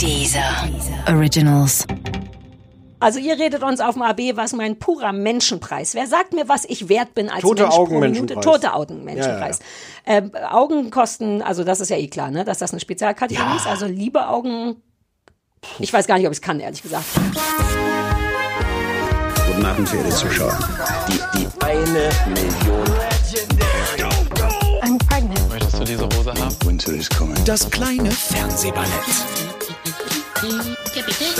Dieser Originals. Also ihr redet uns auf dem AB, was mein purer Menschenpreis. Wer sagt mir, was ich wert bin als Tote Mensch Augen pro Minute? Menschenpreis. Tote Augen Menschenpreis. Äh, Augen kosten, also das ist ja eh klar, ne, dass das eine Spezialkategorie ist. Also liebe Augen, ich weiß gar nicht, ob ich es kann, ehrlich gesagt. Guten Abend, verehrte Zuschauer. Die, die eine Million. Du diese Hose haben? Winter is coming. Das kleine Fernsehballett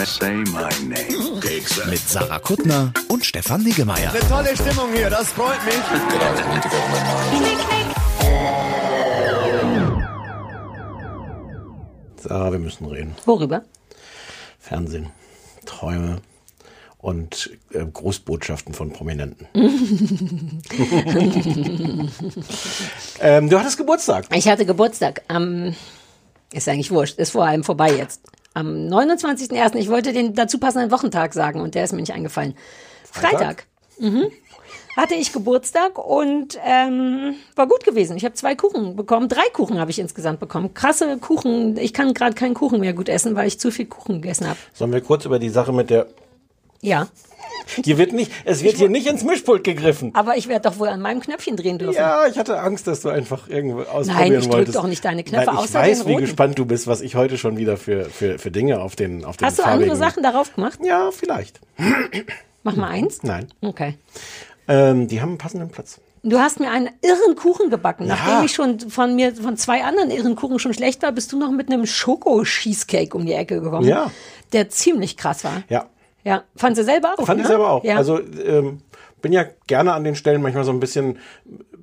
Say my name. mit Sarah Kuttner und Stefan Niggemeier. Tolle Stimmung hier, das freut mich. Sarah, wir müssen reden. Worüber? Fernsehen, Träume und äh, Großbotschaften von Prominenten. ähm, du hattest Geburtstag. Ich hatte Geburtstag am, ist eigentlich wurscht, ist vor allem vorbei jetzt. Am 29.01. Ich wollte den dazu passenden Wochentag sagen und der ist mir nicht eingefallen. Freitag. Mhm. Hatte ich Geburtstag und ähm, war gut gewesen. Ich habe zwei Kuchen bekommen. Drei Kuchen habe ich insgesamt bekommen. Krasse Kuchen. Ich kann gerade keinen Kuchen mehr gut essen, weil ich zu viel Kuchen gegessen habe. Sollen wir kurz über die Sache mit der. Ja, Hier wird nicht, es wird hier nicht ins Mischpult gegriffen. aber ich werde doch wohl an meinem Knöpfchen drehen dürfen. Ja, ich hatte Angst, dass du einfach irgendwo ausprobieren Nein, ich drück wolltest. doch nicht deine Knöpfe, Weil ich außer weiß, den wie roten. gespannt du bist, was ich heute schon wieder für, für, für Dinge auf den auf den Hast du farbigen- andere Sachen darauf gemacht? Ja, vielleicht. Mach mal eins. Nein. Okay. Ähm, die haben einen passenden Platz. Du hast mir einen irren Kuchen gebacken. Nachdem ich schon von mir, von zwei anderen irren Kuchen schon schlecht war, bist du noch mit einem Schoko-Cheesecake um die Ecke gekommen. Ja. Der ziemlich krass war. Ja. Ja. Fand sie selber auch? Fand ich ne? selber auch. Ja. Also ähm, bin ja gerne an den Stellen manchmal so ein bisschen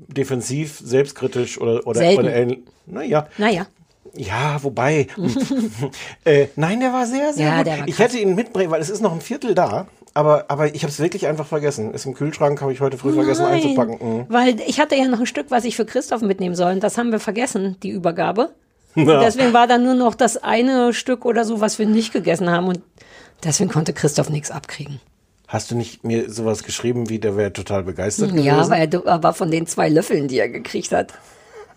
defensiv, selbstkritisch oder oder, Selten. oder ähnlich. Naja. naja. Ja, wobei. äh, nein, der war sehr, sehr Ja, gut. der war ich krass. hätte ihn mitbringen, weil es ist noch ein Viertel da. Aber, aber ich habe es wirklich einfach vergessen. Ist im Kühlschrank, habe ich heute früh vergessen Nein, einzupacken. Mhm. Weil ich hatte ja noch ein Stück, was ich für Christoph mitnehmen sollen. Das haben wir vergessen, die Übergabe. Ja. Deswegen war dann nur noch das eine Stück oder so, was wir nicht gegessen haben. Und deswegen konnte Christoph nichts abkriegen. Hast du nicht mir sowas geschrieben, wie der wäre total begeistert Ja, gewesen? weil er aber von den zwei Löffeln, die er gekriegt hat.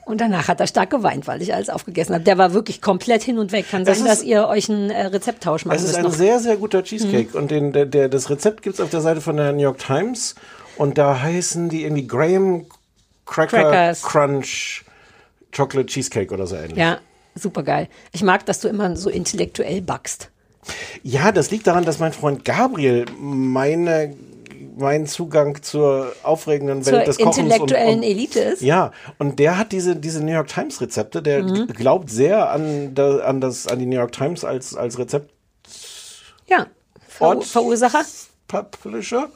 Und danach hat er stark geweint, weil ich alles aufgegessen habe. Der war wirklich komplett hin und weg. Kann sein, Es ist- dass ihr euch einen äh, Rezepttausch machen Es ist müsst ein noch. Mhm. sehr, sehr guter Cheesecake. Und den, der, der, das Rezept gibt's auf der Seite von der New York Times. Und da heißen die irgendwie Graham Cracker Crackers. Crunch Chocolate Cheesecake oder so ähnlich. Ja, super geil. Ich mag, dass du immer so intellektuell backst. Ja, das liegt daran, dass mein Freund Gabriel meine, meinen Zugang zur aufregenden Zur Welt des Kochens intellektuellen und, und Elite ist. ja, und der hat diese, diese New York Times Rezepte, der Mhm. glaubt sehr an, da, an, das, an die New York Times als, als Rezept Ja. Ver Ort- Verursacher. Publisher.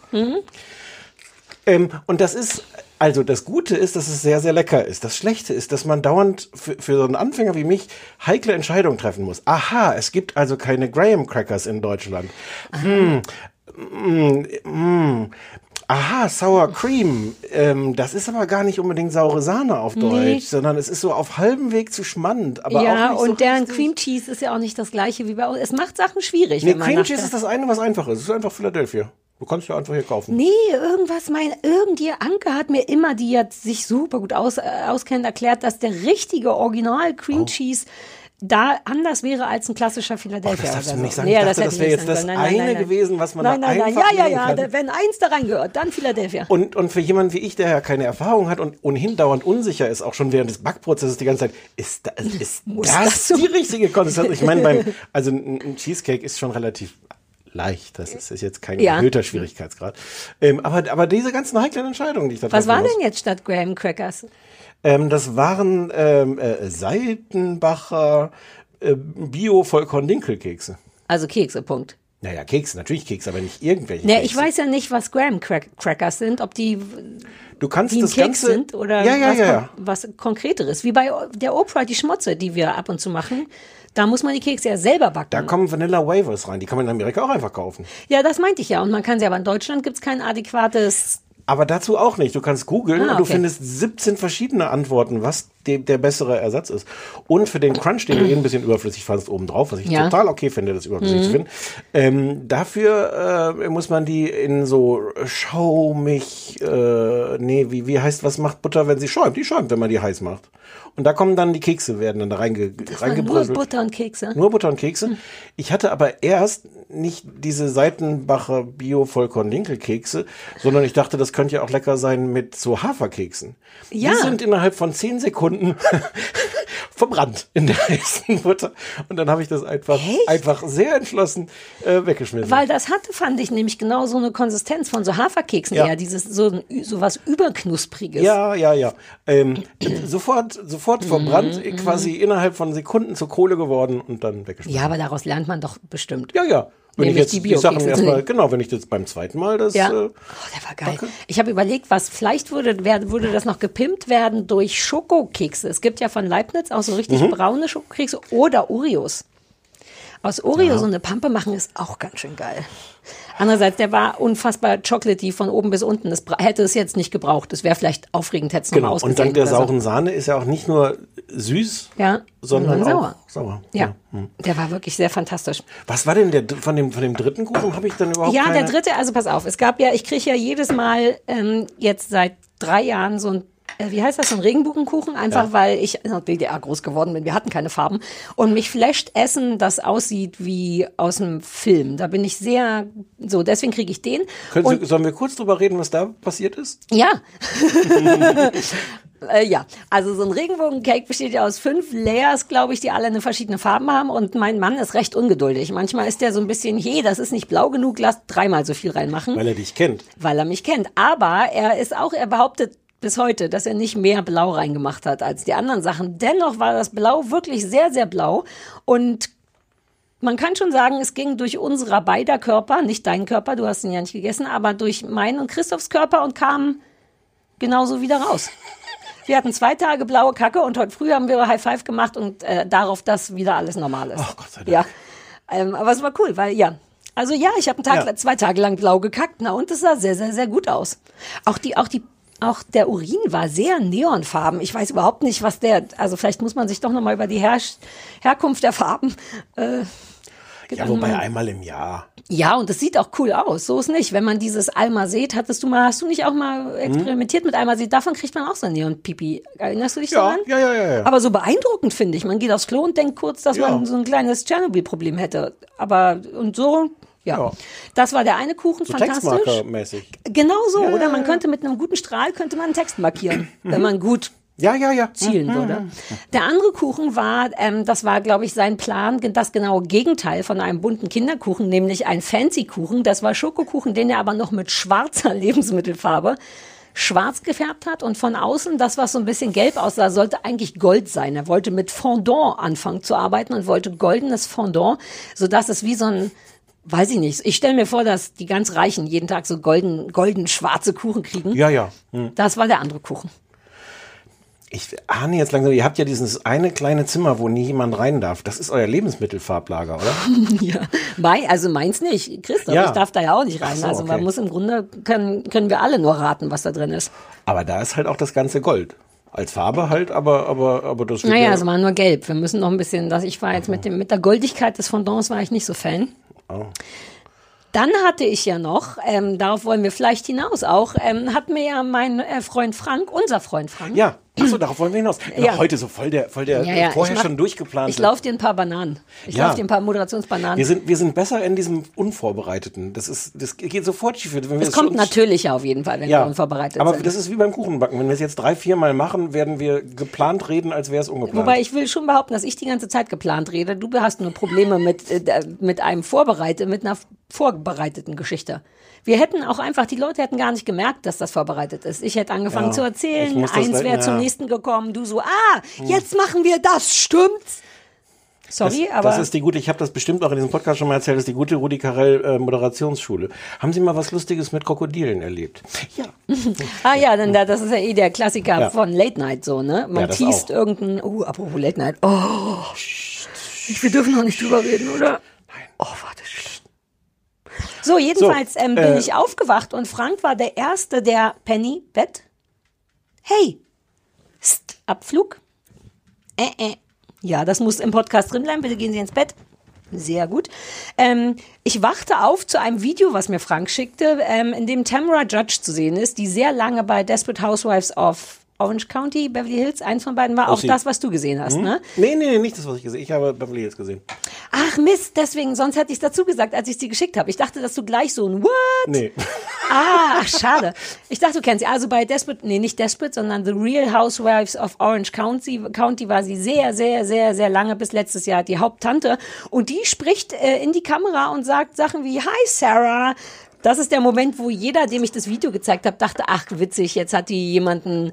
Ähm, und das ist, also das Gute ist, dass es sehr, sehr lecker ist. Das Schlechte ist, dass man dauernd für, für so einen Anfänger wie mich heikle Entscheidungen treffen muss. Aha, es gibt also keine Graham Crackers in Deutschland. Hm, mm, mm. Aha, Sour Cream. Ähm, das ist aber gar nicht unbedingt saure Sahne auf Deutsch, sondern es ist so auf halbem Weg zu schmand. Aber ja, auch nicht so und deren richtig. Cream Cheese ist ja auch nicht das gleiche wie bei uns. Es macht Sachen schwierig. Nee, Cream Cheese ist das eine, was einfach ist. Es ist einfach Philadelphia. Du kannst ja einfach hier kaufen. Nee, irgendwas, mein, irgendwie Anke hat mir immer, die jetzt sich super gut aus, äh, auskennt, erklärt, dass der richtige Original Cream Cheese da anders wäre als ein klassischer Philadelphia. Oh, das darfst du nicht sagen. Nee, Ich dachte, das ich wäre jetzt das. Nein, nein, eine nein, nein. gewesen, was man nein, da nein, nein. einfach Ja, ja, ja, da- wenn eins da reingehört, dann Philadelphia. Und, und für jemanden wie ich, der ja keine Erfahrung hat und ohnehin dauernd unsicher ist, auch schon während des Backprozesses die ganze Zeit, ist, da, ist das, das so? die richtige Konsistenz? Ich meine, beim, also ein Cheesecake ist schon relativ leicht. Das ist, ist jetzt kein Ja. erhöhter Schwierigkeitsgrad. Ähm, aber, aber diese ganzen heiklen Entscheidungen, die ich da Was treffen war muss, denn jetzt statt Graham Crackers? Ähm, das waren ähm, äh, Seitenbacher äh, Bio-Vollkorn-Dinkelkekse. Also Kekse, Punkt. Naja, Kekse, natürlich Kekse, aber nicht irgendwelche Ne, Kekse. ich weiß ja nicht, was Graham Crack Crackers sind, ob die du kannst ein das Keks Ganze, sind oder ja, ja, was, ja, kon- ja. was konkreteres. Wie bei der Oprah, die Schmutze, die wir ab und zu machen. Da muss man die Kekse ja selber backen. Da kommen Vanilla Wafers rein. Die kann man in Amerika auch einfach kaufen. ja, das meinte ich ja. Und man kann sie aber in Deutschland gibt es kein adäquates. Aber dazu auch nicht. Du kannst googeln Ah, und du okay. findest 17 verschiedene Antworten, was de, der bessere Ersatz ist. Und für den Crunch, den du eben ein bisschen überflüssig fandst, obendrauf, was ich Ja. total okay finde, das überflüssig zu finden, ähm, dafür äh, muss man die in so Schau mich, äh, nee, wie, wie heißt, was macht Butter, wenn sie schäumt? Die schäumt, wenn man die heiß macht. Und da kommen dann die Kekse, werden dann da reinge nur. Butter und Kekse. Nur Butter und Kekse. Ich hatte aber erst nicht diese Seitenbacher Bio Vollkorn Dinkelkekse, sondern ich dachte, das könnte ja auch lecker sein mit so Haferkeksen. Ja. Die sind innerhalb von zehn Sekunden verbrannt in der heißen Butter. Und dann habe ich das einfach, Echt? einfach sehr entschlossen äh, weggeschmissen. Weil das hatte, fand ich nämlich genau so eine Konsistenz von so Haferkeksen Ja. eher, dieses so, so was überknuspriges. Ja, ja, ja. Ähm, sofort, sofort Mhm, verbrannt, quasi innerhalb von Sekunden zur Kohle geworden und dann weggeschmissen. Ja, aber daraus lernt man doch bestimmt. ja. ja. Wenn Nämlich ich die jetzt die, Sachen Bio-Kekse zu erstmal, genau, wenn ich jetzt beim zweiten Mal das, Ja. äh, oh, der war geil. Ich habe überlegt, was vielleicht würde, wer- würde das noch gepimpt werden durch Schokokekse. Es gibt ja von Leibniz auch so richtig Mhm. braune Schokokekse oder Oreos. Aus Oreo so eine Pampe machen ist auch ganz schön geil. Andererseits, der war unfassbar chocolatey von oben bis unten. Das hätte es jetzt nicht gebraucht. Das wäre vielleicht aufregend, hätte es Genau, und dank der sauren Sahne ist ja auch nicht nur süß, Ja, sondern sondern auch sauer. sauer. Ja, der war wirklich sehr fantastisch. Was war denn der von dem von dem dritten Kuchen? Habe ich dann überhaupt Ja, keine? der dritte, also pass auf, es gab ja, ich kriege ja jedes Mal ähm, jetzt seit drei Jahren so ein, wie heißt das, so ein Regenbogenkuchen, einfach weil ich in der DDR groß geworden bin, wir hatten keine Farben und mich flasht Essen, das aussieht wie aus einem Film. Da bin ich sehr, so, deswegen kriege ich den. Können Sie, sollen wir kurz drüber reden, was da passiert ist? ja. äh, ja, also so ein Regenbogencake besteht ja aus fünf Layers, glaube ich, die alle eine verschiedene Farben haben. Und mein Mann ist recht ungeduldig. Manchmal ist der so ein bisschen, hey, das ist nicht blau genug, lass dreimal so viel reinmachen Weil er dich kennt. weil er mich kennt. Aber er ist auch, er behauptet bis heute, dass er nicht mehr Blau reingemacht hat als die anderen Sachen. Dennoch war das Blau wirklich sehr, sehr blau. Und man kann schon sagen, es ging durch unserer beider Körper, nicht deinen Körper, du hast ihn ja nicht gegessen, aber durch meinen und Christophs Körper und kam genauso wieder raus. Wir hatten zwei Tage blaue Kacke und heute früh haben wir High Five gemacht und äh, darauf, dass wieder alles normal ist. Ach, Gott sei Dank. Ja, ähm, aber es war cool, weil ja. Also ja, ich habe Tag, Ja. zwei Tage lang blau gekackt, na und es sah sehr, sehr, sehr gut aus. Auch die, auch die, auch der Urin war sehr neonfarben. Ich weiß überhaupt nicht, was der, also vielleicht muss man sich doch noch mal über die Her Herkunft der Farben äh, Ja, wobei einmal im Jahr. ja, und es sieht auch cool aus. So ist nicht. Wenn man dieses Almased, hattest du mal, hast du nicht auch mal experimentiert mit Almased? Davon kriegt man auch so ein Neon-Pipi. Erinnerst du dich Ja, daran? ja, ja, ja, ja. Aber so beeindruckend finde ich. Man geht aufs Klo und denkt kurz, dass Ja. man so ein kleines Tschernobyl-Problem hätte. Aber, und so, ja. Ja. Das war der eine Kuchen, So fantastisch. Textmarker-mäßig. Genau so, Ja, oder man könnte mit einem guten Strahl, könnte man einen Text markieren, wenn man gut Ja, ja, ja. zielen würde. Der andere Kuchen war, ähm, das war, glaube ich, sein Plan, das genaue Gegenteil von einem bunten Kinderkuchen, nämlich ein Fancy-Kuchen. Das war Schokokuchen, den er aber noch mit schwarzer Lebensmittelfarbe schwarz gefärbt hat und von außen, das, was so ein bisschen gelb aussah, sollte eigentlich Gold sein. Er wollte mit Fondant anfangen zu arbeiten und wollte goldenes Fondant, sodass es wie so ein Weiß ich nicht. Ich stelle mir vor, dass die ganz Reichen jeden Tag so golden, golden schwarze Kuchen kriegen. Ja, ja. Hm. Das war der andere Kuchen. Ich ahne jetzt langsam, ihr habt ja dieses eine kleine Zimmer, wo nie jemand rein darf. Das ist euer Lebensmittelfarblager, oder? Ja, Mai, also meins nicht. Christoph, Ja. ich darf da ja auch nicht rein. So, also man okay. muss im Grunde, können, können wir alle nur raten, was da drin ist. Aber da ist halt auch das ganze Gold. Als Farbe halt, aber, aber, aber das wird Naja, ja- es war nur gelb. Wir müssen noch ein bisschen, dass ich war jetzt mit, dem, mit der Goldigkeit des Fondants war ich nicht so Fan. Oh. Dann hatte ich ja noch, ähm, darauf wollen wir vielleicht hinaus auch, ähm, hat mir ja mein äh, Freund Frank, unser Freund Frank, Ja, achso, darauf wollen wir hinaus. Ja. Heute so voll der, voll der Ja, ja, vorher ich mach- schon durchgeplante. ich laufe dir ein paar Bananen. Ich Ja. laufe dir ein paar Moderationsbananen. wir sind, wir sind besser in diesem Unvorbereiteten. Das ist, das geht sofort schief. Wenn es das kommt schon- natürlich auf jeden Fall, wenn wir unvorbereitet aber sind. das ist wie beim Kuchenbacken. Wenn wir es jetzt drei, vier Mal machen, werden wir geplant reden, als wäre es ungeplant. Wobei ich will schon behaupten, dass ich die ganze Zeit geplant rede. Du hast nur Probleme mit, äh, mit einem vorbereitet, mit einer vorbereiteten Geschichte. Wir hätten auch einfach, die Leute hätten gar nicht gemerkt, dass das vorbereitet ist. Ich hätte angefangen Ja, zu erzählen, eins wäre ja. zum nächsten gekommen, du so, ah, jetzt machen wir das, stimmt's? Sorry, das, aber das ist die gute, ich habe das bestimmt auch in diesem Podcast schon mal erzählt, das ist die gute Rudi Carell äh, Moderationsschule. Haben Sie mal was Lustiges mit Krokodilen erlebt? Ja. ah ja, dann da, das ist ja eh der Klassiker Ja. von Late Night so, ne? Man Ja, teast auch. irgendein, oh, apropos Late Night, oh, wir dürfen noch nicht drüber reden, oder? Nein. Oh, warte. So, jedenfalls So, ähm, bin äh, ich aufgewacht und Frank war der Erste, der Penny, Bett, hey, St, Abflug. Äh, äh. Ja, das muss im Podcast drin bleiben. Bitte gehen Sie ins Bett. Sehr gut. Ähm, ich wachte auf zu einem Video, was mir Frank schickte, ähm, in dem Tamara Judge zu sehen ist, die sehr lange bei Desperate Housewives of Orange County, Beverly Hills, eins von beiden war auch sie. das, was du gesehen hast, ne? Nee, nee, nee, nicht das, was ich gesehen Ich habe Beverly Hills gesehen. Ach Mist, deswegen, sonst hätte ich es dazu gesagt, als ich es dir geschickt habe. Ich dachte, dass du gleich so ein What? Nee. Ah, ach, schade. Ich dachte, du kennst sie. Also bei Desperate, nee, nicht Desperate, sondern The Real Housewives of Orange County, County war sie sehr, sehr, sehr, sehr lange bis letztes Jahr die Haupttante. Und die spricht äh, in die Kamera und sagt Sachen wie, Hi Sarah. Das ist der Moment, wo jeder, dem ich das Video gezeigt habe, dachte, ach witzig, jetzt hat die jemanden,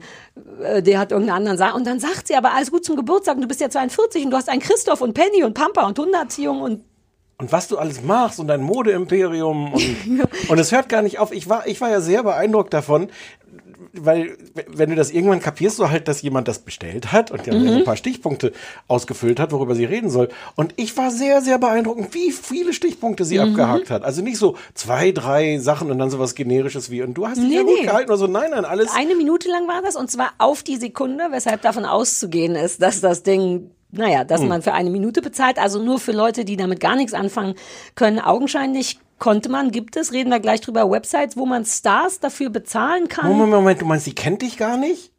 äh, der hat irgendeinen anderen Sa Und dann sagt sie aber, alles gut zum Geburtstag, und du bist ja 42 und du hast einen Christoph und Penny und Pampa und Hunderziehung und Und was du alles machst und dein Modeimperium und, und es hört gar nicht auf. Ich war, ich war ja sehr beeindruckt davon, weil wenn du das irgendwann kapierst, so halt, dass jemand das bestellt hat und dann Mhm. ein paar Stichpunkte ausgefüllt hat, worüber sie reden soll. Und ich war sehr, sehr beeindruckend, wie viele Stichpunkte sie Mhm. abgehakt hat. Also nicht so zwei, drei Sachen und dann sowas generisches wie und du hast dich Nee, ja gut nee. gehalten oder so. Nein, nein, alles. Eine Minute lang war das und zwar auf die Sekunde, weshalb davon auszugehen ist, dass das Ding, naja, dass man für eine Minute bezahlt, also nur für Leute, die damit gar nichts anfangen können. Augenscheinlich konnte man, gibt es, reden wir gleich drüber, Websites, wo man Stars dafür bezahlen kann. Moment, Moment, du meinst, sie kennt dich gar nicht?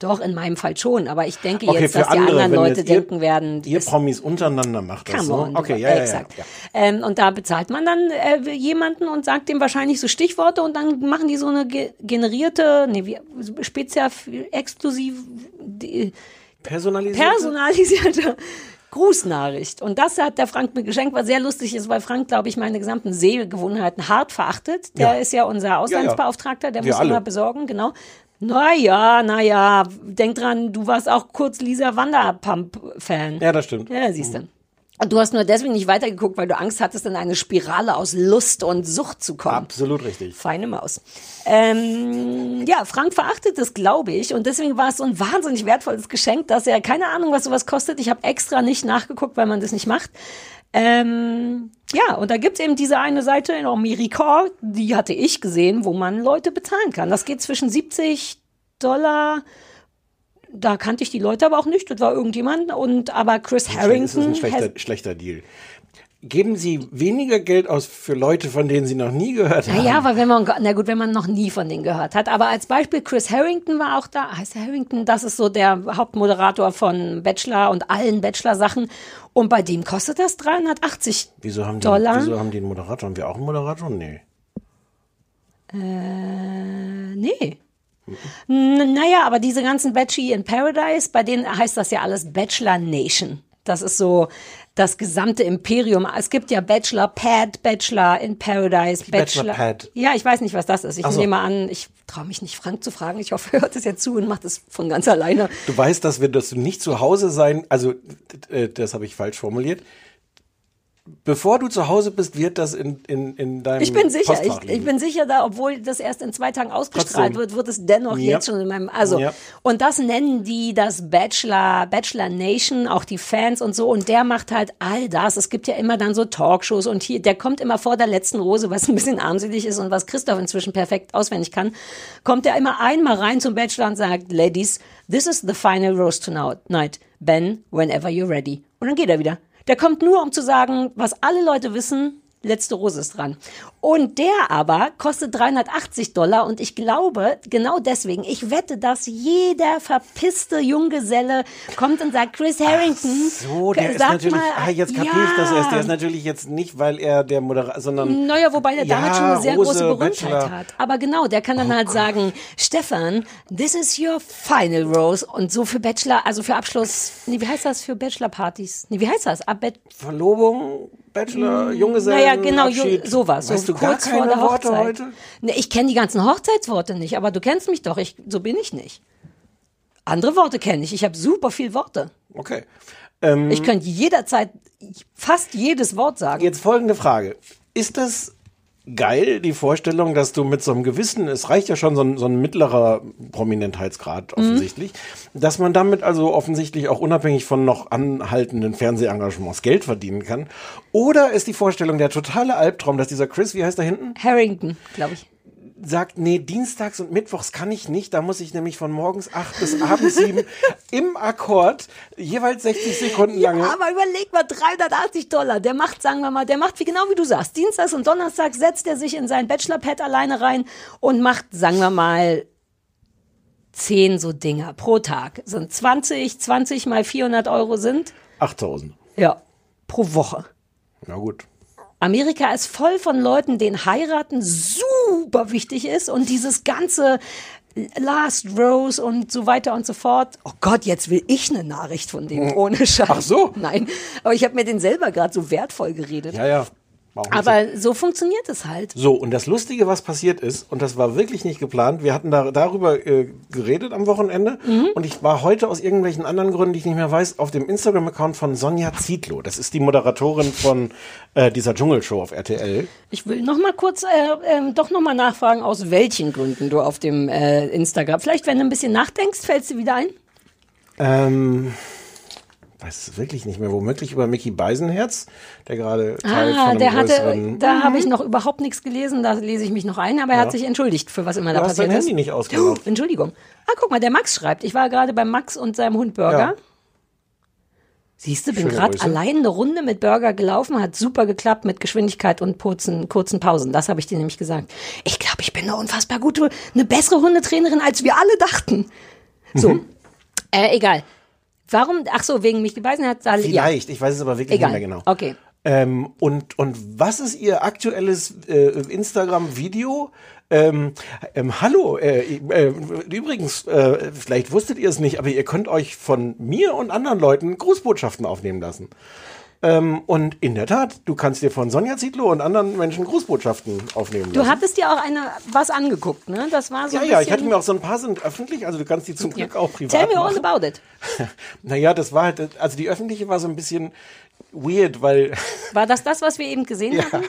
Doch, in meinem Fall schon, aber ich denke Okay, jetzt, dass die andere, anderen wenn Leute ihr- denken werden, Ihr Promis untereinander macht das so. on. Okay, ja, ja, exakt. ja. Ähm, und da bezahlt man dann äh, jemanden und sagt dem wahrscheinlich so Stichworte und dann machen die so eine ge generierte, nee, wie, speziell exklusiv, die, Personalisiert. personalisierte Grußnachricht. Und das hat der Frank mir geschenkt, was sehr lustig ist, weil Frank, glaube ich, meine gesamten Sehgewohnheiten hart verachtet. Der Ja. ist ja unser Auslandsbeauftragter, der Wir muss alle. immer besorgen, genau. Naja, naja, denk dran, du warst auch kurz Lisa Wanderpump-Fan. Ja, das stimmt. Ja, siehst du. Und du hast nur deswegen nicht weitergeguckt, weil du Angst hattest, in eine Spirale aus Lust und Sucht zu kommen. Absolut richtig. Feine Maus. Ähm, ja, Frank verachtet es, glaube ich. Und deswegen war es so ein wahnsinnig wertvolles Geschenk, dass er, keine Ahnung, was sowas kostet. Ich habe extra nicht nachgeguckt, weil man das nicht macht. Ähm, ja, und da gibt's eben diese eine Seite in Amerika, die hatte ich gesehen, wo man Leute bezahlen kann. Das geht zwischen 70 Dollar, da kannte ich die Leute aber auch nicht, das war irgendjemand. Und aber Chris Das ist Harrington. ein schlechter, schlechter Deal. Geben Sie weniger Geld aus für Leute, von denen Sie noch nie gehört haben. Naja, weil wenn man, na gut, wenn man noch nie von denen gehört hat. Aber als Beispiel, Chris Harrington war auch da. Heißt Harrington? Das ist so der Hauptmoderator von Bachelor und allen Bachelor-Sachen. Und bei dem kostet das 380 Wieso haben, die, Dollar. wieso haben die einen Moderator? Haben wir auch einen Moderator? Nee. Äh, nee. Naja, aber diese ganzen Bachelor in Paradise, bei denen heißt das ja alles Bachelor Nation. Das ist so das gesamte Imperium. Es gibt ja Bachelor Pad, Bachelor in Paradise, Bachelor Pad? Ja, ich weiß nicht, was das ist. Ich so. nehme an, ich traue mich nicht, Frank zu fragen. Ich hoffe, er hört es jetzt zu und macht es von ganz alleine. Du weißt, dass wir das nicht zu Hause sein, also äh, das habe ich falsch formuliert. Bevor du zu Hause bist, wird das in, in, in deinem Ich bin sicher, ich, ich bin sicher, da, obwohl das erst in zwei Tagen ausgestrahlt Trotzdem. wird, wird es dennoch Ja. jetzt schon in meinem, also, Ja. und das nennen die das Bachelor, Bachelor Nation, auch die Fans und so, und der macht halt all das. Es gibt ja immer dann so Talkshows und hier, der kommt immer vor der letzten Rose, was ein bisschen armselig ist und was Christoph inzwischen perfekt auswendig kann, kommt er immer einmal rein zum Bachelor und sagt, Ladies, this is the final rose tonight. Ben, whenever you're ready. Und dann geht er wieder. Der kommt nur, um zu sagen, was alle Leute wissen, letzte Rose ist dran. Und der aber kostet 380 Dollar und ich glaube, genau deswegen, ich wette, dass jeder verpisste Junggeselle kommt und sagt, Chris Harrington, So, der ist natürlich, mal, ah, jetzt kapiere ich das ja. erst. Der ist natürlich jetzt nicht, weil er der Moderator, sondern Naja, wobei der damit Ja, schon eine sehr Rose, große Berühmtheit Bachelor. hat. Aber genau, der kann dann Oh halt sagen, Stefan, this is your final rose. Und so für Bachelor, also für Abschluss, nee, wie heißt das für Bachelorpartys? Nee, wie heißt das? Ab Verlobung, Bachelor, Junggesellen, Naja, genau, Abschied. sowas. Weißt so du kurz vor der Worte Hochzeit. heute? Nee, ich kenne die ganzen Hochzeitsworte nicht, aber du kennst mich doch. Ich, so bin ich nicht. Andere Worte kenne ich. Ich habe super viel Worte. Okay. Ich könnte jederzeit fast jedes Wort sagen. Jetzt folgende Frage. Ist das geil, die Vorstellung, dass du mit so einem gewissen, es reicht ja schon so ein, so ein mittlerer Prominentheitsgrad offensichtlich, dass man damit also offensichtlich auch unabhängig von noch anhaltenden Fernsehengagements Geld verdienen kann? Oder ist die Vorstellung der totale Albtraum, dass dieser Chris, wie heißt er hinten? Harrington, glaube ich. Sagt, nee, dienstags und mittwochs kann ich nicht. Da muss ich nämlich von morgens acht bis abends sieben im Akkord jeweils 60 Sekunden lange. Aber überleg mal, 380 Dollar. Der macht, sagen wir mal, der macht wie genau wie du sagst. Dienstags und Donnerstags setzt er sich in sein Bachelor-Pad alleine rein und macht, sagen wir mal, 10 so Dinger pro Tag. Sind 20, 20 mal 400 Euro sind, 8000. ja, pro Woche. Na gut. Amerika ist voll von Leuten, denen heiraten super wichtig ist und dieses ganze Last Rose und so weiter und so fort. Oh Gott, jetzt will ich eine Nachricht von dem ohne Scheiß. Ach so. Nein, aber ich habe mir den selber gerade so wertvoll geredet. Ja, ja. Aber so funktioniert es halt. So, und das Lustige, was passiert ist, und das war wirklich nicht geplant, wir hatten da, darüber äh, geredet am Wochenende Mhm. und ich war heute aus irgendwelchen anderen Gründen, die ich nicht mehr weiß, auf dem Instagram-Account von Sonja Zietlow. Das ist die Moderatorin von äh, dieser Dschungelshow auf RTL. Ich will noch mal kurz, äh, ähm, doch noch mal nachfragen, aus welchen Gründen du auf dem äh, Instagram. Vielleicht, wenn du ein bisschen nachdenkst, fällst du wieder ein. Ähm, weiß es wirklich nicht mehr, womöglich über Mickey Beisenherz, der gerade Teil von Ah, einem der hatte, da habe ich noch überhaupt nichts gelesen, da lese ich mich noch ein, aber er hat sich entschuldigt für was immer da Du hast passiert ist. Handy nicht ausgemacht. Oh, Entschuldigung. Ah, guck mal, der Max schreibt. Ich war gerade bei Max und seinem Hund Burger. Ja. Siehst du, bin gerade allein eine Runde mit Burger gelaufen, hat super geklappt mit Geschwindigkeit und kurzen, kurzen Pausen. Das habe ich dir nämlich gesagt. Ich glaube, ich bin eine unfassbar gute, eine bessere Hundetrainerin, als wir alle dachten. So, Mhm. äh, egal. Warum? Ach so, wegen mich beweisen hat. Da, Vielleicht, ich weiß es aber wirklich Ja, egal. nicht mehr genau. Okay. Ähm, und, und was ist Ihr aktuelles äh, Instagram-Video? Ähm, ähm, hallo, äh, äh, übrigens, äh, vielleicht wusstet ihr es nicht, aber ihr könnt euch von mir und anderen Leuten Grußbotschaften aufnehmen lassen. Ähm, und in der Tat, du kannst dir von Sonja Zietlow und anderen Menschen Grußbotschaften aufnehmen Du lassen. hattest dir auch eine was angeguckt, ne? Das war so ja, ein ja, ich hatte mir auch so ein paar sind öffentlich, also du kannst die zum Glück auch privat Tell me all machen. about it. Naja, das war halt, also die öffentliche war so ein bisschen weird, weil War das das, was wir eben gesehen hatten?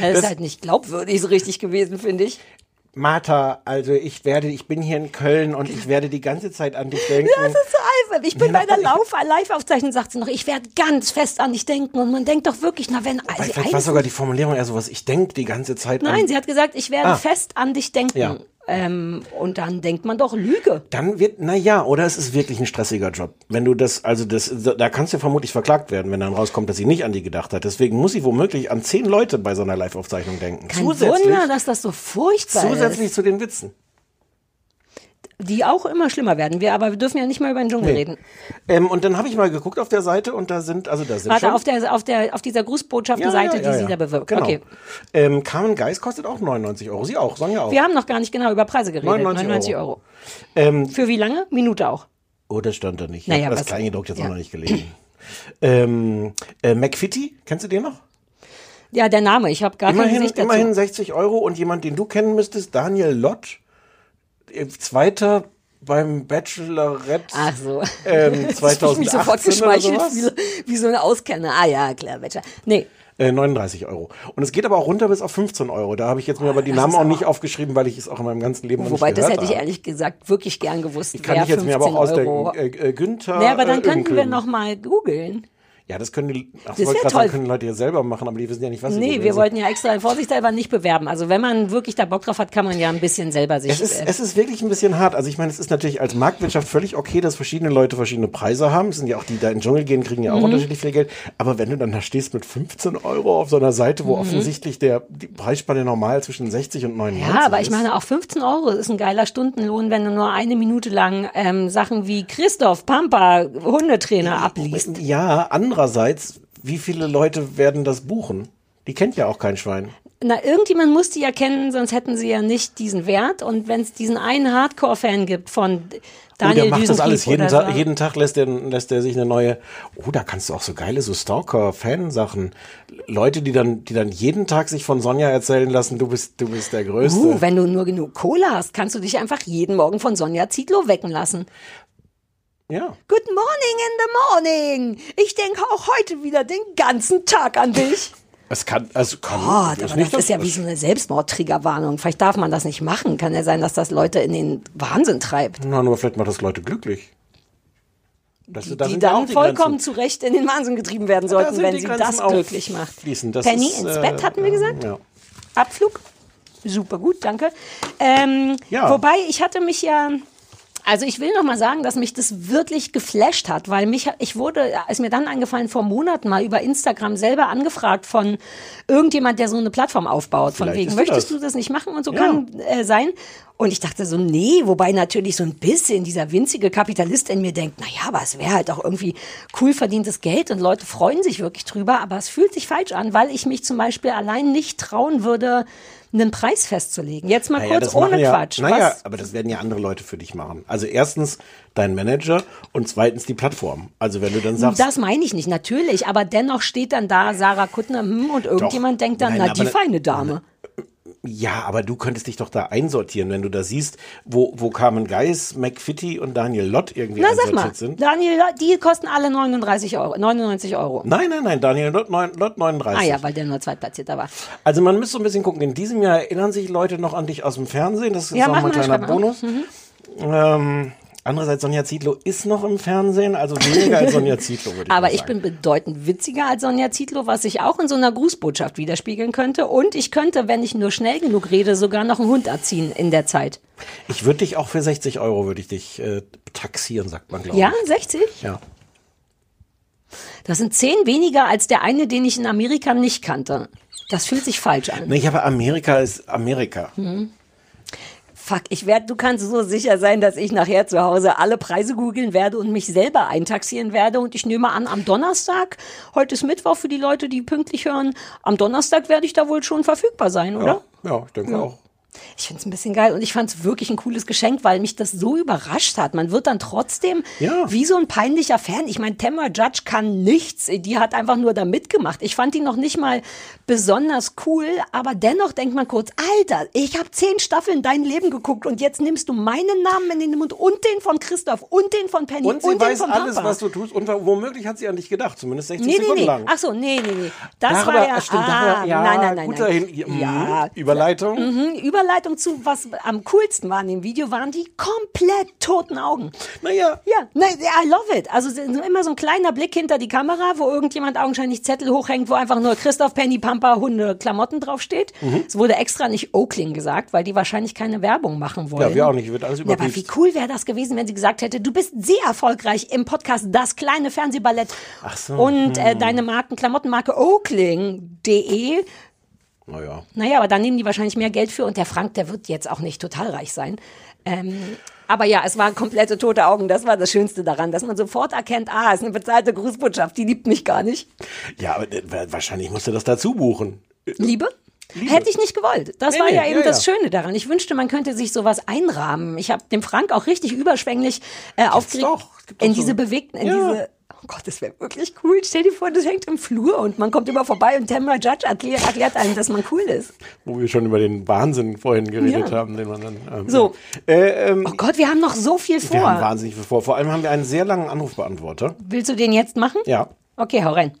Das ist halt nicht glaubwürdig so richtig gewesen, finde ich. Martha, also ich werde, ich bin hier in Köln und ich werde die ganze Zeit an dich denken. Das ist so albern. Ich bin Ja, bei der Lauf Live-Aufzeichnung, sagt sie noch, ich werde ganz fest an dich denken. Und man denkt doch wirklich, na wenn... Also vielleicht war sogar die Formulierung eher sowas, ich denke die ganze Zeit Nein, an. sie hat gesagt, ich werde Ah. fest an dich denken. Ja. Ähm, und dann denkt man doch Lüge. Dann wird, na ja, oder es ist wirklich ein stressiger Job. Wenn du das, also das, da kannst du vermutlich verklagt werden, wenn dann rauskommt, dass sie nicht an die gedacht hat. Deswegen muss sie womöglich an zehn Leute bei so einer Live-Aufzeichnung denken. Kein zusätzlich, Wunder, dass das so furchtbar zusätzlich ist. zu den Witzen. Die auch immer schlimmer werden. Wir, aber wir dürfen ja nicht mal über den Dschungel reden. Ähm, und dann habe ich mal geguckt auf der Seite und da sind, also da sind Warte, schon, auf, der, auf, der, auf dieser Grußbotschaftenseite, die sie da bewirbt. Genau. Okay. Ähm, Carmen Geis kostet auch 99 Euro. Sie auch, Sonja auch. Wir haben noch gar nicht genau über Preise geredet. 99 99 Euro. Euro. Ähm, Für wie lange? Minute auch. Oh, das stand da nicht. Ich Naja, habe das Kleingedruckt jetzt ja. auch noch nicht gelesen. ähm, äh, McFitty, kennst du den noch? Ja, der Name. Ich habe gar kein Immerhin, Gesicht dazu. immerhin 60 Euro und jemand, den du kennen müsstest, Daniel Lott, Zweiter beim Bachelorette Ach so. ähm, Dass ich mich 2018 sofort oder geschmeichelt sowas. fühle, wie so eine Auskenner. Ah ja, klar, Bachelor. Nee, Äh, 39 Euro. Und es geht aber auch runter bis auf 15 Euro. Da habe ich jetzt mir aber die das Namen auch nicht aufgeschrieben, weil ich es auch in meinem ganzen Leben noch wobei nicht das gehört hätte ich ehrlich gesagt wirklich gern gewusst. Die kann ich jetzt mir aber auch 15 ausdenken. Äh, äh, Günther. Nee, aber dann äh, könnten wir Öhnklin. noch mal googeln. Ja, das können die, ach, Das wollte sagen, können Leute ja selber machen, aber die wissen ja nicht, was sie Nee, wir wollten ja extra vorsichtshalber nicht bewerben. Also wenn man wirklich da Bock drauf hat, kann man ja ein bisschen selber sich. Es ist, äh, es ist wirklich ein bisschen hart. Also ich meine, es ist natürlich als Marktwirtschaft völlig okay, dass verschiedene Leute verschiedene Preise haben. Es sind ja auch die, die da in den Dschungel gehen, kriegen ja auch Mhm. unterschiedlich viel Geld. Aber wenn du dann da stehst mit 15 Euro auf so einer Seite, Mhm. wo offensichtlich der, die Preisspanne normal zwischen 60 und 99 ja, aber ich ist. meine, auch 15 Euro ist ein geiler Stundenlohn, wenn du nur eine Minute lang ähm, Sachen wie Christoph Pampa, Hundetrainer, abliest. Ja, andererseits, wie viele Leute werden das buchen? Die kennt ja auch kein Schwein. Na, irgendjemand muss die ja kennen, sonst hätten sie ja nicht diesen Wert. Und wenn es diesen einen Hardcore-Fan gibt von Oh, Daniel der macht das alles. Jeden, so. jeden Tag lässt er lässt er sich eine neue. Oh, da kannst du auch so geile so Stalker-Fan-Sachen. Leute, die dann, die dann jeden Tag sich von Sonja erzählen lassen, du bist, du bist der Größte. Uh, wenn du nur genug Kohle hast, kannst du dich einfach jeden Morgen von Sonja Zietlow wecken lassen. Ja. Good morning in the morning. Ich denke auch heute wieder den ganzen Tag an dich. Es kann, also kann. Gott, ist aber das ist ja das- wie so eine Selbstmordtriggerwarnung. Vielleicht darf man das nicht machen. Kann ja sein, dass das Leute in den Wahnsinn treibt. Na, nur vielleicht macht das Leute glücklich. Das, da die auch dann die vollkommen zu Recht in den Wahnsinn getrieben werden sollten, wenn die sie Grenzen das glücklich macht. Das Penny ist, ins äh, Bett, hatten wir gesagt? Ja. Abflug? Super gut, danke. Ähm, Ja. Wobei, ich hatte mich ja. Also ich will noch mal sagen, dass mich das wirklich geflasht hat, weil mich ich wurde, ist mir dann angefallen vor Monaten mal über Instagram selber angefragt von irgendjemand, der so eine Plattform aufbaut, von Vielleicht wegen ist du möchtest das. du das nicht machen und so Ja. kann äh, sein. Und ich dachte so, nee, wobei natürlich so ein bisschen dieser winzige Kapitalist in mir denkt, naja, aber es wäre halt auch irgendwie cool verdientes Geld und Leute freuen sich wirklich drüber, aber es fühlt sich falsch an, weil ich mich zum Beispiel allein nicht trauen würde, einen Preis festzulegen. Jetzt mal Naja, kurz ohne ja, Quatsch. Naja, Was? aber das werden ja andere Leute für dich machen. Also erstens dein Manager und zweitens die Plattform. Also wenn du dann sagst, Das meine ich nicht, natürlich, aber dennoch steht dann da Sarah Kuttner hm, und irgendjemand denkt dann, Nein, na, die feine Dame. Ja, aber du könntest dich doch da einsortieren, wenn du da siehst, wo, wo Carmen Geis, McFitty und Daniel Lott irgendwie Na, sag einsortiert mal, sind. Daniel, die kosten alle 39 Euro, 99 Euro. Nein, nein, nein, Daniel Lott, neun- Lott 39. Ah ja, weil der nur Zweitplatzierter war. Also man müsste so ein bisschen gucken. In diesem Jahr erinnern sich Leute noch an dich aus dem Fernsehen. Das ist Ja, auch mal ein kleiner. Bonus. Ähm, andererseits, Sonja Zietlow ist noch im Fernsehen, also weniger als Sonja Zietlow, würde ich Aber ich bin bedeutend witziger als Sonja Zietlow, was sich auch in so einer Grußbotschaft widerspiegeln könnte. Und ich könnte, wenn ich nur schnell genug rede, sogar noch einen Hund erziehen in der Zeit. Ich würde dich auch für 60 Euro würde ich dich äh, taxieren, sagt man, glaube Ja, ich. 60? Ja. Das sind zehn weniger als der eine, den ich in Amerika nicht kannte. Das fühlt sich falsch an. Nee, aber Amerika ist Amerika. Hm. Fuck, ich werde, du kannst so sicher sein, dass ich nachher zu Hause alle Preise googeln werde und mich selber eintaxieren werde. Und ich nehme an, am Donnerstag, heute ist Mittwoch für die Leute, die pünktlich hören, am Donnerstag werde ich da wohl schon verfügbar sein, oder? Ja, ja ich denke auch. Ich finde es ein bisschen geil und ich fand es wirklich ein cooles Geschenk, weil mich das so überrascht hat. Man wird dann trotzdem Ja. wie so ein peinlicher Fan. Ich meine, Tamara Judge kann nichts. Die hat einfach nur da mitgemacht. Ich fand die noch nicht mal besonders cool, aber dennoch denkt man kurz, Alter, ich habe zehn Staffeln dein Leben geguckt und jetzt nimmst du meinen Namen in den Mund und den von Christoph und den von Penny Und und, sie den weiß von alles, Papa. was du tust. Und womöglich hat sie an dich gedacht, zumindest 60 Nee, nee, Sekunden nee. lang. Ach so, nee, nee, nee. Das Darüber- war ja, stimmt, ah, darüber- ja, nein, nein, nein, guter nein. Hin- ja, Überleitung. Mhm, Überleitung zu, was am coolsten war in dem Video, waren die komplett toten Augen. Naja, Ja, nein, I love it. Also so immer so ein kleiner Blick hinter die Kamera, wo irgendjemand augenscheinlich Zettel hochhängt, wo einfach nur Christoph Penny Pampa Hunde Klamotten draufsteht. Mhm. Es wurde extra nicht Oakling gesagt, weil die wahrscheinlich keine Werbung machen wollen. Ja, wir auch nicht. Wird alles Ja, aber überprüft. wie cool wäre das gewesen, wenn sie gesagt hätte, du bist sehr erfolgreich im Podcast Das kleine Fernsehballett. Ach so, Und äh, deine Marken, Klamottenmarke Oakling.de. naja. Naja, aber da nehmen die wahrscheinlich mehr Geld für und der Frank, der wird jetzt auch nicht total reich sein. Ähm, aber ja, es waren komplette tote Augen. Das war das Schönste daran, dass man sofort erkennt, ah, ist eine bezahlte Grußbotschaft, die liebt mich gar nicht. Ja, aber äh, wahrscheinlich musst du das dazu buchen. Liebe? Hätte ich nicht gewollt. Das Nee, war nee, ja eben ja, das ja. Schöne daran. Ich wünschte, man könnte sich sowas einrahmen. Ich habe dem Frank auch richtig überschwänglich äh, aufgeregt doch. Es doch in so- diese bewegten, in Ja. diese. Oh Gott, das wäre wirklich cool. Stell dir vor, das hängt im Flur und man kommt immer vorbei und Tamara Judge erklärt, erklärt einem, dass man cool ist. Wo wir schon über den Wahnsinn vorhin geredet Ja. haben, den man dann. Ähm, So. Äh, ähm, Oh Gott, wir haben noch so viel wir haben vor. wahnsinnig viel vor. Vor allem haben wir einen sehr langen Anrufbeantworter. Willst du den jetzt machen? Ja. Okay, hau rein.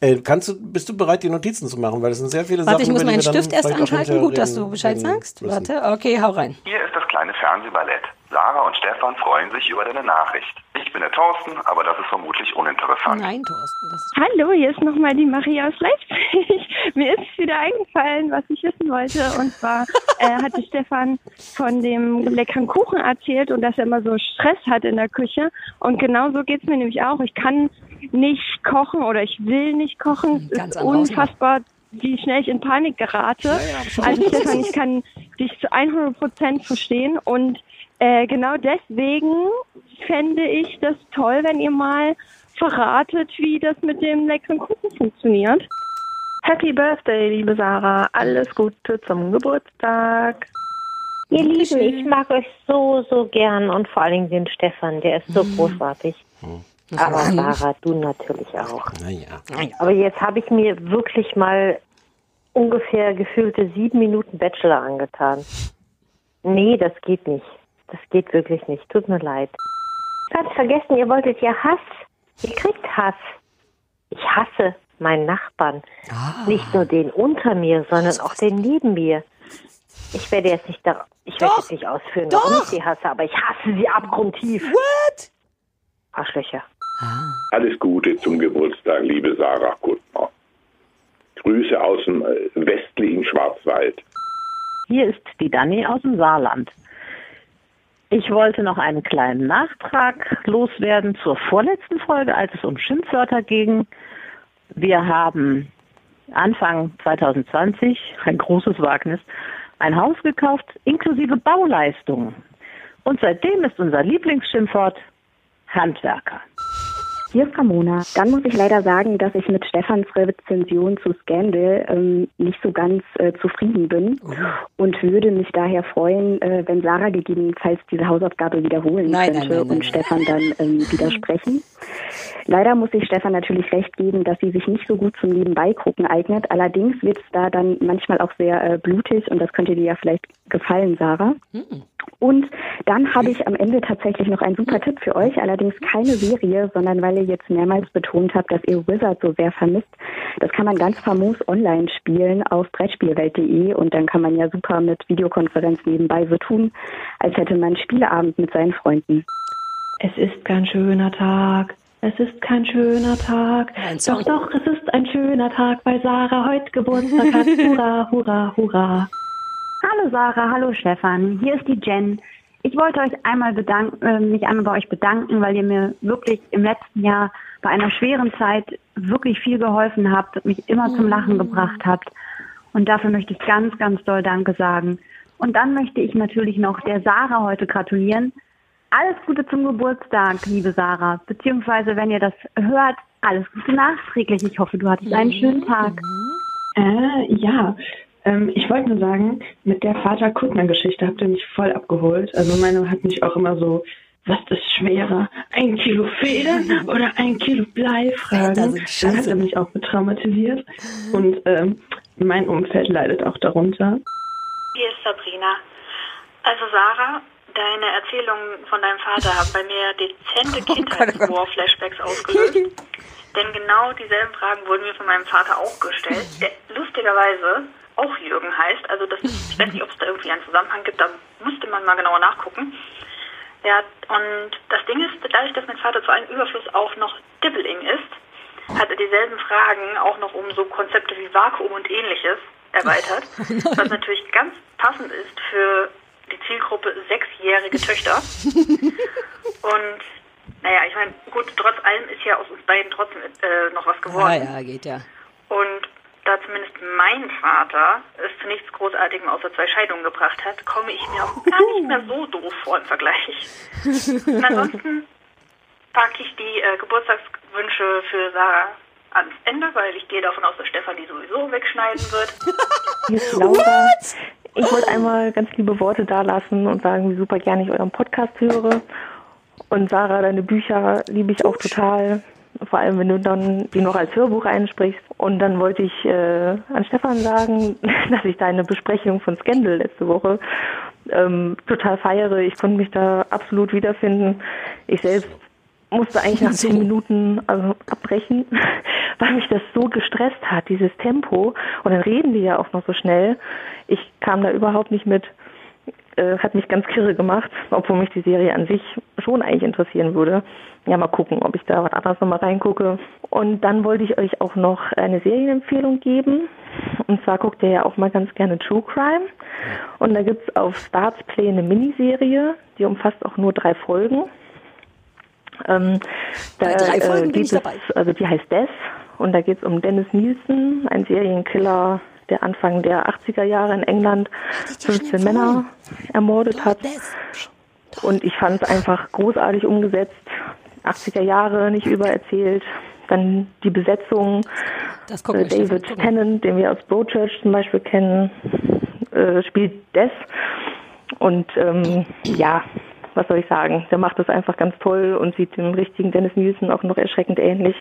Äh, kannst du, bist du bereit, die Notizen zu machen? Weil es sind sehr viele Warte, Sachen. ich muss meinen Stift erst anschalten. Gut, dass du Bescheid sagst. müssen. Warte, okay, hau rein. Hier ist das kleine Fernsehballett. Sarah und Stefan freuen sich über deine Nachricht. Ich bin der Thorsten, aber das ist vermutlich uninteressant. Nein, Thorsten, das ist Hallo, hier ist nochmal die Maria aus Leipzig. Mir ist wieder eingefallen, was ich wissen wollte. Und zwar äh, hatte Stefan von dem leckeren Kuchen erzählt und dass er immer so Stress hat in der Küche. Und genau so geht's mir nämlich auch. Ich kann nicht kochen oder ich will nicht kochen. Es Ganz ist unfassbar, wie schnell ich in Panik gerate. also Stefan, ich kann dich zu 100 Prozent verstehen. Und äh, genau deswegen fände ich das toll, wenn ihr mal verratet, wie das mit dem leckeren Kuchen funktioniert. Happy Birthday, liebe Sarah. Alles Gute zum Geburtstag. Ihr Lieben, ich mag euch so, so gern und vor allen Dingen den Stefan, der ist so großartig. Aber Sarah, du natürlich auch. Naja. Aber jetzt habe ich mir wirklich mal ungefähr gefühlte sieben Minuten Bachelor angetan. Nee, das geht nicht. Das geht wirklich nicht. Tut mir leid. Ganz vergessen, ihr wolltet ja Hass. Ihr kriegt Hass. Ich hasse meinen Nachbarn. Nicht nur den unter mir, sondern auch den neben mir. Ich werde jetzt nicht da, ich werde jetzt nicht ausführen, warum Doch. ich sie hasse, aber ich hasse sie abgrundtief. What? Arschlöcher. Alles Gute zum Geburtstag, liebe Sarah Kuttner. Grüße aus dem äh, westlichen Schwarzwald. Hier ist die Dani aus dem Saarland. Ich wollte noch einen kleinen Nachtrag loswerden zur vorletzten Folge, als es um Schimpfwörter ging. Wir haben Anfang 2020, ein großes Wagnis, ein Haus gekauft inklusive Bauleistungen. Und seitdem ist unser Lieblingsschimpfwort Handwerker. Hier ist Ramona. Dann muss ich leider sagen, dass ich mit Stefans Rezension zu Scandal ähm, nicht so ganz äh, zufrieden bin und würde mich daher freuen, äh, wenn Sarah gegebenenfalls diese Hausaufgabe wiederholen Nein, könnte nein, nein, und Stefan dann ähm, widersprechen. Leider muss ich Stefan natürlich recht geben, dass sie sich nicht so gut zum Nebenbeigucken eignet. Allerdings wird es da dann manchmal auch sehr äh, blutig und das könnte dir ja vielleicht gefallen, Sarah. Und dann habe ich am Ende tatsächlich noch einen super Tipp für euch, allerdings keine Serie, sondern weil ihr jetzt mehrmals betont habt, dass ihr Wizard so sehr vermisst. Das kann man ganz famos online spielen auf brettspielwelt.de und dann kann man ja super mit Videokonferenz nebenbei so tun, als hätte man Spieleabend mit seinen Freunden. Es ist kein schöner Tag. Es ist kein schöner Tag. Doch, doch, es ist ein schöner Tag, weil Sarah heute Geburtstag hat. Hurra, hurra, hurra. Hallo Sarah, hallo Stefan, hier ist die Jen. Ich wollte euch einmal bedanken, äh, mich einmal bei euch bedanken, weil ihr mir wirklich im letzten Jahr bei einer schweren Zeit wirklich viel geholfen habt und mich immer zum Lachen gebracht habt. Und dafür möchte ich ganz, ganz doll Danke sagen. Und dann möchte ich natürlich noch der Sarah heute gratulieren. Alles Gute zum Geburtstag, liebe Sarah. Beziehungsweise, wenn ihr das hört, alles Gute nachträglich. Ich hoffe, du hattest einen schönen Tag. Äh, ja. Ähm, ich wollte nur sagen, mit der Vater-Kuttner-Geschichte habt ihr mich voll abgeholt. Also meine hat mich auch immer so, was ist schwerer? Ein Kilo Federn oder ein Kilo Blei fragen. Dann hat er mich auch mit traumatisiert. Und ähm, mein Umfeld leidet auch darunter. Hier ist Sabrina. Also Sarah, deine Erzählungen von deinem Vater haben bei mir dezente Kindheitshorror-Flashbacks ausgelöst. Denn genau dieselben Fragen wurden mir von meinem Vater auch gestellt, der lustigerweise auch Jürgen heißt. Also das ist, ich weiß nicht, ob es da irgendwie einen Zusammenhang gibt, da müsste man mal genauer nachgucken. Ja, und das Ding ist, dadurch, dass mein Vater zu einem Überfluss auch noch Dibbeling ist, hat er dieselben Fragen auch noch um so Konzepte wie Vakuum und ähnliches erweitert, was natürlich ganz passend ist für die Zielgruppe sechsjährige Töchter. Und naja, ich meine, gut, trotz allem ist ja aus uns beiden trotzdem äh, noch was geworden. Ja, ja, geht ja. Und da zumindest mein Vater es zu nichts Großartigem außer zwei Scheidungen gebracht hat, komme ich mir auch gar nicht mehr so doof vor im Vergleich. Und ansonsten packe ich die äh, Geburtstagswünsche für Sarah ans Ende, weil ich gehe davon aus, dass Stefan die sowieso wegschneiden wird. Hier ist Laura. Ich wollte einmal ganz liebe Worte da lassen und sagen, wie super gerne ich euren Podcast höre. Und Sarah, deine Bücher liebe ich auch total. Vor allem, wenn du dann die noch als Hörbuch einsprichst. Und dann wollte ich äh, an Stefan sagen, dass ich deine Besprechung von Scandal letzte Woche ähm, total feiere. Ich konnte mich da absolut wiederfinden. Ich selbst musste eigentlich nach zehn Minuten also abbrechen, weil mich das so gestresst hat, dieses Tempo. Und dann reden die ja auch noch so schnell. Ich kam da überhaupt nicht mit. Äh, hat mich ganz kirre gemacht, obwohl mich die Serie an sich schon eigentlich interessieren würde. Ja, mal gucken, ob ich da was anderes nochmal reingucke. Und dann wollte ich euch auch noch eine Serienempfehlung geben. Und zwar guckt ihr ja auch mal ganz gerne True Crime. Und da gibt's auf Starts Play eine Miniserie, die umfasst auch nur drei Folgen. Ähm, da drei Folgen äh, bin ich es, dabei. also die heißt Death und da geht es um Dennis Nielsen, ein Serienkiller, der Anfang der 80er Jahre in England 15 Männer ermordet hat. Und ich fand es einfach großartig umgesetzt. 80er Jahre nicht übererzählt. Dann die Besetzung. Äh, David Tennant, den wir aus Broadchurch zum Beispiel kennen, äh, spielt Death. Und ähm, ja, was soll ich sagen? Der macht das einfach ganz toll und sieht dem richtigen Dennis Nielsen auch noch erschreckend ähnlich.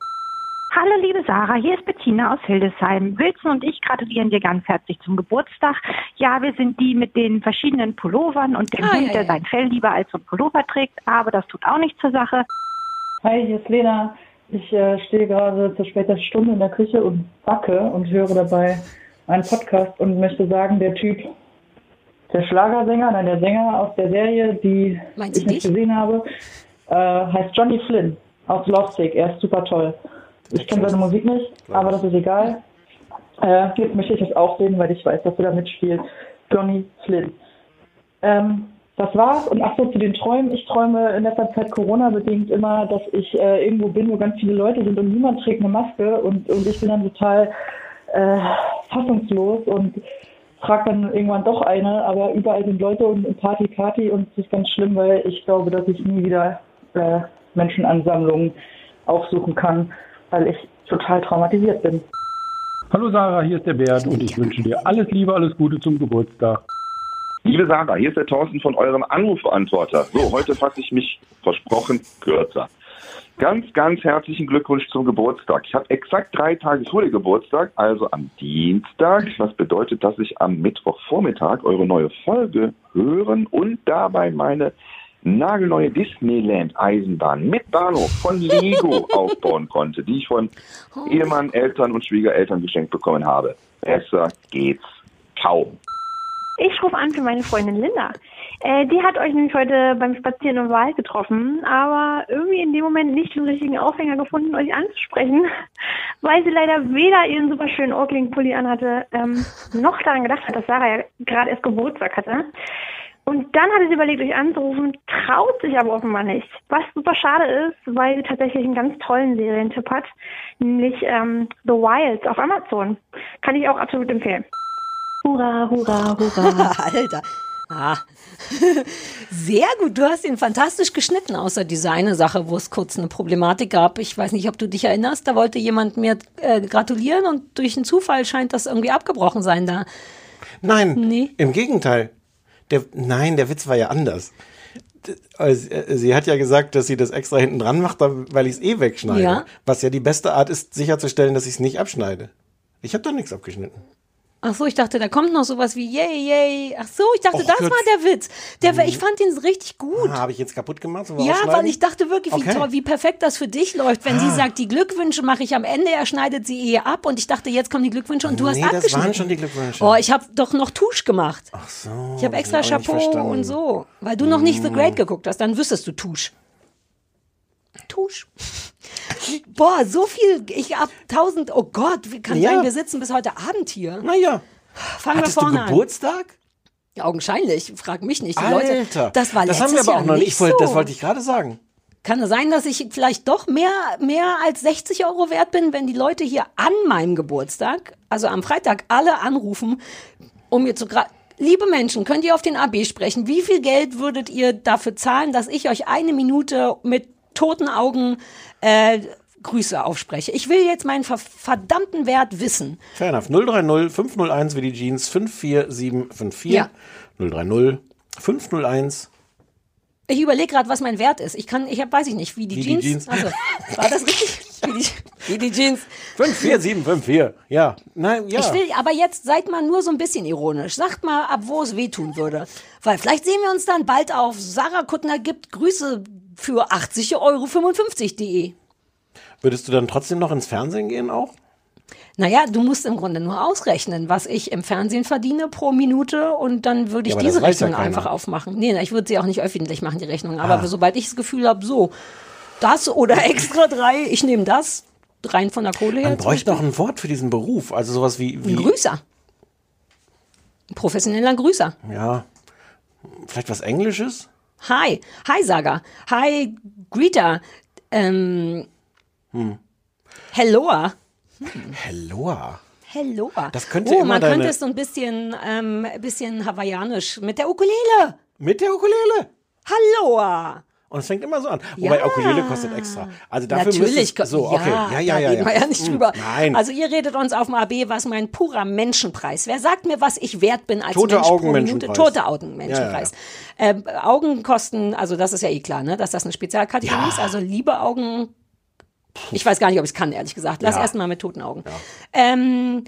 Hallo liebe Sarah, hier ist Bettina aus Hildesheim. Wilson und ich gratulieren dir ganz herzlich zum Geburtstag. Ja, wir sind die mit den verschiedenen Pullovern und dem Ah, Hund, ja, der ja. sein Fell lieber als so ein Pullover trägt, aber das tut auch nichts zur Sache. Hi, hier ist Lena. Ich äh, stehe gerade zur spätesten Stunde in der Küche und backe und höre dabei einen Podcast und möchte sagen, der Typ, der Schlagersänger, nein, der Sänger aus der Serie, die Meinst ich nicht gesehen habe, äh, heißt Johnny Flynn aus Lovesick. Er ist super toll. Ich kenne seine Musik nicht, aber das ist egal. Äh, jetzt möchte ich es auch sehen, weil ich weiß, dass er da mitspielt. Johnny Flynn. Ähm, das war's. Und ach so, zu den Träumen. Ich träume in letzter Zeit Corona-bedingt immer, dass ich äh, irgendwo bin, wo ganz viele Leute sind und niemand trägt eine Maske und, und ich bin dann total äh, fassungslos und frage dann irgendwann doch eine, aber überall sind Leute und Party, Party und es ist ganz schlimm, weil ich glaube, dass ich nie wieder äh, Menschenansammlungen aufsuchen kann, weil ich total traumatisiert bin. Hallo Sarah, hier ist der Bernd und ich wünsche dir alles Liebe, alles Gute zum Geburtstag. Liebe Sarah, hier ist der Thorsten von eurem Anrufbeantworter. So, heute fasse ich mich versprochen kürzer. Ganz, ganz herzlichen Glückwunsch zum Geburtstag. Ich habe exakt drei Tage vor dem Geburtstag, also am Dienstag, was bedeutet, dass ich am Mittwochvormittag eure neue Folge hören und dabei meine nagelneue Disneyland Eisenbahn mit Bahnhof von Lego aufbauen konnte, die ich von Ehemann, Eltern und Schwiegereltern geschenkt bekommen habe. Besser geht's kaum. Ich rufe an für meine Freundin Linda. Äh, die hat euch nämlich heute beim Spazieren im Wald getroffen, aber irgendwie in dem Moment nicht den richtigen Aufhänger gefunden, euch anzusprechen, weil sie leider weder ihren super schönen Oakling-Pulli anhatte, ähm, noch daran gedacht hat, dass Sarah ja gerade erst Geburtstag hatte. Und dann hatte sie überlegt, euch anzurufen, traut sich aber offenbar nicht. Was super schade ist, weil sie tatsächlich einen ganz tollen Serientipp hat, nämlich ähm, The Wilds auf Amazon. Kann ich auch absolut empfehlen. Hurra, hurra, hurra. Alter. Ah. Sehr gut, du hast ihn fantastisch geschnitten, außer diese eine Sache, wo es kurz eine Problematik gab. Ich weiß nicht, ob du dich erinnerst, da wollte jemand mir äh, gratulieren und durch einen Zufall scheint das irgendwie abgebrochen sein da. Nein, Nee. im Gegenteil. Der, nein, der Witz war ja anders. Äh, Sie hat ja gesagt, dass sie das extra hinten dran macht, weil ich es eh wegschneide. Ja. Was ja die beste Art ist, sicherzustellen, dass ich es nicht abschneide. Ich habe doch nichts abgeschnitten. Ach so, ich dachte, da kommt noch sowas wie yay, yay. Ach so, ich dachte, Och, das Gott. war der Witz. Der, Ich fand ihn richtig gut. Ah, habe ich jetzt kaputt gemacht? Ja, weil ich dachte wirklich, wie Okay. toll, wie perfekt das für dich läuft. Wenn sie Ah. sagt, die Glückwünsche mache ich am Ende, er schneidet sie eh ab und ich dachte, jetzt kommen die Glückwünsche und du hast Nee, das abgeschnitten. waren schon die Glückwünsche. Oh, ich habe doch noch Tusch gemacht. Ach so. Ich habe extra Chapeau und so. Weil du noch nicht The Mm. Great geguckt hast, dann wüsstest du Tusch. Tusch. Boah, so viel. Ich hab tausend. Oh Gott, wie kann Ja. sein, wir sitzen bis heute Abend hier. Naja. Fangen Hattest wir du vorne Geburtstag? an. Augenscheinlich. Frag mich nicht. Die Alter, Leute, das war das letztes haben wir aber Jahr auch noch nicht. Ich wollte, so. Das wollte ich gerade sagen. Kann es sein, dass ich vielleicht doch mehr, mehr als 60 Euro wert bin, wenn die Leute hier an meinem Geburtstag, also am Freitag, alle anrufen, um mir zu Liebe Menschen, könnt ihr auf den AB sprechen? Wie viel Geld würdet ihr dafür zahlen, dass ich euch eine Minute mit toten Augen äh, Grüße aufspreche? Ich will jetzt meinen ver verdammten Wert wissen. Fair enough. 030 501 wie die Jeans 54754. Ja. 030 501. Ich überlege gerade, was mein Wert ist. Ich kann, ich hab, weiß ich nicht, wie die Wie die Jeans. Jeans. Also, war das richtig? Wie die, wie die Jeans. 54754. Ja. Nein, ja. Ich will aber jetzt, seid mal nur so ein bisschen ironisch. Sagt mal, ab wo es wehtun würde. Weil vielleicht sehen wir uns dann bald auf Sarah Kuttner gibt Grüße für 80 Euro 55.de. Würdest du dann trotzdem noch ins Fernsehen gehen auch? Naja, du musst im Grunde nur ausrechnen, was ich im Fernsehen verdiene pro Minute und dann würde ich Ja, diese ja Rechnung keiner. einfach aufmachen. Nee, ich würde sie auch nicht öffentlich machen, die Rechnung. Aber Ah. sobald ich das Gefühl habe, so, das oder extra drei, ich nehme das, rein von der Kohle her. Man bräuchte noch ein Wort für diesen Beruf. Also sowas wie. wie Ein Grüßer. Ein professioneller Grüßer. Ja. Vielleicht was Englisches? Hi, hi Saga, hi Greta, ähm, Hm. Helloa. Helloa. Helloa. Das könnte oh, man deine- könnte es so ein bisschen, ähm, bisschen hawaiianisch mit der Ukulele. Mit der Ukulele? Halloa. Und es fängt immer so an. Wobei Ja. Ukulele kostet extra. Also dafür Natürlich. es, so, okay. Ja, ja, da ja. reden wir ja nicht Hm, drüber. Nein. Also ihr redet uns auf dem AB, was mein purer Menschenpreis. Wer sagt mir, was ich wert bin als Tote Mensch pro Augen Minute? Menschenpreis. Tote Augen Menschenpreis. Ähm, Augen kosten, also das ist ja eh klar, ne, dass das eine Spezialkategorie ist. Also liebe Augen, ich weiß gar nicht, ob ich es kann, ehrlich gesagt. Lass Ja. erst mal mit toten Augen. Ähm,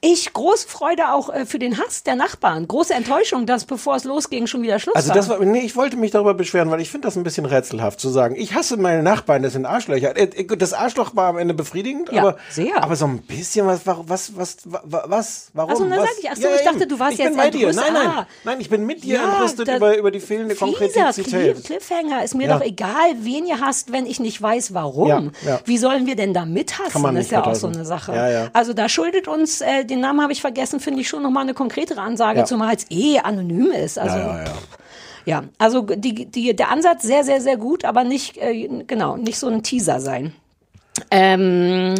ich große Freude auch äh, für den Hass der Nachbarn. Große Enttäuschung, dass bevor es losging schon wieder Schluss Also war. das war, nee, ich wollte mich darüber beschweren, weil ich finde das ein bisschen rätselhaft zu sagen. Ich hasse meine Nachbarn, das sind Arschlöcher. Äh, äh, Das Arschloch war am Ende befriedigend, Ja, aber, sehr. aber so ein bisschen was, wa- was, was, wa- wa- was, warum? Ach so, dann sag ich, ach so, ich dachte, du warst ich jetzt bin bei dir. Nein, nein, Ah. nein, ich bin mit dir Ja, entrüstet über, über die fehlende Konkretizität. Cli- Cliffhanger ist mir Ja. doch egal, wen ihr hasst, wenn ich nicht weiß, warum. Ja, ja. Wie sollen wir denn da mithassen? Das ist ja auch so eine Sache. Ja, ja. Also da schuldet uns äh, äh, den Namen habe ich vergessen, finde ich schon nochmal eine konkretere Ansage, Ja. zumal es eh anonym ist. Also, ja, ja, ja. also die, die, der Ansatz sehr, sehr, sehr gut, aber nicht, äh, genau, nicht so ein Teaser sein. Ähm,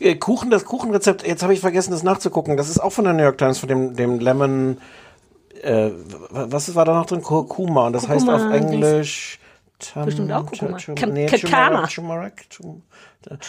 Äh, Kuchen, das Kuchenrezept, jetzt habe ich vergessen, das nachzugucken. Das ist auch von der New York Times, von dem, dem Lemon, äh, was war da noch drin? Kurkuma. Und das heißt Kurkuma, auf Englisch. Tam- Bestimmt auch Kurkuma. Tum-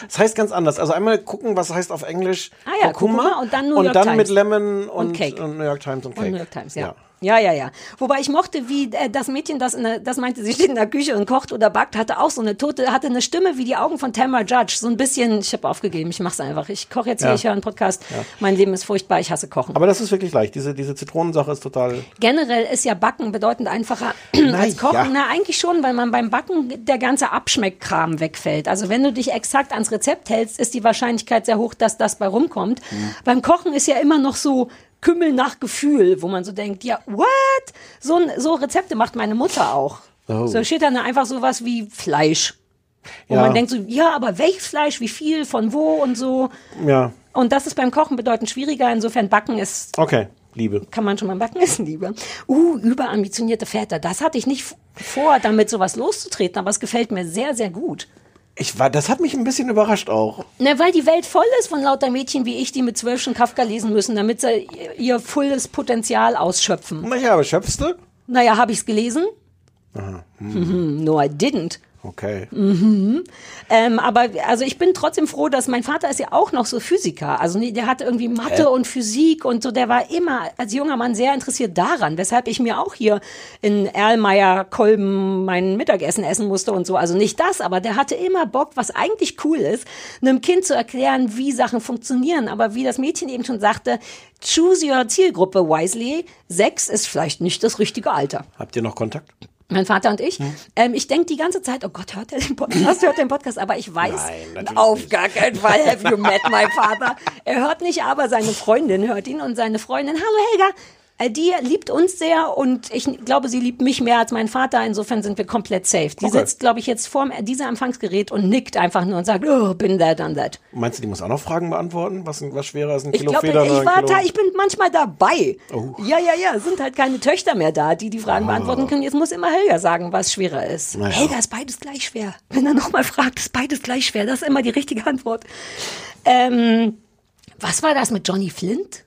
Das heißt ganz anders. Also einmal gucken, was heißt auf Englisch Ah ja, Kurkuma und dann New York und dann Times. mit Lemon und, Und Cake. und New York Times und Cake. Und New York Times, ja. Ja, ja, ja. Wobei ich mochte, wie äh, das Mädchen, das, in der, das meinte, sie steht in der Küche und kocht oder backt, hatte auch so eine tote, hatte eine Stimme wie die Augen von Tamara Judge. So ein bisschen, ich habe aufgegeben, ich mach's einfach. Ich koche jetzt hier, Ja. ich höre einen Podcast. Ja. Mein Leben ist furchtbar, ich hasse Kochen. Aber das ist wirklich leicht. Diese, diese Zitronensache ist total. Generell ist ja Backen bedeutend einfacher als Kochen. ja. Na, eigentlich schon, weil man beim Backen der ganze Abschmeckkram wegfällt. Also wenn du dich exakt ans Rezept hältst, ist die Wahrscheinlichkeit sehr hoch, dass das bei rumkommt. Mhm. Beim Kochen ist ja immer noch so Kümmel nach Gefühl, wo man so denkt, ja, what? So, so Rezepte macht meine Mutter auch. Oh. So steht dann einfach sowas wie Fleisch. Wo Ja. man denkt so, ja, aber welches Fleisch, wie viel, von wo und so. Ja, Und das ist beim Kochen bedeutend schwieriger. Insofern Backen ist okay. Liebe. kann man schon mal backen essen, lieber. Uh, überambitionierte Väter. Das hatte ich nicht vor, damit sowas loszutreten, aber es gefällt mir sehr, sehr gut. Ich war, das hat mich ein bisschen überrascht auch. Ne, weil die Welt voll ist von lauter Mädchen wie ich, die mit zwölf schon Kafka lesen müssen, damit sie ihr- volles Potenzial ausschöpfen. Naja, aber schöpfst du? Naja, habe ich's gelesen? Aha. Mhm, no, I didn't. Okay. Mhm. Ähm, aber also ich bin trotzdem froh, dass mein Vater ist ja auch noch so Physiker. Also der hatte irgendwie Mathe Äh. und Physik und so. Der war immer als junger Mann sehr interessiert daran, weshalb ich mir auch hier in Erlmeyer Kolben mein Mittagessen essen musste und so. Also nicht das, aber der hatte immer Bock, was eigentlich cool ist, einem Kind zu erklären, wie Sachen funktionieren. Aber wie das Mädchen eben schon sagte, choose your Zielgruppe wisely. Sechs ist vielleicht nicht das richtige Alter. Habt ihr noch Kontakt? Mein Vater und ich. Ähm, ich denke die ganze Zeit, oh Gott, hört er den Podcast? Hört den Podcast? Aber ich weiß, natürlich auf gar keinen Fall have you met my father. Er hört nicht, aber seine Freundin hört ihn und seine Freundin, hallo Helga, die liebt uns sehr und ich glaube, sie liebt mich mehr als mein Vater. Insofern sind wir komplett safe. Die Okay. sitzt, glaube ich, jetzt vor diesem Empfangsgerät und nickt einfach nur und sagt, oh, bin there, done that. Meinst du, die muss auch noch Fragen beantworten? Was, was schwerer ist ein Ich Kilo glaube, Federn ich, war Kilo? da, ich bin manchmal dabei. Oh. Ja, ja, ja, sind halt keine Töchter mehr da, die die Fragen beantworten können. Jetzt muss immer Helga sagen, was schwerer ist. Naja. Helga ist beides gleich schwer. Wenn er nochmal fragt, ist beides gleich schwer. Das ist immer die richtige Antwort. Ähm, was war das mit Johnny Flint?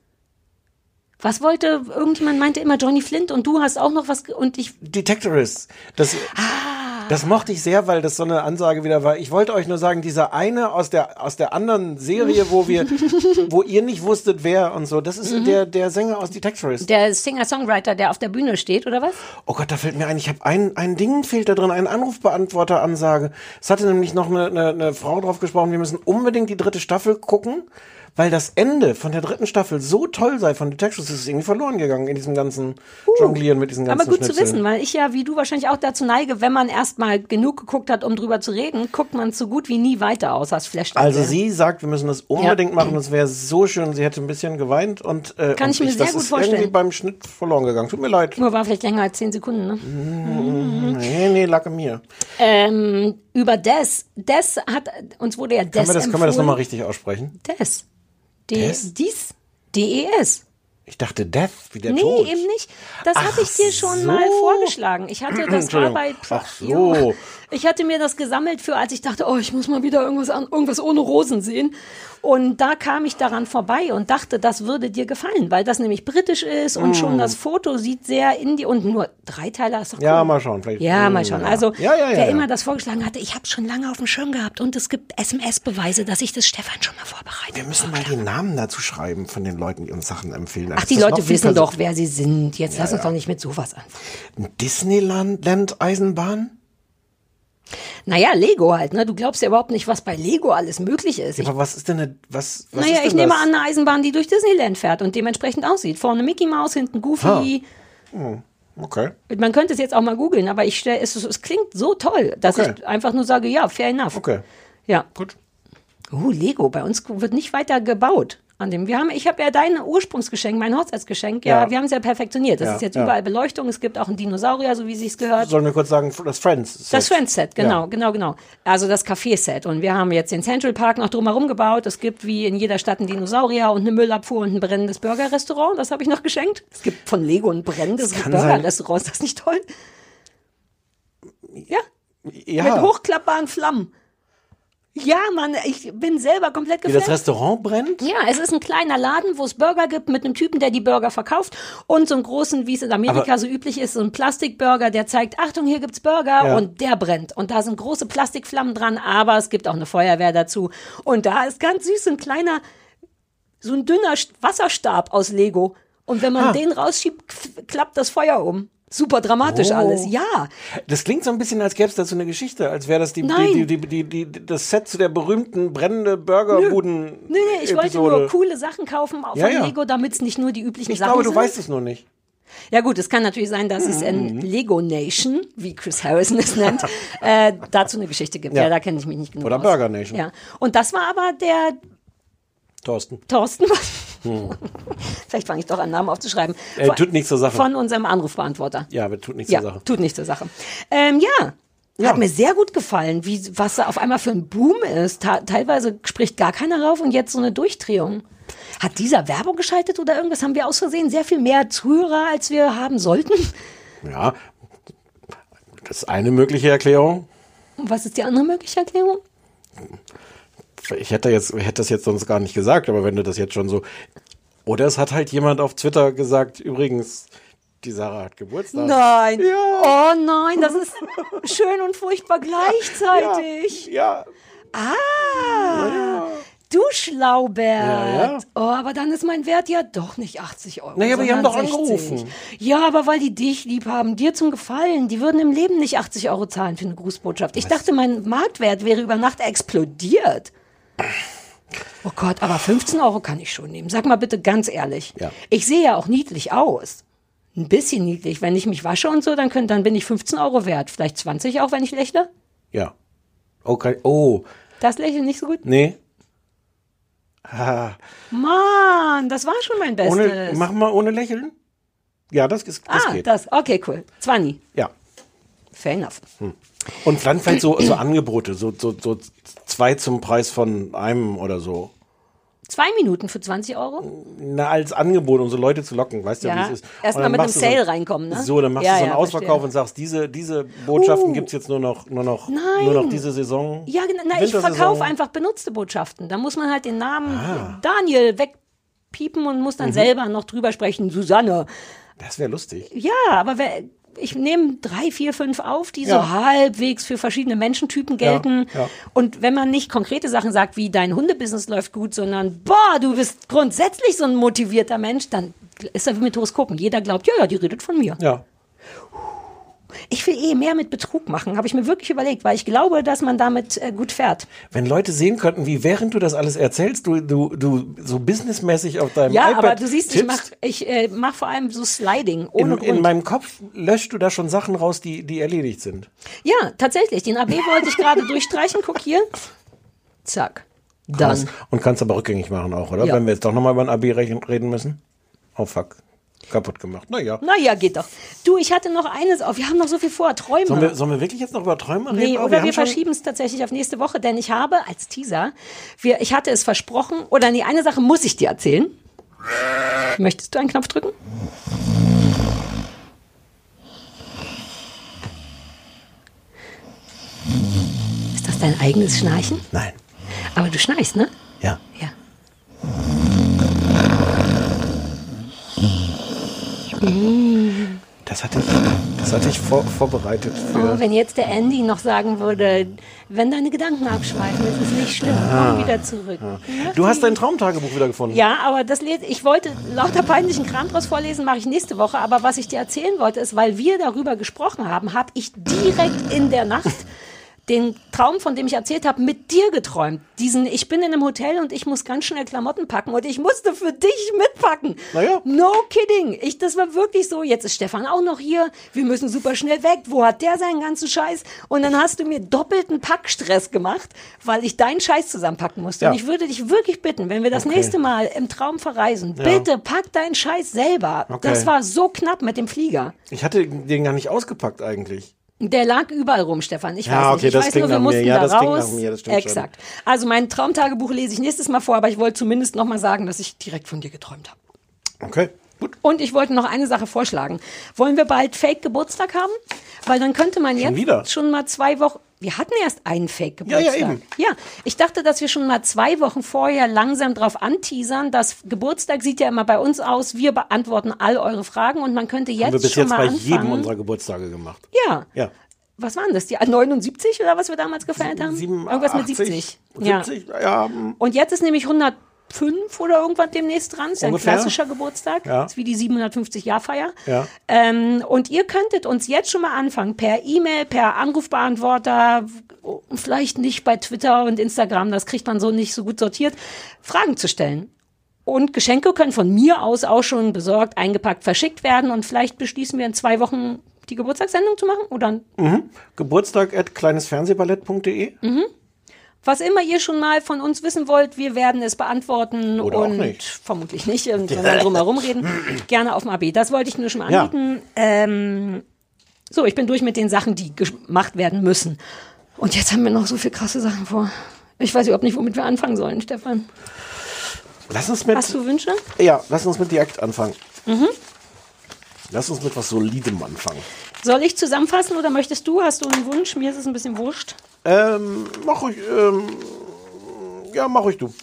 Was wollte, irgendjemand meinte immer Johnny Flint und du hast auch noch was, und ich, Detectorist. Das, Ah. das mochte ich sehr, weil das so eine Ansage wieder war. Ich wollte euch nur sagen, dieser eine aus der, aus der anderen Serie, wo wir, wo ihr nicht wusstet, wer und so, das ist Mhm. der, der Sänger aus Detectorist. der Singer-Songwriter, der auf der Bühne steht, oder was? Oh Gott, da fällt mir ein, ich habe ein, ein Ding fehlt da drin, eine Anrufbeantworter-Ansage. Es hatte nämlich noch eine, eine, eine Frau drauf gesprochen, wir müssen unbedingt die dritte Staffel gucken, weil das Ende von der dritten Staffel so toll sei von Detectives, ist es irgendwie verloren gegangen in diesem ganzen Jonglieren mit diesen ganzen Uh, Aber gut zu Schnipseln. wissen, weil ich ja, wie du wahrscheinlich auch dazu neige, wenn man erstmal genug geguckt hat, um drüber zu reden, guckt man so gut wie nie weiter aus als Flash. Also sie sagt, wir müssen das unbedingt machen. Es wäre so schön. Sie hätte ein bisschen geweint und äh, Kann und ich mir sehr das gut ist vorstellen. irgendwie beim Schnitt verloren gegangen. Tut mir leid. Nur war vielleicht länger als zehn Sekunden, ne? Nee, nee, lag an mir. Ähm, über Des. Des hat, uns wurde ja Des Können wir das, können wir das empfohlen. nochmal richtig aussprechen? Des. D Des? Dies. D-E-S. Ich dachte Death, wie der nee, Tod. eben nicht. Das hatte ich dir schon so. mal vorgeschlagen. Ich hatte das war bei Ach so. Ich hatte mir das gesammelt für, als ich dachte, oh, ich muss mal wieder irgendwas an, irgendwas ohne Rosen sehen. Und da kam ich daran vorbei und dachte, das würde dir gefallen, weil das nämlich britisch ist und Mm. schon das Foto sieht sehr indie und nur drei Teile ist doch cool. Ja, mal schauen. Vielleicht, Ja, mal schauen. Also, ja, ja, ja, wer immer das vorgeschlagen hatte, ich habe schon lange auf dem Schirm gehabt und es gibt SMS-Beweise, dass ich das Stefan schon mal vorbereitet Wir müssen mal die Namen dazu schreiben von den Leuten, die uns Sachen empfehlen. Ach, die Leute wissen doch, wer sie sind. Jetzt lass uns doch nicht mit sowas an. Disneyland Land Eisenbahn? Naja, Lego halt, ne? Du glaubst ja überhaupt nicht, was bei Lego alles möglich ist. Ja, aber was ist denn eine, was, was naja, ich nehme das? an, eine Eisenbahn, die durch Disneyland fährt und dementsprechend aussieht. Vorne Mickey Mouse, hinten Goofy. Hm, okay. Man könnte es jetzt auch mal googeln, aber ich stell, es, es klingt so toll, dass Okay. ich einfach nur sage, ja, fair enough. Okay. Ja. Gut. Oh, Lego, bei uns wird nicht weiter gebaut. An dem. Wir haben, ich habe ja dein Ursprungsgeschenk, mein Hochzeitsgeschenk, ja, Ja. wir haben es ja perfektioniert. Das Ja, ist jetzt ja. überall Beleuchtung. Es gibt auch einen Dinosaurier, so wie sich's gehört. Sollen wir kurz sagen, das Friends. Das Friends-Set, genau, genau, genau. Also das Café-Set. Und wir haben jetzt den Central Park noch drumherum gebaut. Es gibt wie in jeder Stadt einen Dinosaurier und eine Müllabfuhr und ein brennendes Burgerrestaurant. Das habe ich noch geschenkt. Es gibt von Lego ein brennendes Burgerrestaurant. Ist das nicht toll? Ja, Ja. mit hochklappbaren Flammen. Ja, Mann, ich bin selber komplett Wie das geflasht. Restaurant brennt? Ja, es ist ein kleiner Laden, wo es Burger gibt mit einem Typen, der die Burger verkauft und so einen großen, wie es in Amerika Aber- so üblich ist, so ein Plastikburger, der zeigt, Achtung, hier gibt's Burger Ja. und der brennt. Und da sind große Plastikflammen dran, aber es gibt auch eine Feuerwehr dazu. Und da ist ganz süß ein kleiner, so ein dünner St- Wasserstab aus Lego. Und wenn man Ah. den rausschiebt, klappt das Feuer um. Super dramatisch Oh. alles. Ja, Das klingt so ein bisschen, als gäbe es dazu eine Geschichte, als wäre das die, die, die, die, das Set zu der berühmten brennende Burgerbuden. nee, nee, ich wollte Episode. nur coole Sachen kaufen von Ja, ja. Lego, damit es nicht nur die üblichen Ich Sachen glaube, du sind. weißt es nur nicht. Ja gut, es kann natürlich sein, dass es in Mhm. Lego Nation, wie Chris Harrison es nennt, äh, dazu eine Geschichte gibt. Ja, Ja. da kenne ich mich nicht genug Oder aus. Burger Nation. Ja. Und das war aber der Thorsten. Thorsten. Hm. Vielleicht fange ich doch an, Namen aufzuschreiben. Äh, Von- tut nichts zur Sache. Von unserem Anrufbeantworter. Ja, aber tut nichts Ja, zur Sache. tut nichts zur Sache. Ähm, ja. Hat mir sehr gut gefallen, wie, was da auf einmal für ein Boom ist. Ta teilweise spricht gar keiner rauf und jetzt so eine Durchdrehung. Hat dieser Werbung geschaltet oder irgendwas? Haben wir aus Versehen sehr viel mehr Zuhörer, als wir haben sollten? Ja, das ist eine mögliche Erklärung. Und was ist die andere mögliche Erklärung? Ich hätte, jetzt, hätte das jetzt sonst gar nicht gesagt, aber wenn du das jetzt schon so. Oder es hat halt jemand auf Twitter gesagt, übrigens, die Sarah hat Geburtstag. Nein. Oh nein, das ist schön und furchtbar gleichzeitig. Ja. Ah. Du Schlaubert. Ja, ja. Oh, aber dann ist mein Wert ja doch nicht 80 Euro. Naja, aber die haben doch 60. angerufen. Ja, aber weil die dich lieb haben, dir zum Gefallen. Die würden im Leben nicht 80 Euro zahlen für eine Grußbotschaft. Ich dachte, mein Marktwert wäre über Nacht explodiert. Oh Gott, aber 15 Euro kann ich schon nehmen. Sag mal bitte ganz ehrlich. Ja. Ich sehe ja auch niedlich aus. Ein bisschen niedlich. Wenn ich mich wasche und so, dann, können, dann bin ich 15 Euro wert. Vielleicht 20 auch, wenn ich lächle. Ja. Okay. Oh, Das lächeln nicht so gut. nee. Ah, Mann, das war schon mein Bestes. ohne, mach mal ohne Lächeln. Ja, das, ist, das ah, geht. das, okay, cool. 20. Ja. Fair enough. Hm. Und dann vielleicht so, so Angebote, so, so, so zwei zum Preis von einem oder so. Zwei Minuten für 20 Euro? Na, als Angebot, um so Leute zu locken, weißt du, Ja, wie es ist. erst Und mal dann mit einem Sale reinkommen, ne? So, dann machst Ja, du so einen ja, Ausverkauf verstehe. und sagst, diese, diese Botschaften Uh. gibt's jetzt nur noch, nur noch, Nein. nur noch diese Saison. Ja, genau. Na, ich verkaufe einfach benutzte Botschaften. Da muss man halt den Namen Ah. Daniel wegpiepen und muss dann Mhm. selber noch drüber sprechen. Susanne. Das wäre lustig. Ja, aber wer, ich nehme drei, vier, fünf auf, die so Ja. halbwegs für verschiedene Menschentypen gelten. Ja, ja. Und wenn man nicht konkrete Sachen sagt, wie dein Hundebusiness läuft gut, sondern boah, du bist grundsätzlich so ein motivierter Mensch, dann ist er wie mit Horoskopen. Jeder glaubt, ja, ja, die redet von mir. Ja. Ich will eh mehr mit Betrug machen, habe ich mir wirklich überlegt, weil ich glaube, dass man damit äh, gut fährt. Wenn Leute sehen könnten, wie während du das alles erzählst, du, du, du so businessmäßig auf deinem ja, iPad aber du siehst, ich mache tippst, ich, äh, mach vor allem so Sliding, ohne in, in meinem Kopf löscht du da schon Sachen raus, die, die erledigt sind. ja, tatsächlich. Den AB wollte ich gerade durchstreichen. Guck hier. Zack. Krass. Dann. Und kannst aber rückgängig machen auch, oder? Ja. Wenn wir jetzt doch nochmal über ein AB reden müssen. Oh fuck. Kaputt gemacht. Naja. Naja, geht doch. Du, ich hatte noch eines auf. Wir haben noch so viel vor. Träume. Sollen wir, sollen wir wirklich jetzt noch über Träume reden? Nee, Oh, oder wir, schon- verschieben es tatsächlich auf nächste Woche, denn ich habe als Teaser, wir, ich hatte es versprochen, oder nee, eine Sache muss ich dir erzählen. Möchtest du einen Knopf drücken? Ist das dein eigenes Schnarchen? Nein. Aber du schnarchst, ne? Ja. Ja. Das hatte ich, das hatte ich vor, vorbereitet für. Oh, wenn jetzt der Andy noch sagen würde, wenn deine Gedanken abschweifen, ist es nicht schlimm, Ah. komm wieder zurück. Du hast dein Traumtagebuch wieder gefunden. Ja, aber das ich wollte lauter peinlichen Kram draus vorlesen, mache ich nächste Woche. Aber was ich dir erzählen wollte, ist, weil wir darüber gesprochen haben, habe ich direkt in der Nacht den Traum, von dem ich erzählt habe, mit dir geträumt. Diesen, ich bin in einem Hotel und ich muss ganz schnell Klamotten packen und ich musste für dich mitpacken. Naja. No kidding. Ich, das war wirklich so. Jetzt ist Stefan auch noch hier. Wir müssen super schnell weg. Wo hat der seinen ganzen Scheiß? Und dann hast du mir doppelten Packstress gemacht, weil ich deinen Scheiß zusammenpacken musste. Ja. Und ich würde dich wirklich bitten, wenn wir das Okay. nächste Mal im Traum verreisen, Ja. bitte pack deinen Scheiß selber. Okay. Das war so knapp mit dem Flieger. Ich hatte den gar nicht ausgepackt eigentlich. Der lag überall rum, Stefan. Ich Ja, weiß okay, nicht. Ich weiß nur, wir mussten Ja, da raus. mir, stimmt schon. Exakt. Also mein Traumtagebuch lese ich nächstes Mal vor, aber ich wollte zumindest noch mal sagen, dass ich direkt von dir geträumt habe. Okay. Und ich wollte noch eine Sache vorschlagen. Wollen wir bald Fake Geburtstag haben? Weil dann könnte man Schon jetzt wieder? schon mal zwei Wochen. Wir hatten erst einen Fake Ja, ja, eben. Ja, ich dachte, dass wir schon mal zwei Wochen vorher langsam drauf anteasern. Das Geburtstag sieht ja immer bei uns aus. Wir beantworten all eure Fragen und man könnte jetzt Haben wir bis schon jetzt mal bei anfangen. jedem unserer Geburtstage gemacht. ja. Ja. Was waren das? Die 79 oder was wir damals gefeiert haben? Irgendwas mit 70. 70, ja. mm. Und jetzt ist nämlich 105 oder irgendwas demnächst dran. Ist ja ein klassischer Geburtstag. Ja. Ist wie die 750-Jahr-Feier. Ja. Ähm, und ihr könntet uns jetzt schon mal anfangen, per E-Mail, per Anrufbeantworter, vielleicht nicht bei Twitter und Instagram, das kriegt man so nicht so gut sortiert, Fragen zu stellen. Und Geschenke können von mir aus auch schon besorgt, eingepackt, verschickt werden. Und vielleicht beschließen wir in zwei Wochen die Geburtstagssendung zu machen. Oder Mhm. Geburtstag at kleinesfernsehballett.de. Mhm. Was immer ihr schon mal von uns wissen wollt, wir werden es beantworten Oder auch und nicht. vermutlich nicht, wenn wir drum herum reden. Gerne auf dem AB. Das wollte ich nur schon mal Ja. anbieten. Ähm, so, ich bin durch mit den Sachen, die gemacht werden müssen. Und jetzt haben wir noch so viel krasse Sachen vor. Ich weiß überhaupt nicht, womit wir anfangen sollen, Stefan. Lass uns mit. Hast du Wünsche? Ja, lass uns mit direkt anfangen. Mhm. Lass uns mit was Solidem anfangen. Soll ich zusammenfassen oder möchtest du? Hast du einen Wunsch? Mir ist es ein bisschen wurscht. Ähm, mach ruhig, ähm, ja, mach ruhig du.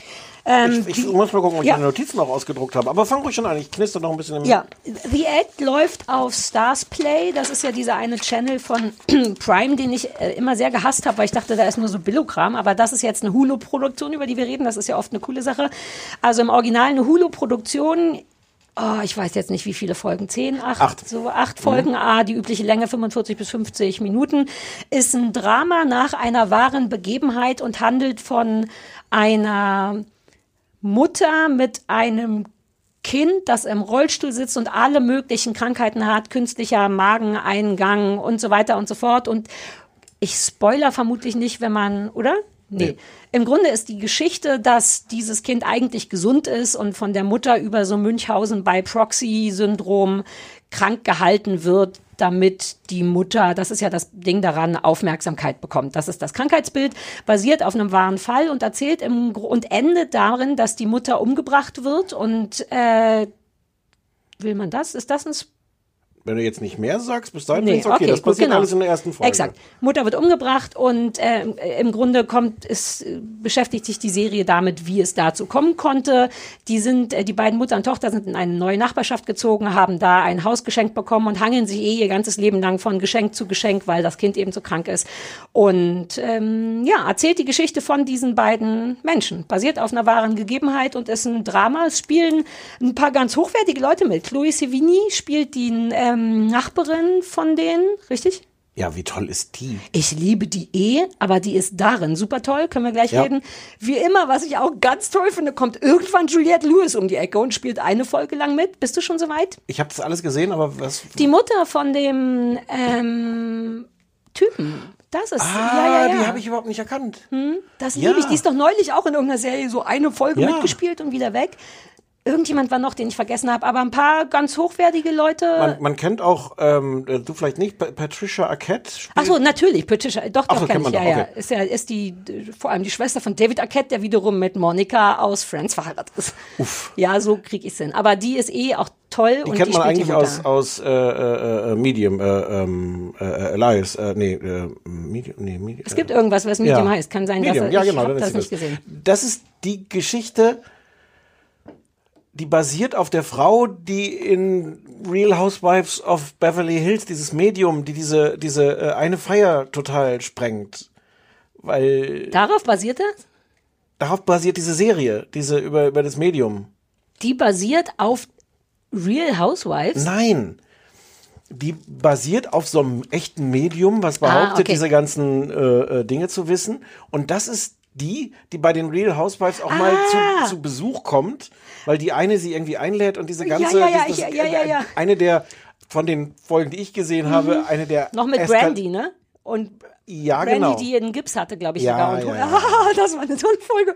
Ähm, ich, ich muss mal gucken, ob ja. ich meine Notizen auch ausgedruckt habe. Aber fang ruhig schon an. Ich knister noch ein bisschen im. Ja, The Act läuft auf Stars Play. Das ist ja dieser eine Channel von Prime, den ich äh, immer sehr gehasst habe, weil ich dachte, da ist nur so Billokram. Aber das ist jetzt eine Hulu-Produktion, über die wir reden. Das ist ja oft eine coole Sache. Also im Original eine Hulu-Produktion. Oh, ich weiß jetzt nicht, wie viele Folgen. Zehn, acht? Acht. So acht Folgen. Ah, die übliche Länge 45 bis 50 Minuten. Ist ein Drama nach einer wahren Begebenheit und handelt von einer Mutter mit einem Kind, das im Rollstuhl sitzt und alle möglichen Krankheiten hat, künstlicher Mageneingang und so weiter und so fort. Und ich spoiler vermutlich nicht, wenn man, oder? Nee. Im Grunde ist die Geschichte, dass dieses Kind eigentlich gesund ist und von der Mutter über so Münchhausen bei Proxy-Syndrom krank gehalten wird, damit die Mutter, das ist ja das Ding daran, Aufmerksamkeit bekommt. Das ist das Krankheitsbild, basiert auf einem wahren Fall und erzählt im und endet darin, dass die Mutter umgebracht wird und äh, will man das? Ist das ein Wenn du jetzt nicht mehr sagst, bis dahin Nee, okay, okay, das gut, passiert genau. alles in der ersten Folge. Exakt. Mutter wird umgebracht und äh, im Grunde kommt es äh, beschäftigt sich die Serie damit, wie es dazu kommen konnte. Die sind äh, die beiden Mutter und Tochter sind in eine neue Nachbarschaft gezogen, haben da ein Haus geschenkt bekommen und hangeln sich eh ihr ganzes Leben lang von Geschenk zu Geschenk, weil das Kind eben so krank ist. Und ähm, ja, erzählt die Geschichte von diesen beiden Menschen, basiert auf einer wahren Gegebenheit und ist ein Drama. Es spielen ein paar ganz hochwertige Leute mit. Chloe Sevigny spielt die ähm, Nachbarin von denen, richtig? Ja, wie toll ist die? Ich liebe die eh, aber die ist darin super toll, können wir gleich Ja. reden. Wie immer, was ich auch ganz toll finde, kommt irgendwann Juliette Lewis um die Ecke und spielt eine Folge lang mit. Bist du schon soweit? Ich habe das alles gesehen, aber was? Die Mutter von dem ähm, Typen. Das ist, Ah, ja, ja, ja. die habe ich überhaupt nicht erkannt. Hm, das Ja. liebe ich. Die ist doch neulich auch in irgendeiner Serie so eine Folge Ja. mitgespielt und wieder weg. Irgendjemand war noch, den ich vergessen habe, aber ein paar ganz hochwertige Leute. Man, man kennt auch, ähm, äh, du vielleicht nicht, Pa- Patricia Arquette. spielt- Ach so, natürlich, Patricia, doch, Ach doch, so, kenn kennt ich, man ja, doch, ja. okay. Ist ja, ist die, äh, vor allem die Schwester von David Arquette, der wiederum mit Monica aus Friends verheiratet ist. Uff. Ja, so krieg ich's hin. Aber die ist eh auch toll Die und kennt die man eigentlich aus, aus äh, äh, äh, Medium, äh, ähm, äh, Elias, äh, nee, äh, Medium, nee, Medium. Es gibt irgendwas, was Medium ja. heißt. Kann sein, dass Medium, er, ja, ich genau, hab dann das nicht gesehen. Das ist die Geschichte, die basiert auf der Frau, die in Real Housewives of Beverly Hills, dieses Medium, die diese, diese äh, eine Feier total sprengt. Weil Darauf basiert das? darauf basiert diese Serie, diese über, über das Medium. Die basiert auf Real Housewives? Nein. die basiert auf so einem echten Medium, was behauptet, Ah, okay. diese ganzen äh, äh, Dinge zu wissen. Und das ist die, die bei den Real Housewives auch mal Ah. zu, zu Besuch kommt, weil die eine sie irgendwie einlädt und diese ganze, ja, ja, das, ich- ja, ja, ja. eine der von den Folgen, die ich gesehen habe, eine der Noch mit Brandy, ne? Und Ja, Brandy, genau. die einen Gips hatte, glaube ich Ja, sogar. Und ja, ja. Ah, das war eine tolle Folge.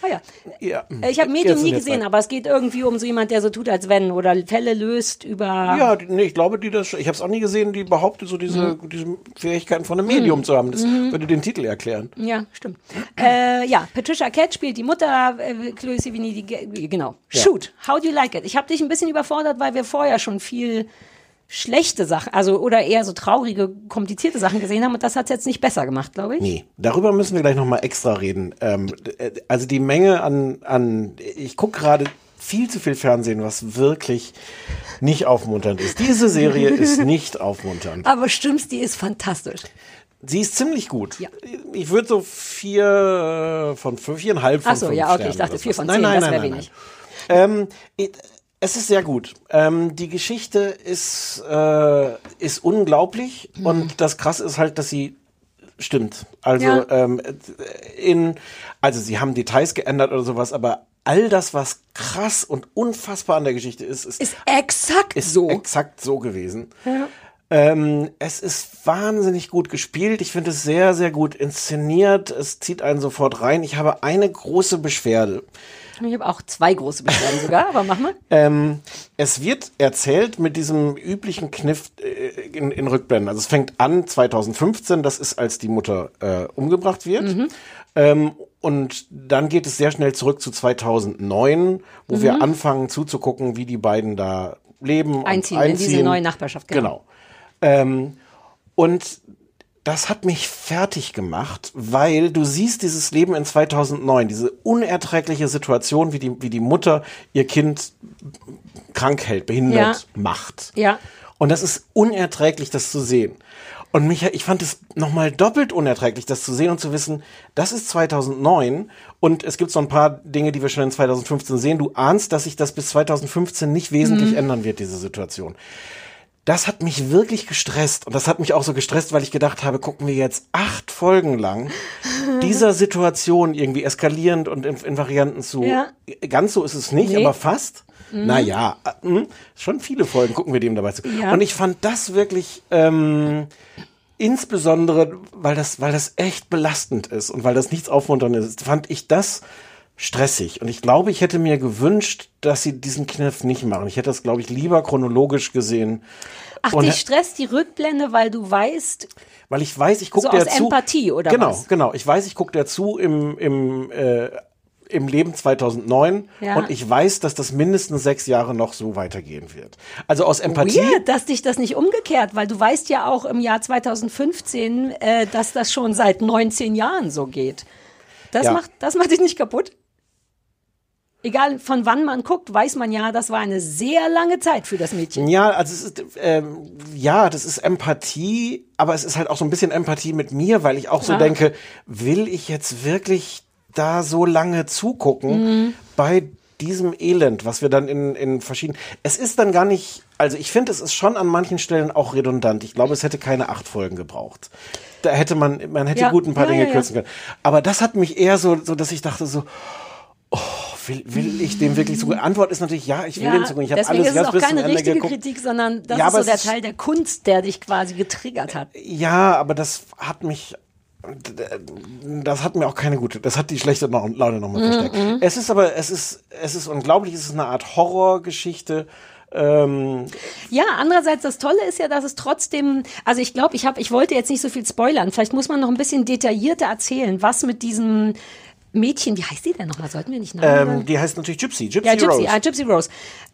Ah ja. Ja. Ich habe Medium nie gesehen, aber es geht irgendwie um so jemand, der so tut, als wenn oder Fälle löst über. Ja, nee, ich glaube, die das, ich habe es auch nie gesehen, die behauptet so diese, Mhm. diese Fähigkeiten von einem Medium zu haben. Das Mhm. würde den Titel erklären. Ja, stimmt. Äh, ja, Patricia Cat spielt die Mutter, äh, Chloe Sevigny, die, Ge- genau. Shoot, how do you like it? Ich habe dich ein bisschen überfordert, weil wir vorher schon viel schlechte Sachen, also oder eher so traurige, komplizierte Sachen gesehen haben und das hat jetzt nicht besser gemacht, glaube ich. Nee, darüber müssen wir gleich nochmal extra reden. Ähm, äh, also die Menge an, an ich gucke gerade viel zu viel Fernsehen, was wirklich nicht aufmunternd ist. Diese Serie ist nicht aufmunternd. Aber stimmt's, die ist fantastisch. Sie ist ziemlich gut. Ich würde so vier äh, von fünf, viereinhalb von Ach so, fünf ja, okay, Sternen ich dachte vier von Nein, zehn, nein, das nein, wäre nein, wenig. Ähm, it- es ist sehr gut. Ähm, die Geschichte ist, äh, ist unglaublich Mhm. und das Krasse ist halt, dass sie stimmt. Also Ja. ähm, in, also sie haben Details geändert oder sowas, aber all das, was krass und unfassbar an der Geschichte ist, ist, ist exakt so. Exakt so gewesen. Ja. Ähm, es ist wahnsinnig gut gespielt. Ich finde es sehr, sehr gut inszeniert. Es zieht einen sofort rein. Ich habe eine große Beschwerde. Ich habe auch zwei große Beschwerden sogar, aber mach mal. Ähm, es wird erzählt mit diesem üblichen Kniff äh, in, in Rückblenden. Also es fängt an 2015, das ist, als die Mutter äh, umgebracht wird. Mhm. Ähm, und dann geht es sehr schnell zurück zu 2009, wo Mhm. wir anfangen zuzugucken, wie die beiden da leben. und Einziehen, in diese neue Nachbarschaft, genau. Genau. Ähm, und das hat mich fertig gemacht, weil du siehst dieses Leben in 2009, diese unerträgliche Situation, wie die, wie die Mutter ihr Kind krank hält, behindert macht. Ja. Und das ist unerträglich, das zu sehen. Und mich, ich fand es nochmal doppelt unerträglich, das zu sehen und zu wissen, das ist 2009 und es gibt so ein paar Dinge, die wir schon in 2015 sehen. Du ahnst, dass sich das bis 2015 nicht wesentlich Mhm. ändern wird, diese Situation. Das hat mich wirklich gestresst und das hat mich auch so gestresst, weil ich gedacht habe, gucken wir jetzt acht Folgen lang dieser Situation irgendwie eskalierend und in, in Varianten zu. Ja. Ganz so ist es nicht, Nee. aber fast. Mhm. Naja, äh, mh, schon viele Folgen gucken wir dem dabei zu. Ja. Und ich fand das wirklich ähm, insbesondere, weil das, weil das echt belastend ist und weil das nichts aufmunterndes ist, fand ich das stressig. Und ich glaube, ich hätte mir gewünscht, dass sie diesen Kniff nicht machen. Ich hätte das, glaube ich, lieber chronologisch gesehen. Ach, Und- dich stresst die Rückblende, weil du weißt, weil ich weiß, ich gucke So dir aus zu. Empathie, oder genau, was? Genau, Ich weiß, ich gucke dir zu im, im, äh, im Leben 2009 Ja. und ich weiß, dass das mindestens sechs Jahre noch so weitergehen wird. Also aus Empathie. weird, dass dich das nicht umgekehrt, weil du weißt ja auch im Jahr 2015, äh, dass das schon seit 19 Jahren so geht. Das, Ja. macht, das macht dich nicht kaputt? Egal von wann man guckt, weiß man ja, das war eine sehr lange Zeit für das Mädchen. Ja, also es ist, ähm, ja, das ist Empathie, aber es ist halt auch so ein bisschen Empathie mit mir, weil ich auch so Ja. denke, will ich jetzt wirklich da so lange zugucken Mhm. bei diesem Elend, was wir dann in, in verschiedenen, es ist dann gar nicht, also ich finde, es ist schon an manchen Stellen auch redundant. Ich glaube, es hätte keine acht Folgen gebraucht. Da hätte man, man hätte Ja. gut ein paar Ja, Dinge kürzen können. Aber das hat mich eher so, so, dass ich dachte so, will, will ich dem wirklich zugucken? Antwort ist natürlich ja, ich will Ja, dem zugucken. Ich habe alles ist es auch bis keine richtige geguckt. Kritik, sondern das Ja, ist so der Teil der Kunst, der dich quasi getriggert hat. Ja, aber das hat mich. Das hat mir auch keine gute. Das hat die schlechte Lau- Laune nochmal Mhm, verstärkt. mhm. Es ist aber, es ist, es ist unglaublich. Es ist eine Art Horrorgeschichte. Ähm, Ja, andererseits das Tolle ist ja, dass es trotzdem, also ich glaube, ich habe, ich wollte jetzt nicht so viel spoilern. Vielleicht muss man noch ein bisschen detaillierter erzählen, was mit diesem Mädchen, wie heißt die denn nochmal? Sollten wir nicht Namen ähm, die heißt natürlich Gypsy. Gypsy, ja, Gypsy, Rose. ah, Gypsy Rose.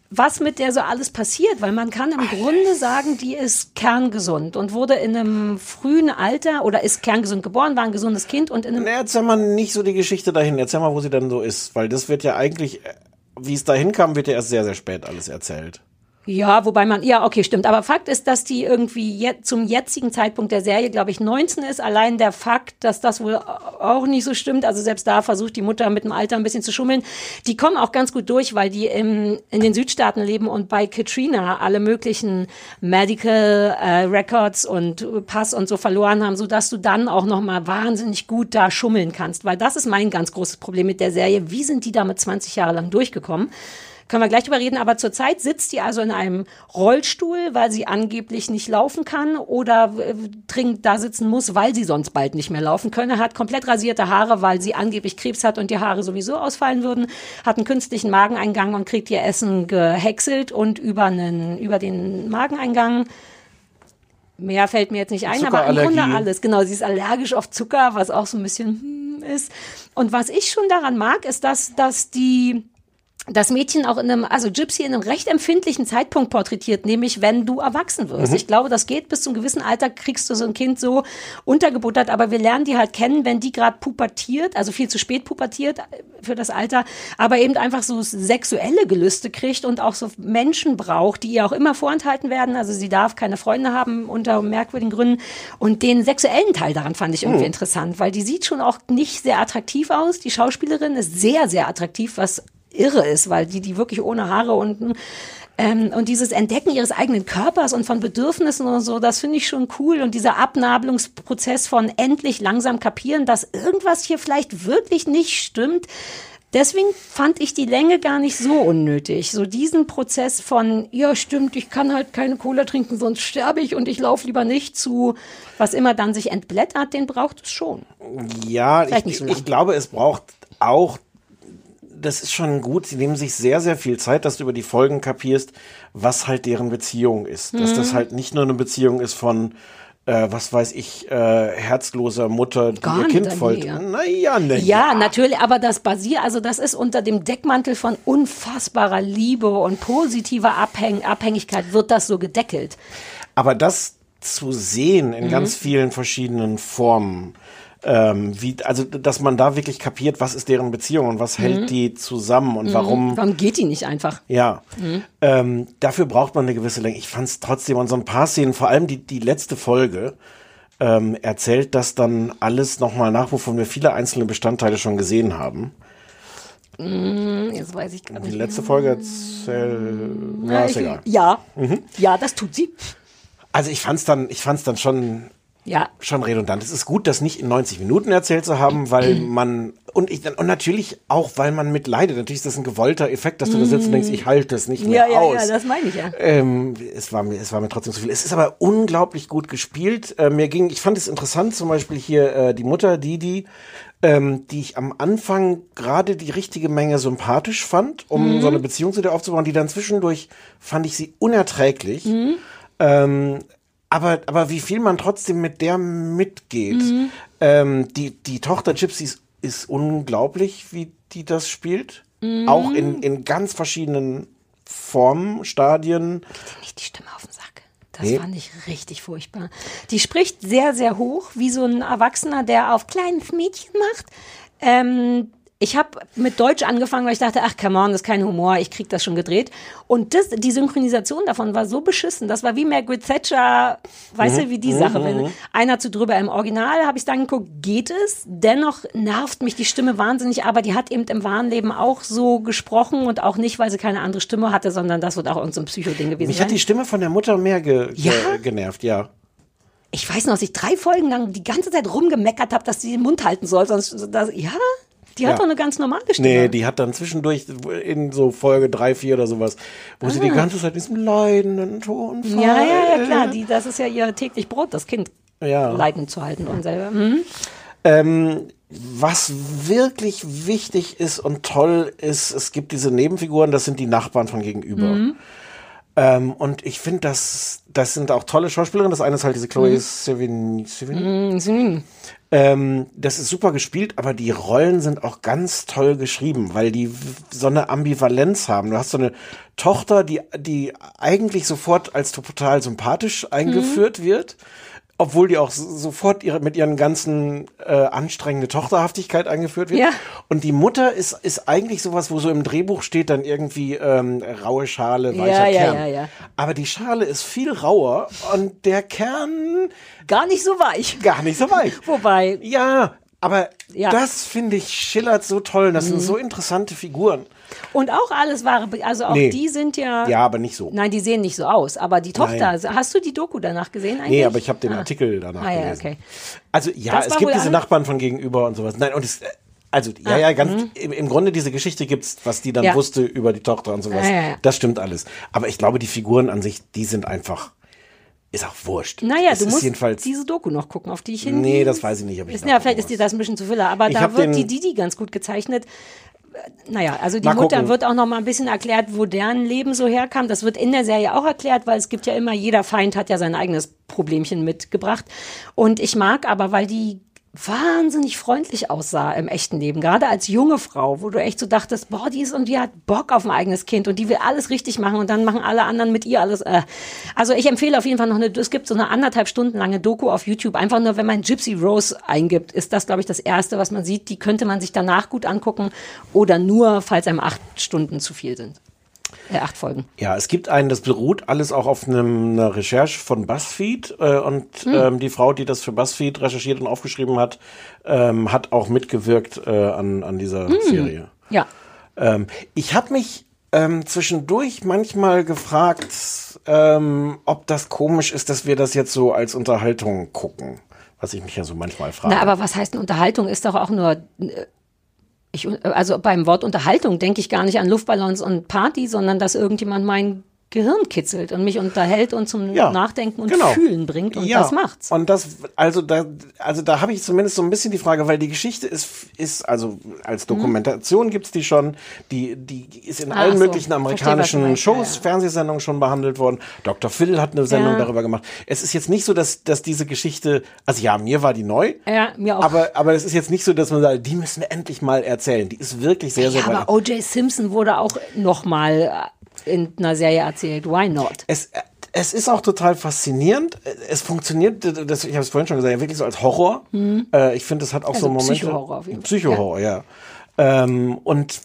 Was mit der so alles passiert, weil man kann im Grunde sagen, die ist kerngesund und wurde in einem frühen Alter oder ist kerngesund geboren, war ein gesundes Kind und in einem Na, erzähl mal nicht so die Geschichte dahin. Erzähl mal, wo sie dann so ist. Weil das wird ja eigentlich, äh, wie es dahin kam, wird ja erst sehr, sehr spät alles erzählt. Ja, wobei man, ja, okay, stimmt. Aber Fakt ist, dass die irgendwie je, zum jetzigen Zeitpunkt der Serie, glaube ich, 19 ist. Allein der Fakt, dass das wohl auch nicht so stimmt. Also selbst da versucht die Mutter mit dem Alter ein bisschen zu schummeln. Die kommen auch ganz gut durch, weil die im, in den Südstaaten leben und bei Katrina alle möglichen Medical äh, Records und Pass und so verloren haben, sodass du dann auch nochmal wahnsinnig gut da schummeln kannst. Weil das ist mein ganz großes Problem mit der Serie. Wie sind die damit 20 Jahre lang durchgekommen? Können wir gleich drüber reden, aber zurzeit sitzt die also in einem Rollstuhl, weil sie angeblich nicht laufen kann oder äh, dringend da sitzen muss, weil sie sonst bald nicht mehr laufen könne, hat komplett rasierte Haare, weil sie angeblich Krebs hat und die Haare sowieso ausfallen würden, hat einen künstlichen Mageneingang und kriegt ihr Essen gehäckselt und über, einen, über den Mageneingang Mehr fällt mir jetzt nicht ein, aber im Grunde alles. Genau, sie ist allergisch auf Zucker, was auch so ein bisschen hm, ist. Und was ich schon daran mag, ist, dass, dass die das Mädchen auch in einem, also Gypsy in einem recht empfindlichen Zeitpunkt porträtiert, nämlich wenn du erwachsen wirst. Mhm. Ich glaube, das geht bis zum gewissen Alter, kriegst du so ein Kind so untergebuttert, aber wir lernen die halt kennen, wenn die gerade pubertiert, also viel zu spät pubertiert für das Alter, aber eben einfach so sexuelle Gelüste kriegt und auch so Menschen braucht, die ihr auch immer vorenthalten werden. Also sie darf keine Freunde haben unter merkwürdigen Gründen. Und den sexuellen Teil daran fand ich irgendwie Mhm. interessant, weil die sieht schon auch nicht sehr attraktiv aus. Die Schauspielerin ist sehr, sehr attraktiv, was irre ist, weil die, die wirklich ohne Haare und ähm, und dieses Entdecken ihres eigenen Körpers und von Bedürfnissen und so, das finde ich schon cool. Und dieser Abnabelungsprozess von endlich langsam kapieren, dass irgendwas hier vielleicht wirklich nicht stimmt. Deswegen fand ich die Länge gar nicht so unnötig. So diesen Prozess von, ja stimmt, ich kann halt keine Cola trinken, sonst sterbe ich und ich laufe lieber nicht zu, was immer dann sich entblättert, den braucht es schon. Ja, ich, so ich glaube, es braucht auch, das ist schon gut, sie nehmen sich sehr, sehr viel Zeit, dass du über die Folgen kapierst, was halt deren Beziehung ist. Dass Mhm. das halt nicht nur eine Beziehung ist von, äh, was weiß ich, äh, herzloser Mutter, die Gar ihr Kind folgt. ja. Naja, ne. Ja, natürlich, aber das basiert, also das ist unter dem Deckmantel von unfassbarer Liebe und positiver Abhäng Abhängigkeit wird das so gedeckelt. Aber das zu sehen in Mhm. ganz vielen verschiedenen Formen, ähm, wie, also dass man da wirklich kapiert, was ist deren Beziehung und was Mhm. hält die zusammen und Mhm. warum. Warum geht die nicht einfach? Ja, Mhm. ähm, dafür braucht man eine gewisse Länge. Ich fand es trotzdem und so ein paar Szenen, vor allem die, die letzte Folge, ähm, erzählt das dann alles nochmal nach, wovon wir viele einzelne Bestandteile schon gesehen haben. Mm, Jetzt weiß ich gar Die nicht. letzte Folge erzählt, ja, Ja, ist egal. ja, Mhm. ja, das tut sie. Also ich fand's dann, ich fand's dann schon, Ja. schon redundant. Es ist gut, das nicht in 90 Minuten erzählt zu haben, weil man und ich und natürlich auch, weil man mitleidet. Natürlich ist das ein gewollter Effekt, dass du da sitzt und denkst, ich halte das nicht mehr Ja, ja, aus. ja, das meine ich ja. Ähm, es, war mir, es war mir trotzdem zu viel. Es ist aber unglaublich gut gespielt. Äh, mir ging, ich fand es interessant, zum Beispiel hier äh, die Mutter Didi, ähm, die ich am Anfang gerade die richtige Menge sympathisch fand, um Mhm. so eine Beziehung zu der aufzubauen, die dann zwischendurch fand ich sie unerträglich. Mhm. Ähm, aber, aber wie viel man trotzdem mit der mitgeht. Mhm. Ähm, die, die Tochter Gypsy ist, ist unglaublich, wie die das spielt. Mhm. Auch in, in ganz verschiedenen Formen, Stadien. Nicht die Stimme auf den Sack. Das Nee. fand ich richtig furchtbar. Die spricht sehr, sehr hoch, wie so ein Erwachsener, der auf kleines Mädchen macht. Ähm, ich habe mit Deutsch angefangen, weil ich dachte, ach, come on, das ist kein Humor, ich krieg das schon gedreht. Und das, die Synchronisation davon war so beschissen. Das war wie Margaret Thatcher, weißt Mhm. du, wie die Mhm, Sache, mhm. wenn einer zu drüber im Original habe ich dann geguckt, geht es. Dennoch nervt mich die Stimme wahnsinnig, aber die hat eben im wahren Leben auch so gesprochen und auch nicht, weil sie keine andere Stimme hatte, sondern das wird auch irgendein so Psychoding gewesen Mich sein. hat die Stimme von der Mutter mehr ge Ja? ge genervt, ja. Ich weiß noch, dass ich drei Folgen lang die ganze Zeit rumgemeckert habe, dass sie den Mund halten soll. Sonst, das, ja, die hat Ja. doch eine ganz normale Stimme. Nee, die hat dann zwischendurch in so Folge 3, 4 oder sowas, wo sie die Ah. ganze Zeit diesen leidenden Ton ja, ja, ja, klar. Die, das ist ja ihr täglich Brot, das Kind Ja. leiden zu halten und selber. Mhm. Ähm, was wirklich wichtig ist und toll ist, es gibt diese Nebenfiguren, das sind die Nachbarn von gegenüber. Mhm. Ähm, und ich finde, das, das sind auch tolle Schauspielerinnen. Das eine ist halt diese Chloe Mhm. Sevigny. Sevigny? Mhm. Ähm, das ist super gespielt, aber die Rollen sind auch ganz toll geschrieben, weil die so eine Ambivalenz haben. Du hast so eine Tochter, die, die eigentlich sofort als total sympathisch eingeführt wird. Obwohl die auch so- sofort ihre, mit ihren ganzen äh, anstrengende Tochterhaftigkeit eingeführt wird. Ja. Und die Mutter ist, ist eigentlich sowas, wo so im Drehbuch steht dann irgendwie ähm, raue Schale, weicher Ja, ja, Kern. ja, ja. Aber die Schale ist viel rauer und der Kern gar nicht so weich. Gar nicht so weich. Wobei. Ja, aber Ja. das finde ich schillert so toll. Das sind Mhm. so interessante Figuren. Und auch alles wahre, also auch Nee. die sind ja. Ja, aber nicht so. Nein, die sehen nicht so aus. Aber die Tochter, Nein. hast du die Doku danach gesehen eigentlich? Nee, aber ich habe den Ah. Artikel danach Ah, ja, gelesen. okay. Also ja, Das es gibt diese Nachbarn von gegenüber und sowas. Nein, und es, äh, also ja, Ah, ja, ganz mhm. im, im Grunde diese Geschichte gibt's, was die dann Ja. wusste über die Tochter und sowas. Ja, ja. Das stimmt alles. Aber ich glaube, die Figuren an sich, die sind einfach, ist auch wurscht. Naja, es du musst jedenfalls. diese Doku noch gucken, auf die ich hin. Nee, das weiß ich nicht, ob ich ist, Ja, vielleicht ist dir das ein bisschen zu viel, aber Ich da wird den- die Didi ganz gut gezeichnet. Naja, also die Mal Mutter gucken. wird auch noch mal ein bisschen erklärt, wo deren Leben so herkam. Das wird in der Serie auch erklärt, weil es gibt ja immer, jeder Feind hat ja sein eigenes Problemchen mitgebracht. Und ich mag aber, weil die wahnsinnig freundlich aussah im echten Leben, gerade als junge Frau, wo du echt so dachtest, boah, die ist und die hat Bock auf ein eigenes Kind und die will alles richtig machen und dann machen alle anderen mit ihr alles. Äh. Also ich empfehle auf jeden Fall noch eine, es gibt so eine anderthalb Stunden lange Doku auf YouTube, einfach nur, wenn man Gypsy Rose eingibt, ist das, glaube ich, das erste, was man sieht. Die könnte man sich danach gut angucken oder nur, falls einem acht Stunden zu viel sind. Äh, acht Folgen. Ja, es gibt einen, das beruht alles auch auf einem, einer Recherche von BuzzFeed äh, und Hm. ähm, die Frau, die das für BuzzFeed recherchiert und aufgeschrieben hat, ähm, hat auch mitgewirkt äh, an, an dieser Hm. Serie. Ja. Ähm, ich habe mich ähm, zwischendurch manchmal gefragt, ähm, ob das komisch ist, dass wir das jetzt so als Unterhaltung gucken. Was ich mich ja so manchmal frage. Na, aber was heißt denn Unterhaltung? Ist doch auch nur. Ich, also beim Wort Unterhaltung denke ich gar nicht an Luftballons und Party, sondern dass irgendjemand mein Gehirn kitzelt und mich unterhält und zum Ja, Nachdenken und genau. Fühlen bringt und ja, das macht's. Und das, also da, also da habe ich zumindest so ein bisschen die Frage, weil die Geschichte ist, ist also als Dokumentation gibt's die schon, die, die ist in Mhm. Ah, allen so. möglichen Verstehe, amerikanischen meinst. Shows, Fernsehsendungen schon behandelt worden. Dr. Phil hat eine Sendung Ja. darüber gemacht. Es ist jetzt nicht so, dass, dass diese Geschichte, also ja, mir war die neu. Ja, mir auch. Aber, aber es ist jetzt nicht so, dass man sagt, die müssen wir endlich mal erzählen. Die ist wirklich sehr, sehr ja, aber O.J. Simpson wurde auch noch mal in einer Serie erzählt. Why not? Es, es ist auch total faszinierend. Es funktioniert, das, ich habe es vorhin schon gesagt, ja, wirklich so als Horror. Mhm. Äh, ich finde, es hat auch Also so Momente. Psychohorror auf jeden Fall. Psychohorror, ja. Ähm, und,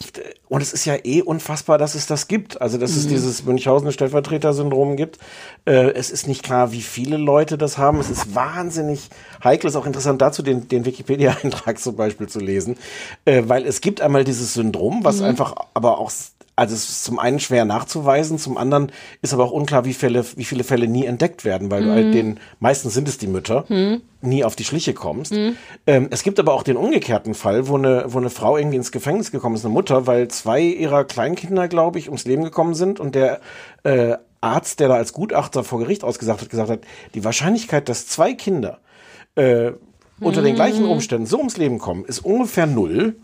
und es ist ja eh unfassbar, dass es das gibt. Also, dass es Mhm. dieses Münchhausen-Stellvertreter-Syndrom gibt. Äh, es ist nicht klar, wie viele Leute das haben. Es ist wahnsinnig heikel. Es ist auch interessant dazu, den, den Wikipedia-Eintrag zum Beispiel zu lesen. Äh, weil es gibt einmal dieses Syndrom, was Mhm. einfach aber auch also es ist zum einen schwer nachzuweisen, zum anderen ist aber auch unklar, wie, Fälle, wie viele Fälle nie entdeckt werden, weil du Mhm. halt den, meistens sind es die Mütter, Mhm. nie auf die Schliche kommst. Mhm. Ähm, es gibt aber auch den umgekehrten Fall, wo eine, wo eine Frau irgendwie ins Gefängnis gekommen ist, eine Mutter, weil zwei ihrer Kleinkinder, glaube ich, ums Leben gekommen sind und der äh, Arzt, der da als Gutachter vor Gericht ausgesagt hat, gesagt hat, die Wahrscheinlichkeit, dass zwei Kinder äh, unter den Mhm. gleichen Umständen so ums Leben kommen, ist ungefähr null.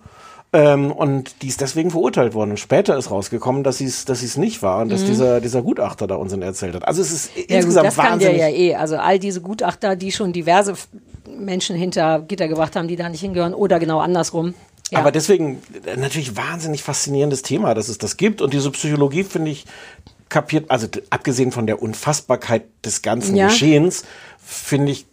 Ähm, und die ist deswegen verurteilt worden. Und später ist rausgekommen, dass sie es dass sie's nicht war und dass Mhm. dieser, dieser Gutachter da Unsinn erzählt hat. Also es ist Ja, gut, insgesamt das kann der wahnsinnig. ja eh. Also all diese Gutachter, die schon diverse Menschen hinter Gitter gebracht haben, die da nicht hingehören oder genau andersrum. Ja. Aber deswegen äh, natürlich wahnsinnig faszinierendes Thema, dass es das gibt. Und diese Psychologie, finde ich, kapiert, also abgesehen von der Unfassbarkeit des ganzen Ja. Geschehens, finde ich,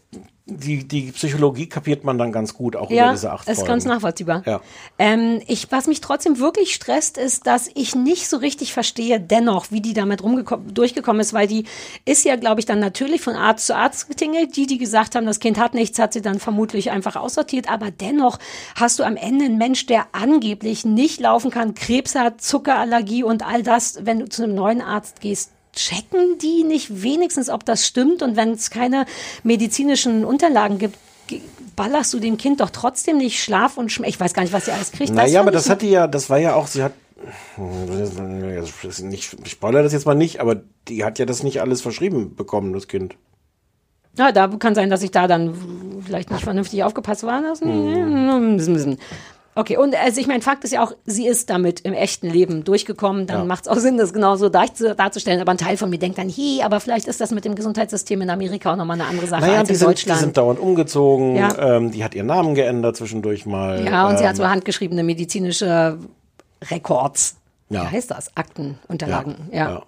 die, die Psychologie kapiert man dann ganz gut, auch über ja, diese acht ist Folgen. ganz nachvollziehbar. Ja. Ähm, ich, was mich trotzdem wirklich stresst, ist, dass ich nicht so richtig verstehe, dennoch, wie die damit rumgekommen, durchgekommen ist, weil die ist ja, glaube ich, dann natürlich von Arzt zu Arzt getingelt. Die, die gesagt haben, das Kind hat nichts, hat sie dann vermutlich einfach aussortiert. Aber dennoch hast du am Ende einen Mensch, der angeblich nicht laufen kann, Krebs hat, Zuckerallergie und all das, wenn du zu einem neuen Arzt gehst. Checken die nicht wenigstens, ob das stimmt? Und wenn es keine medizinischen Unterlagen gibt, ballerst du dem Kind doch trotzdem nicht Schlaf und Schm Ich weiß gar nicht, was sie alles kriegt. Naja, aber das ich- hat die ja, das war ja auch, sie hat, nicht, ich spoilere das jetzt mal nicht, aber die hat ja das nicht alles verschrieben bekommen, das Kind. Ja, da kann sein, dass ich da dann vielleicht nicht vernünftig aufgepasst war. Das- Hm. Okay, und also ich meine, Fakt ist ja auch, sie ist damit im echten Leben durchgekommen. Dann Ja. macht es auch Sinn, das genauso darzu- darzustellen. Aber ein Teil von mir denkt dann, hi, aber vielleicht ist das mit dem Gesundheitssystem in Amerika auch nochmal eine andere Sache Naja, als die in sind, die Deutschland. sind dauernd umgezogen, Ja. ähm, die hat ihren Namen geändert zwischendurch mal. ja, und sie ähm, hat so handgeschriebene medizinische Records. Ja. Wie heißt das? Akten, Unterlagen. Ja, Ja. ja.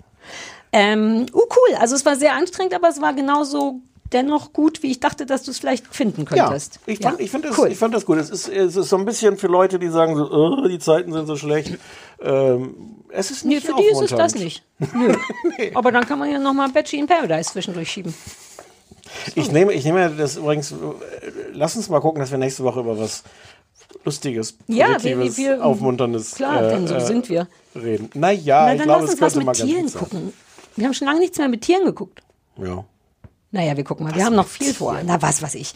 Ähm, uh, cool. Also es war sehr anstrengend, aber es war genauso dennoch gut, wie ich dachte, dass du es vielleicht finden könntest. Ja, ich fand, ich, find das, ich fand das gut. Es ist, es ist so ein bisschen für Leute, die sagen so, oh, die Zeiten sind so schlecht. Ähm, es ist Nee, nicht für die ist es das nicht. Nö. Aber dann kann man ja nochmal Batchy in Paradise zwischendurch schieben. Ich nehme, ich nehme das übrigens, äh, lass uns mal gucken, dass wir nächste Woche über was Lustiges, Ja, Positives, wir- wir- Aufmunterndes Klar, äh, denn so äh, sind wir. reden. Naja, Na, ich dann glaube, es könnte mal mit ganz Tieren gut gucken. Wir haben schon lange nichts mehr mit Tieren geguckt. Ja. Naja, wir gucken mal. Wir haben noch viel vor. Na, was weiß ich.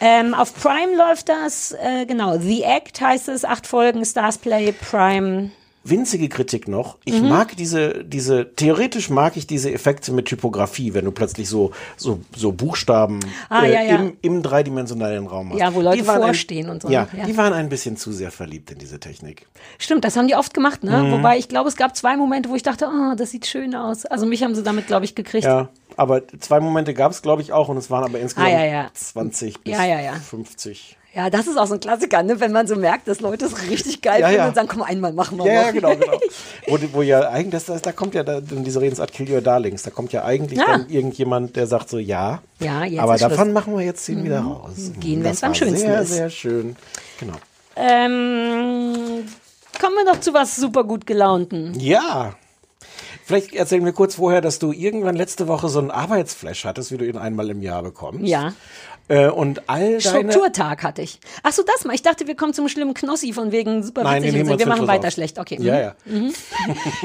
Ähm, auf Prime läuft das, äh, genau. The Act heißt es, acht Folgen, Stars Play, Prime. Winzige Kritik noch. Ich Mhm. mag diese, diese, theoretisch mag ich diese Effekte mit Typografie, wenn du plötzlich so, so, so Buchstaben Ah, äh, ja, ja. Im, im dreidimensionalen Raum hast. Ja, wo Leute vorstehen und so. Ja, Ja. die waren ein bisschen zu sehr verliebt in diese Technik. Stimmt, das haben die oft gemacht, ne? Mhm. Wobei ich glaube, es gab zwei Momente, wo ich dachte, oh, das sieht schön aus. Also mich haben sie damit, glaube ich, gekriegt. Ja, aber zwei Momente gab es, glaube ich, auch und es waren aber insgesamt Ah, ja, ja. 20 bis Ja, ja, ja. 50. Ja, das ist auch so ein Klassiker, ne? wenn man so merkt, dass Leute es richtig geil Ja, finden ja. und sagen, komm, einmal machen wir Ja, noch. ja, genau, genau. wo, wo ja eigentlich, das, das, da kommt ja da, dann diese Redensart Kill Your Darlings, da kommt ja eigentlich Ja. dann irgendjemand, der sagt so, ja, Ja, jetzt aber davon Schluss. machen wir jetzt den wieder Mhm. raus. Gehen, Das wenn's am war schönsten sehr, ist. Sehr schön, genau. Ähm, kommen wir doch zu was super gut gelaunten. Ja. Vielleicht erzählen wir kurz vorher, dass du irgendwann letzte Woche so einen Arbeitsflash hattest, wie du ihn einmal im Jahr bekommst. Ja. Äh, und all deine... Strukturtag hatte ich. Ach so, das mal. Ich dachte, wir kommen zum schlimmen Knossi von wegen super Nein, witzig. und so. wir machen weiter auf. schlecht. Okay. Ja, mhm. ja. Mhm.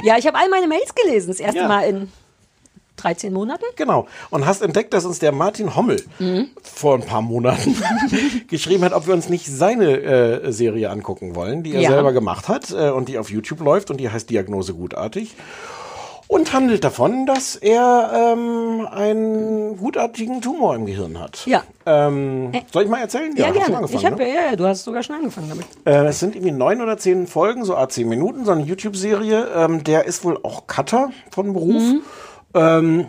ja, ich habe all meine Mails gelesen. Das erste Ja. Mal in 13 Monaten. Genau. Und hast entdeckt, dass uns der Martin Hommel Mhm. vor ein paar Monaten geschrieben hat, ob wir uns nicht seine äh, Serie angucken wollen, die er Ja. selber gemacht hat äh, und die auf YouTube läuft und die heißt Diagnose gutartig. Und handelt davon, dass er ähm, einen gutartigen Tumor im Gehirn hat. Ja. Ähm, soll ich mal erzählen? Ja, du gerne. Ich habe ne? ja, ja, du hast sogar schon angefangen damit. Äh, es sind irgendwie neun oder zehn Folgen, so a zehn Minuten, so eine YouTube-Serie. Ähm, der ist wohl auch Cutter von Beruf. Mhm. Ähm,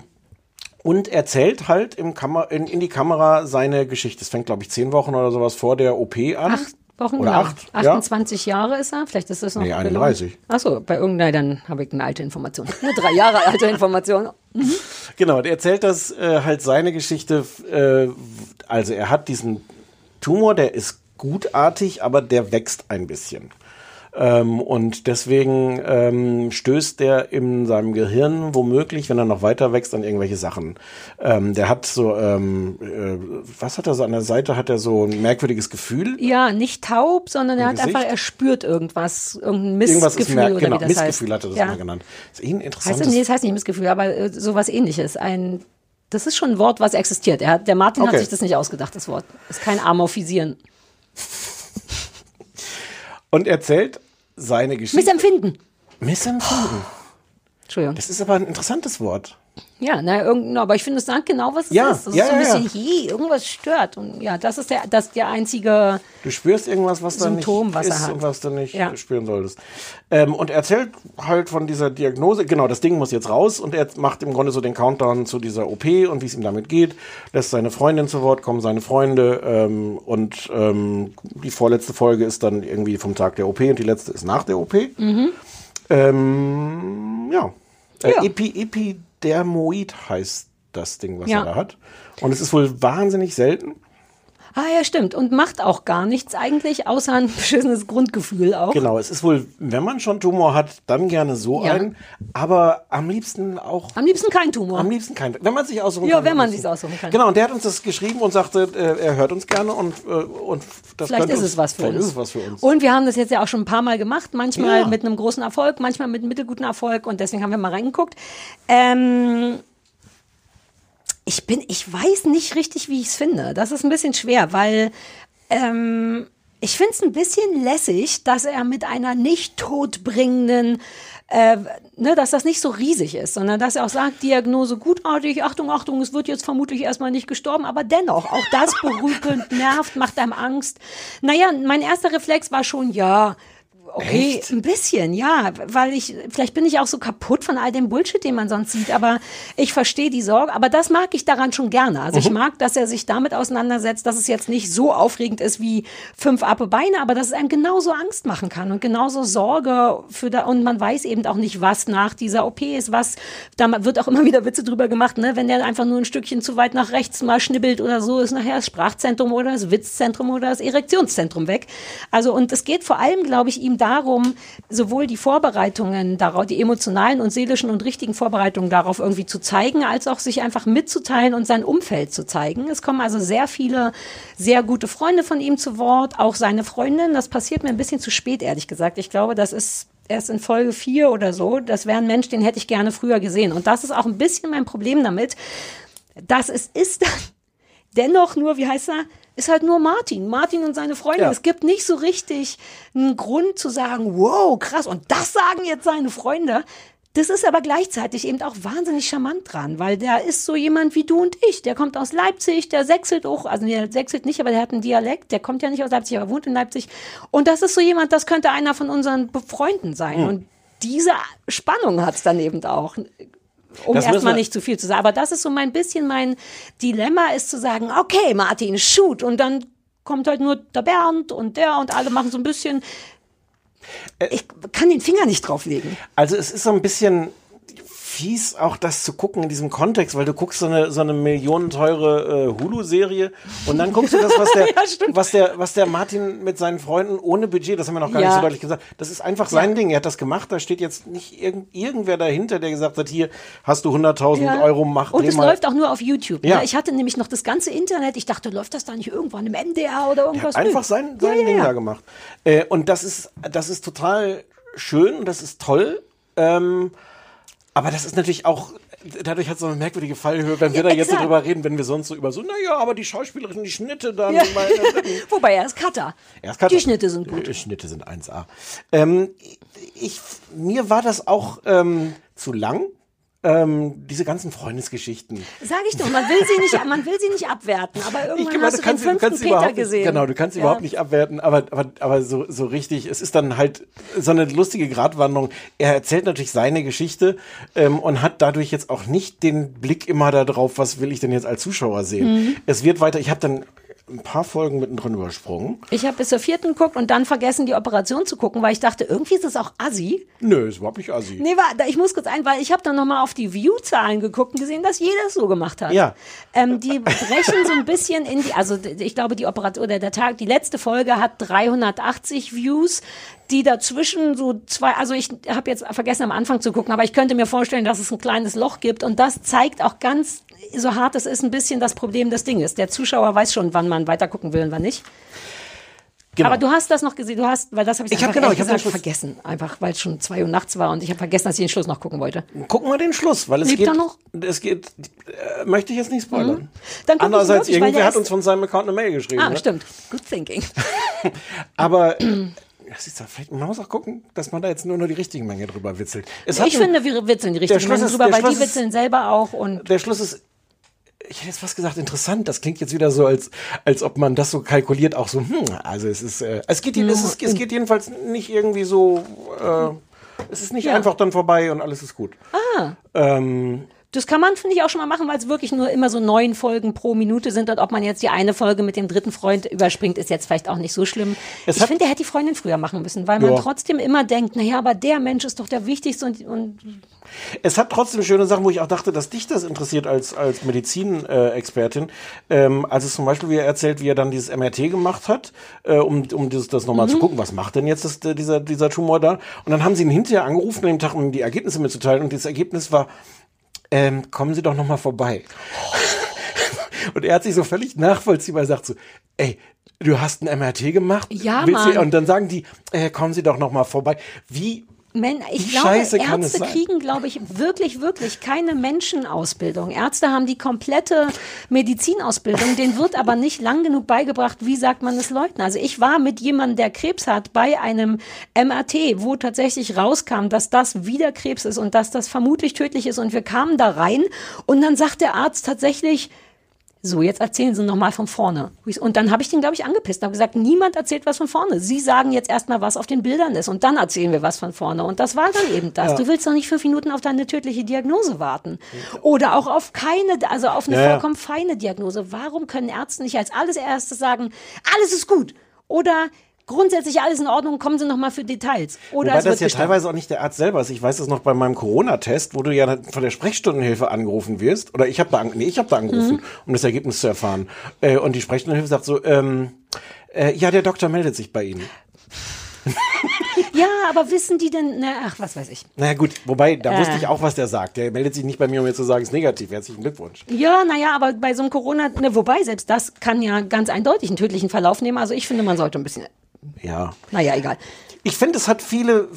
und erzählt halt im in, in die Kamera seine Geschichte. Es fängt, glaube ich, zehn Wochen oder sowas vor der OP an. Acht Wochen, Oder genau. acht, ja. 28 Jahre ist er. Vielleicht ist das noch. Nee, 31. Achso, bei irgendeiner, dann habe ich eine alte Information. Eine drei Jahre alte Information. Mhm. Genau, der erzählt das äh, halt seine Geschichte. Äh, also er hat diesen Tumor, der ist gutartig, aber der wächst ein bisschen. Ähm, und deswegen ähm, stößt der in seinem Gehirn womöglich, wenn er noch weiter wächst, an irgendwelche Sachen. Ähm, der hat so, ähm, äh, was hat er so an der Seite? Hat er so ein merkwürdiges Gefühl? Ja, nicht taub, sondern er hat Gesicht? einfach, er spürt irgendwas, irgendein Irgendwas Missgefühl ist mer oder genau, wie das Missgefühl heißt. hat er das ja. mal genannt. Das ist eh ein Heißt interessantes. das, nee, das heißt nicht Missgefühl, aber äh, sowas ähnliches. Ein, das ist schon ein Wort, was existiert. Er der Martin Okay. hat sich das nicht ausgedacht, das Wort. Das ist kein Amorphisieren. Und erzählt seine Geschichte. Missempfinden. Missempfinden. Entschuldigung. Das ist aber ein interessantes Wort. Ja, na, irgend, aber ich finde, es sagt genau, was es Ja, ist. Das ja, ist so ein ja, bisschen, je, irgendwas stört. Und ja, das ist der, das der einzige. Du spürst irgendwas, was da Symptom, nicht was er hat. und was du nicht Ja. spüren solltest. Ähm, und er erzählt halt von dieser Diagnose, genau, das Ding muss jetzt raus und er macht im Grunde so den Countdown zu dieser OP und wie es ihm damit geht, lässt seine Freundin zu Wort kommen, seine Freunde ähm, und ähm, die vorletzte Folge ist dann irgendwie vom Tag der OP und die letzte ist nach der OP. Mhm. Ähm, ja. Äh, Ja. Epi Epidermoid heißt das Ding, was Ja. er da hat. Und es ist wohl wahnsinnig selten. Ah ja, stimmt. Und macht auch gar nichts eigentlich, außer ein beschissenes Grundgefühl auch. Genau, es ist wohl, wenn man schon Tumor hat, dann gerne so Ja. einen, aber am liebsten auch. Am liebsten kein Tumor. Am liebsten kein, wenn man sich aussuchen Ja, kann. wenn man liebsten. aussuchen kann. Genau, und der hat uns das geschrieben und sagte, äh, er hört uns gerne und, äh, und das Vielleicht ist uns, es was für vielleicht uns. ist es was für uns. Und wir haben das jetzt ja auch schon ein paar Mal gemacht, manchmal Ja. mit einem großen Erfolg, manchmal mit einem mittelguten Erfolg und deswegen haben wir mal reingeguckt. Ähm, ich bin, ich weiß nicht richtig, wie ich es finde. Das ist ein bisschen schwer, weil ähm, ich finde es ein bisschen lässig, dass er mit einer nicht todbringenden äh, ne, dass das nicht so riesig ist, sondern dass er auch sagt, Diagnose gutartig, Achtung, Achtung, es wird jetzt vermutlich erstmal nicht gestorben, aber dennoch, auch das beruhigend, nervt, macht einem Angst. Naja, mein erster Reflex war schon, ja, Okay, Echt? ein bisschen, ja, weil ich, vielleicht bin ich auch so kaputt von all dem Bullshit, den man sonst sieht, aber ich verstehe die Sorge, aber das mag ich daran schon gerne. Also ich Mhm. mag, dass er sich damit auseinandersetzt, dass es jetzt nicht so aufregend ist wie fünf Appe Beine, aber dass es einem genauso Angst machen kann und genauso Sorge für da, und man weiß eben auch nicht, was nach dieser OP ist, was, da wird auch immer wieder Witze drüber gemacht, ne, wenn der einfach nur ein Stückchen zu weit nach rechts mal schnibbelt oder so, ist nachher das Sprachzentrum oder das Witzzentrum oder das Erektionszentrum weg. Also, und es geht vor allem, glaube ich, ihm darum, sowohl die Vorbereitungen darauf, die emotionalen und seelischen und richtigen Vorbereitungen darauf irgendwie zu zeigen, als auch sich einfach mitzuteilen und sein Umfeld zu zeigen. Es kommen also sehr viele sehr gute Freunde von ihm zu Wort, auch seine Freundin. Das passiert mir ein bisschen zu spät, ehrlich gesagt. Ich glaube, das ist erst in Folge vier oder so. Das wäre ein Mensch, den hätte ich gerne früher gesehen. Und das ist auch ein bisschen mein Problem damit, dass es ist dennoch nur, wie heißt er? Ist halt nur Martin. Martin und seine Freunde. Ja. Es gibt nicht so richtig einen Grund zu sagen, wow, krass. Und das sagen jetzt seine Freunde. Das ist aber gleichzeitig eben auch wahnsinnig charmant dran, weil der ist so jemand wie du und ich. Der kommt aus Leipzig, der sächselt auch, also der sächselt nicht, aber der hat einen Dialekt, der kommt ja nicht aus Leipzig, aber wohnt in Leipzig. Und das ist so jemand, das könnte einer von unseren Freunden sein. Hm. Und diese Spannung hat es dann eben auch um Das erstmal nicht zu viel zu sagen. Aber das ist so mein bisschen mein Dilemma, ist zu sagen, okay, Martin, shoot. Und dann kommt halt nur der Bernd und der und alle machen so ein bisschen. Ich kann den Finger nicht drauflegen. Also es ist so ein bisschen fies, auch das zu gucken in diesem Kontext, weil du guckst so eine, so eine millionenteure äh, Hulu-Serie und dann guckst du das, was der, was, der, was der Martin mit seinen Freunden ohne Budget, das haben wir noch gar Ja. nicht so deutlich gesagt, das ist einfach sein Ding. Er hat das gemacht, da steht jetzt nicht irgend, irgendwer dahinter, der gesagt hat, hier hast du 100.000 Ja. Euro, mach Und es läuft auch nur auf YouTube. Ja. Ne? Ich hatte nämlich noch das ganze Internet. Ich dachte, läuft das da nicht irgendwann im NDR oder irgendwas? Nö. einfach sein, sein Ja, ja, Ding ja. da gemacht. Äh, und das ist, das ist total schön und das ist toll. Ähm, aber das ist natürlich auch, dadurch hat es so eine merkwürdige Fallhöhe, wenn wir Ja, da jetzt so drüber reden, wenn wir sonst so über so, naja, aber die Schauspielerin, die Schnitte dann. Ja. Bei, Wobei er ist Cutter. Er ist Cutter. Die Schnitte sind gut. Die Schnitte sind 1A. Ähm, ich, mir war das auch ähm, zu lang. Ähm, diese ganzen Freundesgeschichten. Sag ich doch, man will sie nicht, man will sie nicht abwerten, aber irgendwann meine, hast du den sie- fünften sie Peter gesehen. Genau, du kannst sie Ja. überhaupt nicht abwerten, aber, aber, aber so, so richtig, es ist dann halt so eine lustige Gratwanderung. Er erzählt natürlich seine Geschichte ähm, und hat dadurch jetzt auch nicht den Blick immer darauf, was will ich denn jetzt als Zuschauer sehen. Mhm. Es wird weiter, ich habe dann ein paar Folgen mittendrin übersprungen. Ich habe bis zur vierten geguckt und dann vergessen, die Operation zu gucken, weil ich dachte, irgendwie ist es auch assi. Nö, ist überhaupt nicht assi. Nee, warte, ich muss kurz ein, weil ich habe dann nochmal auf die View-Zahlen geguckt und gesehen, dass jeder es so gemacht hat. Ja. Ähm, die brechen so ein bisschen in die, also ich glaube, die Operation oder der Tag, die letzte Folge hat 380 Views. Die dazwischen so zwei, also ich habe jetzt vergessen am Anfang zu gucken, aber ich könnte mir vorstellen, dass es ein kleines Loch gibt und das zeigt auch ganz, so hart es ist, ein bisschen das Problem des Dinges. Der Zuschauer weiß schon, wann man weiter gucken will und wann nicht. Genau. Aber du hast das noch gesehen, du hast, weil das habe ich, Ich hab genau, ich hab gesagt vergessen, einfach weil es schon zwei Uhr nachts war und ich habe vergessen, dass ich den Schluss noch gucken wollte. Gucken wir den Schluss, weil es Lebt geht. er noch? Es geht. Äh, möchte ich jetzt nicht spoilern. Mhm. Dann Andererseits, wirklich, irgendwer hat uns von seinem Account eine Mail geschrieben. Ah, ne? stimmt. Good thinking. Aber das ist ja vielleicht, man muss auch gucken, dass man da jetzt nur noch die richtige Menge drüber witzelt. Es ich einen- finde, wir witzeln die Schluss Menschen ist- drüber, weil die Schluss ist- witzeln selber auch und der Schluss ist, ich hätte jetzt fast gesagt, interessant. Das klingt jetzt wieder so, als, als ob man das so kalkuliert, auch so, hm, also es ist, äh, es geht, es, ist, es geht jedenfalls nicht irgendwie so, äh, es ist nicht Ja. einfach dann vorbei und alles ist gut. Ah. Ähm, Das kann man, finde ich, auch schon mal machen, weil es wirklich nur immer so neun Folgen pro Minute sind. Und ob man jetzt die eine Folge mit dem dritten Freund überspringt, ist jetzt vielleicht auch nicht so schlimm. Es ich finde, der hätte die Freundin früher machen müssen, weil man Ja. trotzdem immer denkt, naja, aber der Mensch ist doch der Wichtigste und, und Es hat trotzdem schöne Sachen, wo ich auch dachte, dass dich das interessiert als, als Medizinexpertin. ähm, als es zum Beispiel, wie er erzählt, wie er dann dieses MRT gemacht hat, äh, um, um das, das nochmal Mhm. zu gucken, was macht denn jetzt das, äh, dieser, dieser Tumor da? Und dann haben sie ihn hinterher angerufen, an dem Tag, um die Ergebnisse mitzuteilen. Und das Ergebnis war, ähm, kommen Sie doch nochmal vorbei. Und er hat sich so völlig nachvollziehbar gesagt so, ey, du hast ein MRT gemacht? Ja, Mann. und dann sagen die, äh, kommen Sie doch nochmal vorbei. Wie Men, ich Wie glaube, scheiße Ärzte kriegen, glaube ich, wirklich, wirklich keine Menschenausbildung. Ärzte haben die komplette Medizinausbildung, denen wird aber nicht lang genug beigebracht, wie sagt man es Leuten. Also ich war mit jemandem, der Krebs hat, bei einem MRT, wo tatsächlich rauskam, dass das wieder Krebs ist und dass das vermutlich tödlich ist und wir kamen da rein und dann sagt der Arzt tatsächlich, So, jetzt erzählen Sie noch mal von vorne. Und dann habe ich den, glaube ich, angepisst und habe gesagt, niemand erzählt was von vorne. Sie sagen jetzt erstmal, was auf den Bildern ist und dann erzählen wir was von vorne. Und das war dann eben das. Ja. Du willst doch nicht fünf Minuten auf deine tödliche Diagnose warten. Oder auch auf keine, also auf eine ja. vollkommen feine Diagnose. Warum können Ärzte nicht als alles erstes sagen, alles ist gut? Oder grundsätzlich alles in Ordnung, kommen Sie noch mal für Details. Oder Wobei es das ja gestorben. teilweise auch nicht der Arzt selber ist. Ich weiß das noch bei meinem Corona-Test, wo du ja von der Sprechstundenhilfe angerufen wirst. Oder ich habe da, nee, ich hab da angerufen, Mhm. um das Ergebnis zu erfahren. Äh, und die Sprechstundenhilfe sagt so, ähm, äh, ja, der Doktor meldet sich bei Ihnen. Ja, aber wissen die denn, na, ach, was weiß ich. Naja gut, wobei, da Äh. wusste ich auch, was der sagt. Der meldet sich nicht bei mir, um mir zu sagen, es ist negativ. Herzlichen Glückwunsch. Ja, naja, aber bei so einem Corona, ne, wobei selbst das kann ja ganz eindeutig einen tödlichen Verlauf nehmen. Also ich finde, man sollte ein bisschen, Ja. naja, egal. Ich finde, es hat viele,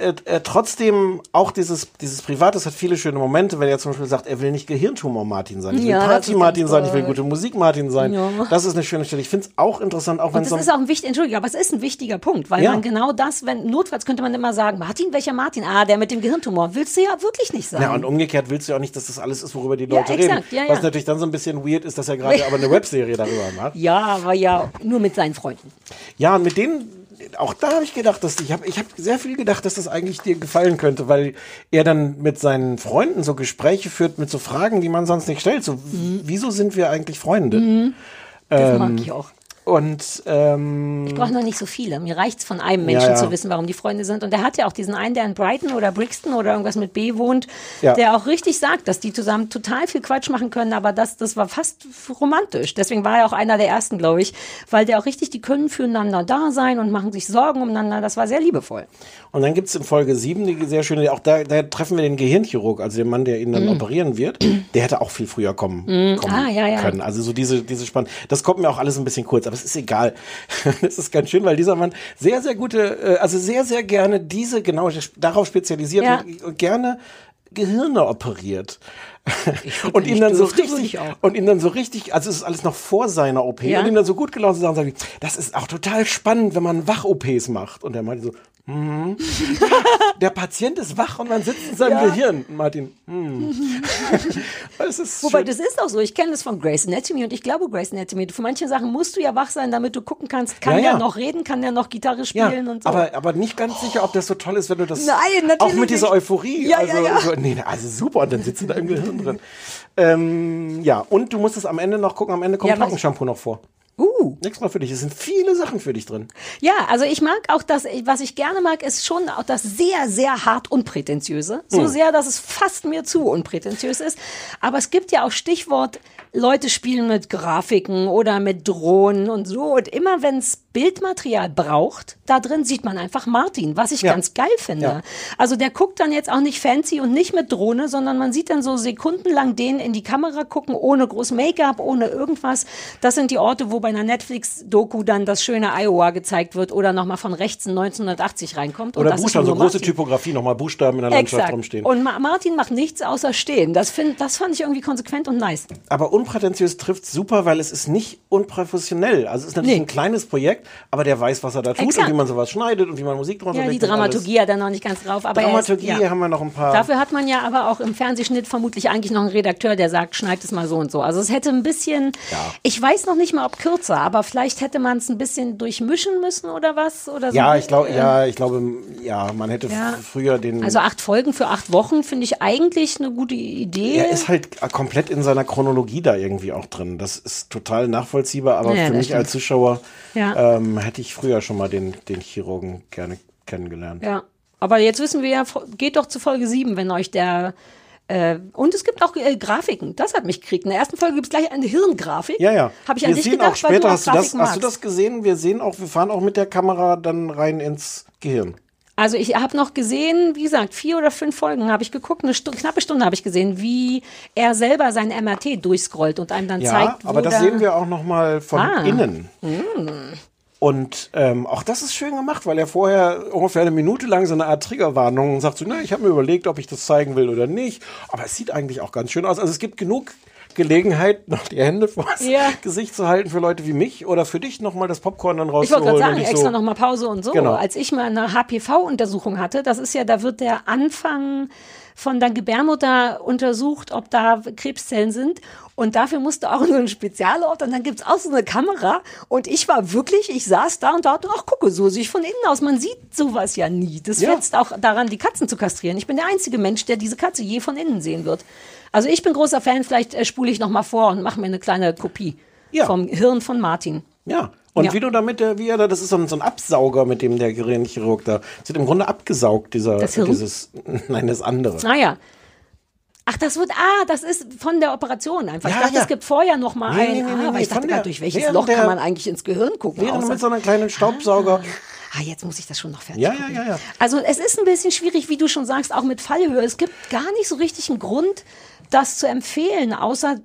äh, äh, trotzdem auch dieses, dieses Private, es hat viele schöne Momente, wenn er zum Beispiel sagt, er will nicht Gehirntumor Martin sein, ich will Ja, Party Martin sein, ich will gute Musik Martin sein. Ja. Das ist eine schöne Stelle. Ich finde es auch interessant, auch wenn es das ist auch ein wichtiger, Entschuldigung, aber es ist ein wichtiger Punkt, weil Ja. man genau das, wenn, notfalls könnte man immer sagen, Martin, welcher Martin? Ah, der mit dem Gehirntumor. Willst du ja wirklich nicht sein. Ja, und umgekehrt willst du ja auch nicht, dass das alles ist, worüber die Leute exakt, reden. Was natürlich dann so ein bisschen weird ist, dass er gerade aber eine Webserie darüber macht. ja, aber ja, nur mit seinen Freunden. Ja, und mit denen, auch da habe ich gedacht, dass ich habe ich hab sehr viel gedacht, dass das eigentlich dir gefallen könnte, weil er dann mit seinen Freunden so Gespräche führt mit so Fragen, die man sonst nicht stellt. So, w- wieso sind wir eigentlich Freunde? Mhm. Das mag Ähm, ich auch. Und ähm, Ich brauche noch nicht so viele. Mir reicht's von einem Menschen Ja, ja. zu wissen, warum die Freunde sind. Und der hat ja auch diesen einen, der in Brighton oder Brixton oder irgendwas mit B wohnt, Ja. der auch richtig sagt, dass die zusammen total viel Quatsch machen können, aber das, das war fast romantisch. Deswegen war er auch einer der ersten, glaube ich, weil der auch richtig, die können füreinander da sein und machen sich Sorgen umeinander. Das war sehr liebevoll. Und dann gibt's in Folge 7 die sehr schöne, auch da, da treffen wir den Gehirnchirurg, also den Mann, der ihn dann Mhm. operieren wird. Der hätte auch viel früher kommen, Mhm. kommen Ah, können. Also so diese, diese Spannung. Das kommt mir auch alles ein bisschen kurz, aber es ist egal. Es ist ganz schön, weil dieser Mann sehr, sehr gute, äh, also sehr, sehr gerne diese, genau, darauf spezialisiert Ja. und, und gerne Gehirne operiert. und ihm dann so richtig und ihm dann so richtig, also es ist alles noch vor seiner OP Ja. und ihm dann so gut gelaufen zu sagen, das ist auch total spannend, wenn man Wach-OPs macht. Und er meinte so, hm, der Patient ist wach und man sitzt in seinem Ja. Gehirn. Martin, hm. es ist Wobei, schön. das ist auch so. Ich kenne das von Grace Anatomy und ich glaube Grace Anatomy. Für manche Sachen musst du ja wach sein, damit du gucken kannst, kann Ja, der ja. noch reden, kann der noch Gitarre spielen und so. aber, aber nicht ganz sicher, ob das so toll ist, wenn du das Nein, natürlich auch mit dieser. Euphorie. Ja, also, ja, ja. Nee, also super, und dann sitzt du da im Gehirn drin. Ähm, ja, und du musst es am Ende noch gucken, am Ende kommt Ja. Trockenshampoo noch vor. Uh. Extra für dich. Es sind viele Sachen für dich drin. Ja, also ich mag auch das, was ich gerne mag, ist schon auch das sehr, sehr hart unprätentiöse. So Hm. sehr, dass es fast mir zu unprätentiös ist. Aber es gibt ja auch Stichwort, Leute spielen mit Grafiken oder mit Drohnen und so. Und immer wenn es Bildmaterial braucht, da drin sieht man einfach Martin, was ich Ja. ganz geil finde. Ja. Also der guckt dann jetzt auch nicht fancy und nicht mit Drohne, sondern man sieht dann so sekundenlang den in die Kamera gucken, ohne groß Make-up, ohne irgendwas. Das sind die Orte, wo bei einer Netflix-Doku dann das schöne Iowa gezeigt wird oder nochmal von rechts in 1980 reinkommt. Oder Buchstaben, so große Martin. Typografie, nochmal Buchstaben in der Landschaft Exakt. rumstehen. Und Ma Martin macht nichts außer stehen. Das, find, das fand ich irgendwie konsequent und nice. Aber unprätentiös trifft super, weil es ist nicht unprofessionell. Also es ist natürlich Nee. ein kleines Projekt, aber der weiß, was er da tut Exakt. und wie man sowas schneidet und wie man Musik drunter Ja, die. Dramaturgie hat er noch nicht ganz drauf. Aber Dramaturgie ist, ja. haben wir noch ein paar. Dafür hat man ja aber auch im Fernsehschnitt vermutlich eigentlich noch einen Redakteur, der sagt, schneid es mal so und so. Also es hätte ein bisschen, ich weiß noch nicht mal, ob kürzer, aber vielleicht hätte man es ein bisschen durchmischen müssen oder was? Oder so. ja, ich glaube, Ähm, ja, ich glaube, ja, man hätte Ja. früher den. Also acht Folgen für acht Wochen finde ich eigentlich eine gute Idee. er ist halt komplett in seiner Chronologie da irgendwie auch drin. Das ist total nachvollziehbar, aber Ja, für mich stimmt. als Zuschauer Ja. Ähm, hätte ich früher schon mal den, den Chirurgen gerne kennengelernt. Ja, aber jetzt wissen wir ja, geht doch zu Folge 7, wenn euch der. Äh, und es gibt auch äh, Grafiken. Das hat mich gekriegt. In der ersten Folge gibt es gleich eine Hirngrafik. Ja, ja. Habe ich wir an dich sehen gedacht, auch später, weil du auch hast, du das, hast du das gesehen? Wir sehen auch, wir fahren auch mit der Kamera dann rein ins Gehirn. Also ich habe noch gesehen, wie gesagt, vier oder fünf Folgen habe ich geguckt, eine Stu knappe Stunde habe ich gesehen, wie er selber sein MRT durchscrollt und einem dann Ja, zeigt, wo aber das da sehen wir auch noch mal von Ah. innen. Hm. Und ähm, auch das ist schön gemacht, weil er vorher ungefähr eine Minute lang so eine Art Triggerwarnung sagt so, na, ich habe mir überlegt, ob ich das zeigen will oder nicht. Aber es sieht eigentlich auch ganz schön aus. Also es gibt genug Gelegenheit, noch die Hände vors Ja. Gesicht zu halten für Leute wie mich oder für dich noch mal das Popcorn dann Ich wollte rauszuholen. gerade sagen, extra so, nochmal Pause und so. Genau. Als ich mal eine HPV-Untersuchung hatte, das ist ja, da wird der Anfang von der Gebärmutter untersucht, ob da Krebszellen sind. Und dafür musste auch in so einen Spezialort und dann gibt's auch so eine Kamera. Und ich war wirklich, ich saß da und dachte, ach gucke, so sehe ich von innen aus. Man sieht sowas ja nie. Das Ja. fetzt auch daran, die Katzen zu kastrieren. Ich bin der einzige Mensch, der diese Katze je von innen sehen wird. Also ich bin großer Fan, vielleicht äh, spule ich noch mal vor und mache mir eine kleine Kopie vom Hirn von Martin. Ja. Und Ja. wie du damit, der, wie er da, das ist so ein, so ein Absauger, mit dem der Gehirnchirurg da, das wird im Grunde abgesaugt, dieser, Das dieses, nein, das andere. Ah ja. Ach, das wird, ah, das ist von der Operation einfach. Ja, ich dachte, ja. es gibt vorher noch mal Nee, ein, nee, nee, ah, aber ich dachte gerade, durch welches Loch der- kann man eigentlich ins Gehirn gucken? Während mit so einem kleinen Staubsauger. Ah, jetzt muss ich das schon noch fertig Ja, gucken. ja, ja, ja. Also es ist ein bisschen schwierig, wie du schon sagst, auch mit Fallhöhe. Es gibt gar nicht so richtig einen Grund, das zu empfehlen, außer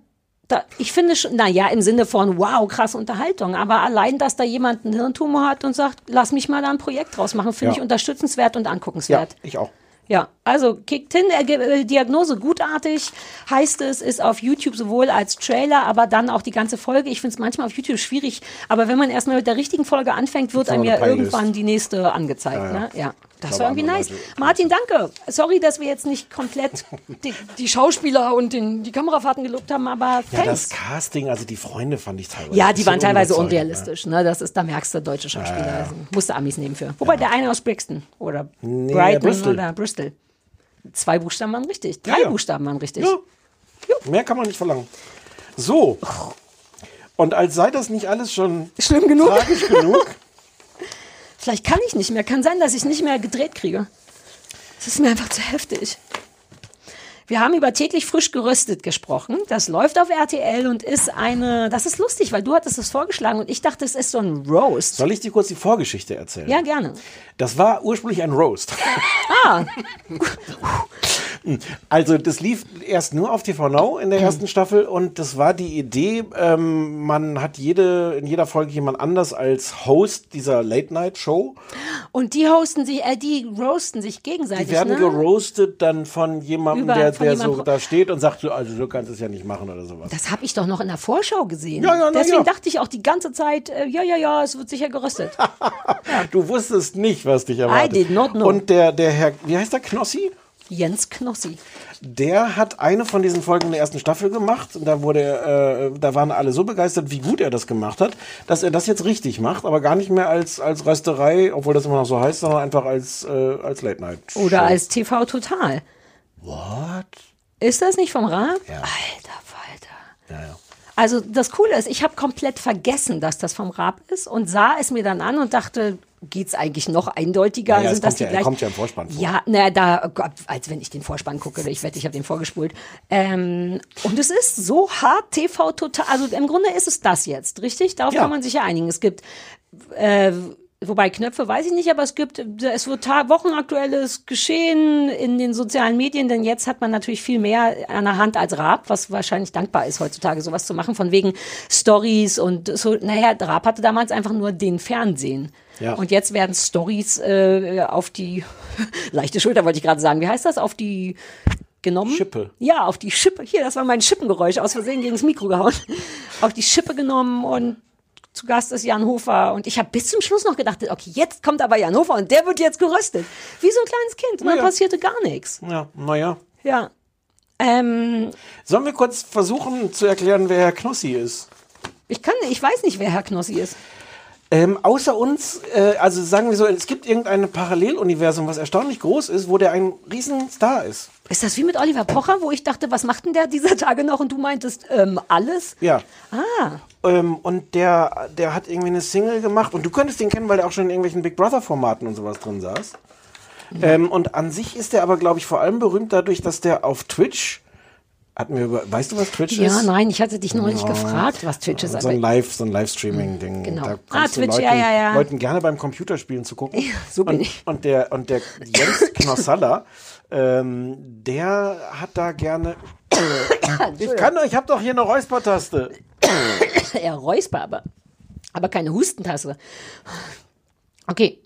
da, ich finde schon, naja, im Sinne von, wow, krasse Unterhaltung. Aber allein, dass da jemand einen Hirntumor hat und sagt, lass mich mal da ein Projekt draus machen, finde Ja. ich unterstützenswert und Ja, anguckenswert. ich auch. Ja, also kickt hin, äh, Diagnose gutartig, heißt es, ist auf YouTube sowohl als Trailer, aber dann auch die ganze Folge. Ich finde es manchmal auf YouTube schwierig, aber wenn man erstmal mit der richtigen Folge anfängt, wird einem ja irgendwann die nächste angezeigt. Ja, ja. Ne? ja. Das war irgendwie nice. Leute- Martin, danke. Sorry, dass wir jetzt nicht komplett die, die Schauspieler und den, die Kamerafahrten gelobt haben, aber Ja, das. Casting, also die Freunde fand ich teilweise. Ja, die waren teilweise unrealistisch. Ne? Das ist, da merkst du deutsche Schauspieler. Ja, ja. Musste Amis nehmen für. Wobei der eine aus Brixton oder Nee, Brighton Bristol. oder Bristol. Zwei Buchstaben waren richtig. Drei Ja, ja. Buchstaben waren richtig. Ja. Mehr kann man nicht verlangen. So. Und als sei das nicht alles schon Schlimm genug. tragisch genug, Vielleicht kann ich nicht mehr. Kann sein, dass ich nicht mehr gedreht kriege. Das ist mir einfach zu heftig. Wir haben über täglich frisch geröstet gesprochen. Das läuft auf RTL und ist eine. Das ist lustig, weil du hattest es vorgeschlagen und ich dachte, es ist so ein Roast. soll ich dir kurz die Vorgeschichte erzählen? Ja, gerne. Das war ursprünglich ein Roast. Ah, Also das lief erst nur auf TV Now in der ersten Staffel und das war die Idee, ähm, man hat jede, in jeder Folge jemand anders als Host dieser Late-Night-Show. und die hosten sich, äh, die roasten sich gegenseitig. Die werden ne? geroastet dann von jemandem, Über- der, von der jemandem- so da steht und sagt, so, also du kannst es ja nicht machen oder sowas. Das habe ich doch noch in der Vorschau gesehen. Ja, ja, na Deswegen ja. dachte ich auch die ganze Zeit, äh, ja, ja, ja, es wird sicher geröstet. Du wusstest nicht, was dich erwartet. did not know. Und der, der Herr, wie heißt der, Knossi? Jens Knossi. Der hat eine von diesen Folgen in der ersten Staffel gemacht. Und da wurde, äh, da waren alle so begeistert, wie gut er das gemacht hat, dass er das jetzt richtig macht, aber gar nicht mehr als, als Rösterei, obwohl das immer noch so heißt, sondern einfach als, äh, als Late Night. Oder als TV Total. What? Ist das nicht vom Raab? Ja. Alter Falter. Ja, ja. Also das Coole ist, ich habe komplett vergessen, dass das vom Raab ist und sah es mir dann an und dachte, geht's eigentlich noch eindeutiger? Naja, es Sind das kommt ja, die er gleichen? kommt ja im Vorspann vor. Ja, na, da, als wenn ich den Vorspann gucke, ich wette, ich habe den vorgespult. Ähm, und es ist so hart TV total, also im Grunde ist es das jetzt, richtig? Darauf Ja. kann man sich ja einigen. Es gibt, äh, wobei Knöpfe weiß ich nicht, aber es gibt, es wird wochenaktuelles Geschehen in den sozialen Medien, denn jetzt hat man natürlich viel mehr an der Hand als Raab, was wahrscheinlich dankbar ist, heutzutage sowas zu machen, von wegen Stories und so. Naja, Raab hatte damals einfach nur den Fernsehen. Ja. Und jetzt werden Stories äh, auf die leichte Schulter, wollte ich gerade sagen. Wie heißt das? Auf die genommen? Schippe. Ja, auf die Schippe. Hier, das war mein Schippengeräusch. Aus Versehen gegen das Mikro gehauen. auf die Schippe genommen und zu Gast ist Jan Hofer. Und ich habe bis zum Schluss noch gedacht, okay, jetzt kommt aber Jan Hofer und der wird jetzt geröstet. Wie so ein kleines Kind. Und dann Ja. passierte gar nichts. Ja, naja. Ja. Ähm, Sollen wir kurz versuchen zu erklären, wer Herr Knossi ist? ich kann, ich weiß nicht, wer Herr Knossi ist. Ähm, außer uns, äh, also sagen wir so, es gibt irgendein Paralleluniversum, was erstaunlich groß ist, wo der ein Riesenstar ist. Ist das wie mit Oliver Pocher, wo ich dachte, was macht denn der dieser Tage noch? Und du meintest, ähm, alles? Ja. Ah. Ähm, und der, der hat irgendwie eine Single gemacht und du könntest den kennen, weil der auch schon in irgendwelchen Big Brother Formaten und sowas drin saß. Ähm, und an sich ist der aber, glaube ich, vor allem berühmt dadurch, dass der auf Twitch, hatten wir über, weißt du, was Twitch ist? Ja, nein, ich hatte dich neulich Ja. gefragt, was Twitch ist. So ein Live, so ein Livestreaming-Ding. Genau. Da Ah, Twitch, Leuten, ja, ja, ja. Leuten gerne beim Computerspielen zu gucken. so bin und, ich. Und der, und der Jens Knossalla, ähm, der hat da gerne. ich kann doch, ich habe doch hier eine Räuspertaste. er räusper aber. Aber keine Hustentasse. Okay.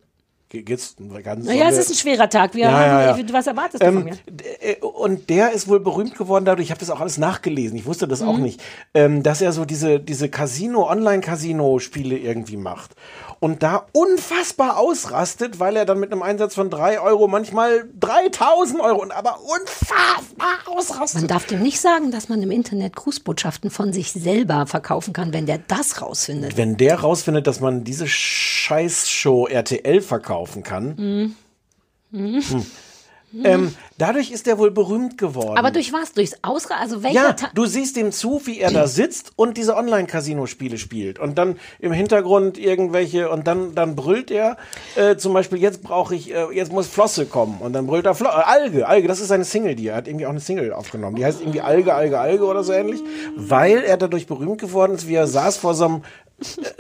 Ge- Geht's ganz Naja, es ist ein schwerer Tag. Wir Ja, haben, ja, ja. Was erwartest du von Ähm, mir? d- äh, und der ist wohl berühmt geworden dadurch, ich habe das auch alles nachgelesen, ich wusste das auch Mhm. nicht, ähm, dass er so diese, diese Casino, Online-Casino-Spiele irgendwie macht. Und da unfassbar ausrastet, weil er dann mit einem Einsatz von drei Euro manchmal 3000 Euro und aber unfassbar ausrastet. Man darf dem nicht sagen, dass man im Internet Grußbotschaften von sich selber verkaufen kann, wenn der das rausfindet. Wenn der rausfindet, dass man diese Scheißshow RTL verkaufen kann, Mhm. Mhm. hm. Ähm, dadurch ist er wohl berühmt geworden. Aber durch was? Durchs Ausra... Also welcher ja, Ta du siehst ihm zu, wie er da sitzt und diese Online-Casino-Spiele spielt. Und dann im Hintergrund irgendwelche, und dann, dann brüllt er äh, zum Beispiel, jetzt brauche ich, äh, jetzt muss Flosse kommen. Und dann brüllt er Flo äh, Alge, Alge, das ist seine Single, die er hat irgendwie auch eine Single aufgenommen. Die heißt irgendwie Alge, Alge, Alge oder so ähnlich, weil er dadurch berühmt geworden ist, wie er saß vor so einem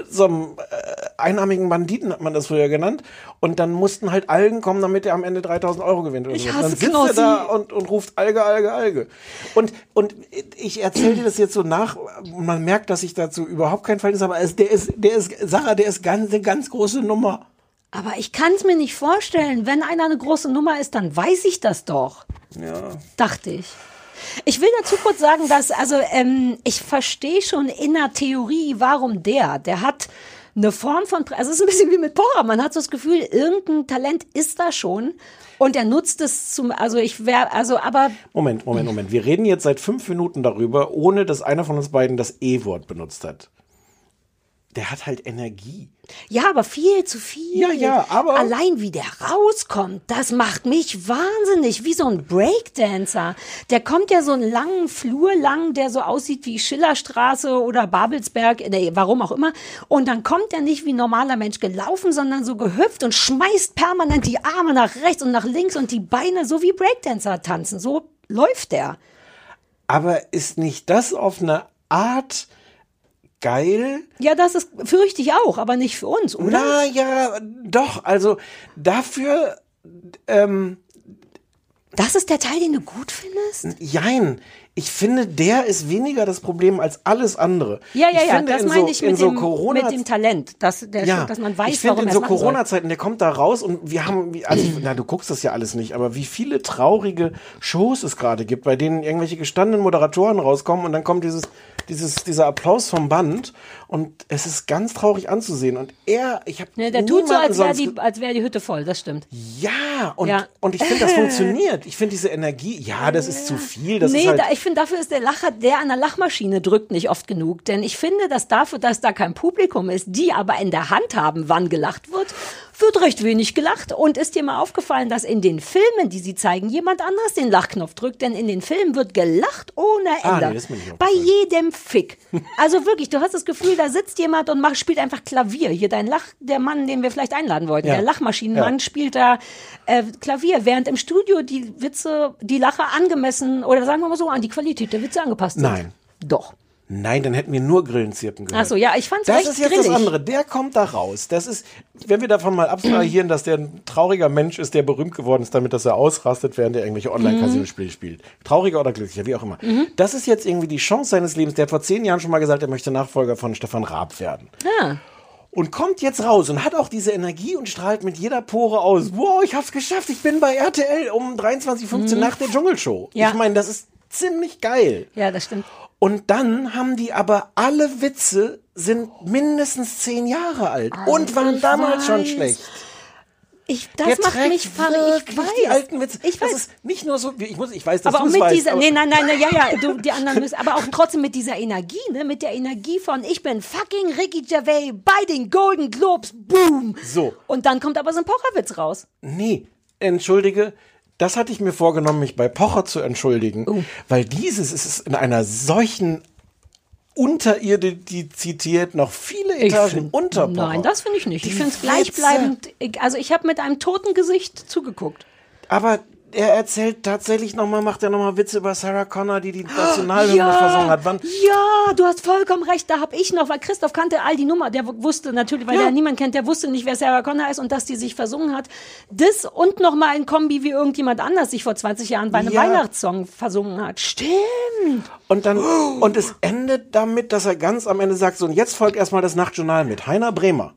so einem äh, einarmigen Banditen hat man das früher genannt. Und dann mussten halt Algen kommen, damit er am Ende 3000 Euro gewinnt. Oder Ich so. hasse dann sitzt er Knossi. da und, und ruft Alge, Alge, Alge. Und, und ich erzähle dir das jetzt so nach, man merkt, dass ich dazu überhaupt kein Verhältnis habe. Also der ist, der ist, Sarah, der ist ganz, eine ganz große Nummer. Aber ich kann es mir nicht vorstellen. Wenn einer eine große Nummer ist, dann weiß ich das doch. Ja. Dachte ich. Ich will dazu kurz sagen, dass, also, ähm, ich verstehe schon in der Theorie, warum der, der hat eine Form von, also es ist ein bisschen wie mit Pocher, man hat so das Gefühl, irgendein Talent ist da schon und er nutzt es zum, also ich wäre, also, aber Moment, Moment, Moment. Wir reden jetzt seit fünf Minuten darüber, ohne dass einer von uns beiden das E-Wort benutzt hat. Der hat halt Energie. Ja, aber viel zu viel. Ja, ja, aber- Allein wie der rauskommt, das macht mich wahnsinnig. Wie so ein Breakdancer. Der kommt ja so einen langen Flur lang, der so aussieht wie Schillerstraße oder Babelsberg, nee, warum auch immer. Und dann kommt er nicht wie ein normaler Mensch gelaufen, sondern so gehüpft und schmeißt permanent die Arme nach rechts und nach links und die Beine so wie Breakdancer tanzen. So läuft der. Aber ist nicht das auf eine Art geil? Ja, das ist, fürchte ich auch, aber nicht für uns, oder? Na ja, doch. Also dafür, ähm, Das ist der Teil, den du gut findest? jein. Ich finde, der ist weniger das Problem als alles andere. Ja, ja, ja, das in meine so, ich mit, so dem, Corona mit dem Talent, dass, der, ja, dass man weiß, ich finde warum in so. Corona-Zeiten, der kommt da raus und wir haben, also na, du guckst das ja alles nicht, aber wie viele traurige Shows es gerade gibt, bei denen irgendwelche gestandenen Moderatoren rauskommen und dann kommt dieses, dieses, dieser Applaus vom Band und es ist ganz traurig anzusehen und er, ich habe Ne, der tut so, als wäre die, als wär die Hütte voll, das stimmt. ja, und, Ja. und ich finde, das funktioniert. Ich finde diese Energie, ja, das ist zu viel. Das nee, ist halt, da, ich finde, dafür ist der Lacher, der an der Lachmaschine drückt, nicht oft genug. Denn ich finde, dass dafür, dass da kein Publikum ist, die aber in der Hand haben, wann gelacht wird, wird recht wenig gelacht. Und ist dir mal aufgefallen, dass in den Filmen, die sie zeigen, jemand anders den Lachknopf drückt? Denn in den Filmen wird gelacht ohne Ah, Ende. nee, das nicht Bei jedem Fick. Also wirklich, du hast das Gefühl, da sitzt jemand und macht, spielt einfach Klavier. Hier dein Lach, der Mann, den wir vielleicht einladen wollten, Ja. der Lachmaschinenmann Ja. spielt da äh, Klavier, während im Studio die Witze, die Lacher angemessen oder sagen wir mal so, an die Qualität der Witze angepasst sind. Nein. Doch. Nein, dann hätten wir nur Grillenzirpen gehört. Ach so, ja, ich fand's Das ist jetzt grillig. das andere. Der kommt da raus. Das ist, wenn wir davon mal abstrahieren, dass der ein trauriger Mensch ist, der berühmt geworden ist, damit dass er ausrastet, während er irgendwelche Online-Casino-Spiele spielt. Trauriger oder glücklicher, wie auch immer. Das ist jetzt irgendwie die Chance seines Lebens. Der hat vor zehn Jahren schon mal gesagt, er möchte Nachfolger von Stefan Raab werden. Ja. Und kommt jetzt raus und hat auch diese Energie und strahlt mit jeder Pore aus. Wow, ich hab's geschafft. Ich bin bei RTL um 23.15 Mhm. nach der Dschungelshow. Ja. Ich meine, das ist ziemlich geil. Ja, das stimmt. Und dann haben die aber alle Witze sind mindestens zehn Jahre alt und waren damals schon weiß. schlecht. Ich, das Der macht mich verrückt. Ich weiß. die alten Witze. Ich Das weiß. ist nicht nur so, ich muss, ich weiß, dass aber auch mit weißt. dieser, aber- nee, nein, nein, nein, ja, ja, du, die anderen müssen, aber auch trotzdem mit dieser Energie, ne, mit der Energie von, ich bin fucking Ricky Gervais bei den Golden Globes, boom. So. Und dann kommt aber so ein Pocherwitz raus. Nee, entschuldige, das hatte ich mir vorgenommen, mich bei Pocher zu entschuldigen, Oh. weil dieses ist in einer solchen Unterirdizität noch viele Ich Etagen find- unter Pocher. Nein, das finde ich nicht. Ich Die finde es gleichbleibend. Ich- Also ich habe mit einem toten Gesicht zugeguckt. Aber er erzählt tatsächlich nochmal, macht er nochmal Witze über Sarah Connor, die die Nationalhymne versungen hat. Wann? Ja, du hast vollkommen recht. Da habe ich noch, weil Christoph kannte all die Nummer. Der wusste natürlich, weil Ja. der niemand kennt, der wusste nicht, wer Sarah Connor ist und dass die sich versungen hat. Das und noch mal ein Kombi, wie irgendjemand anders sich vor 20 Jahren bei einem Ja. Weihnachtssong versungen hat. Stimmt. Und dann, und es endet damit, dass er ganz am Ende sagt, so, und jetzt folgt erstmal das Nachtjournal mit Heiner Bremer.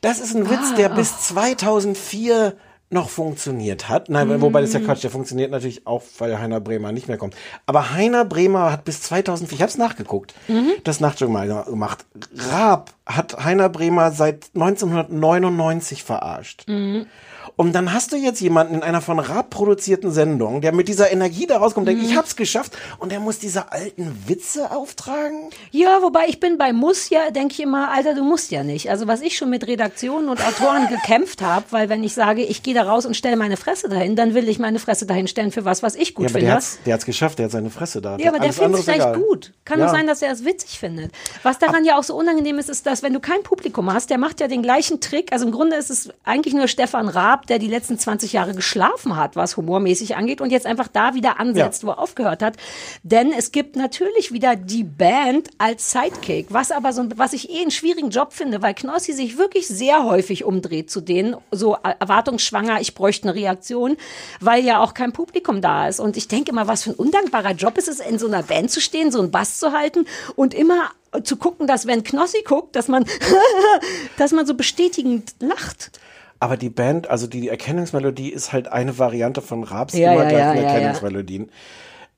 Das ist ein Witz, Ah, der bis 2004 noch funktioniert hat. Nein, wobei das ja Quatsch, der funktioniert natürlich auch, weil Heiner Bremer nicht mehr kommt. Aber Heiner Bremer hat bis 2004, ich habe es nachgeguckt, das Nachtjournal gemacht. Raab hat Heiner Bremer seit 1999 verarscht. Und dann hast du jetzt jemanden in einer von Raab produzierten Sendung, der mit dieser Energie da rauskommt, denkt, ich hab's geschafft, und der muss diese alten Witze auftragen? Ja, wobei ich bin bei muss ja, denke ich immer, Alter, du musst ja nicht. Also was ich schon mit Redaktionen und Autoren gekämpft habe, weil wenn ich sage, ich gehe da raus und stelle meine Fresse dahin, dann will ich meine Fresse dahin stellen für was, was ich gut ja, aber finde. der hat's, der hat's geschafft, der hat seine Fresse da. Ja, aber der findet es vielleicht egal. gut. Kann Ja. auch sein, dass er es witzig findet. Was daran ja auch so unangenehm ist, ist, dass wenn du kein Publikum hast, der macht ja den gleichen Trick. Also im Grunde ist es eigentlich nur Stefan Raab, der die letzten 20 Jahre geschlafen hat, was humormäßig angeht und jetzt einfach da wieder ansetzt, wo er aufgehört hat. Denn es gibt natürlich wieder die Band als Sidekick, was aber so, was ich eh einen schwierigen Job finde, weil Knossi sich wirklich sehr häufig umdreht zu denen, so erwartungsschwanger, ich bräuchte eine Reaktion, weil ja auch kein Publikum da ist. Und ich denke immer, was für ein undankbarer Job ist es, in so einer Band zu stehen, so einen Bass zu halten und immer zu gucken, dass wenn Knossi guckt, dass man, dass man so bestätigend lacht. Aber die Band, also die Erkennungsmelodie ist halt eine Variante von Raabs Ja, immer ja, gleichen ja. Erkennungsmelodien.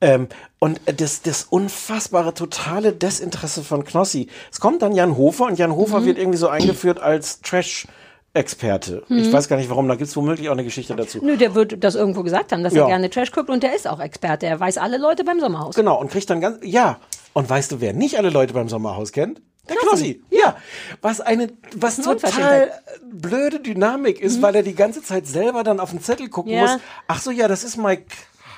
Ähm, und das, das unfassbare, totale Desinteresse von Knossi. Es kommt dann Jan Hofer und Jan Hofer Mhm. wird irgendwie so eingeführt als Trash-Experte. Ich Mhm. weiß gar nicht warum, da gibt's womöglich auch eine Geschichte dazu. Nö, der wird das irgendwo gesagt haben, dass Ja. er gerne Trash guckt und der ist auch Experte. Er weiß alle Leute beim Sommerhaus. Genau, und kriegt dann ganz, ja. Und weißt du, wer nicht alle Leute beim Sommerhaus kennt? Der Knossi. Knossi. Ja. Was eine, was total blöde Dynamik ist, weil er die ganze Zeit selber dann auf den Zettel gucken Mhm. Ja. muss. Ach so, ja, das ist Mike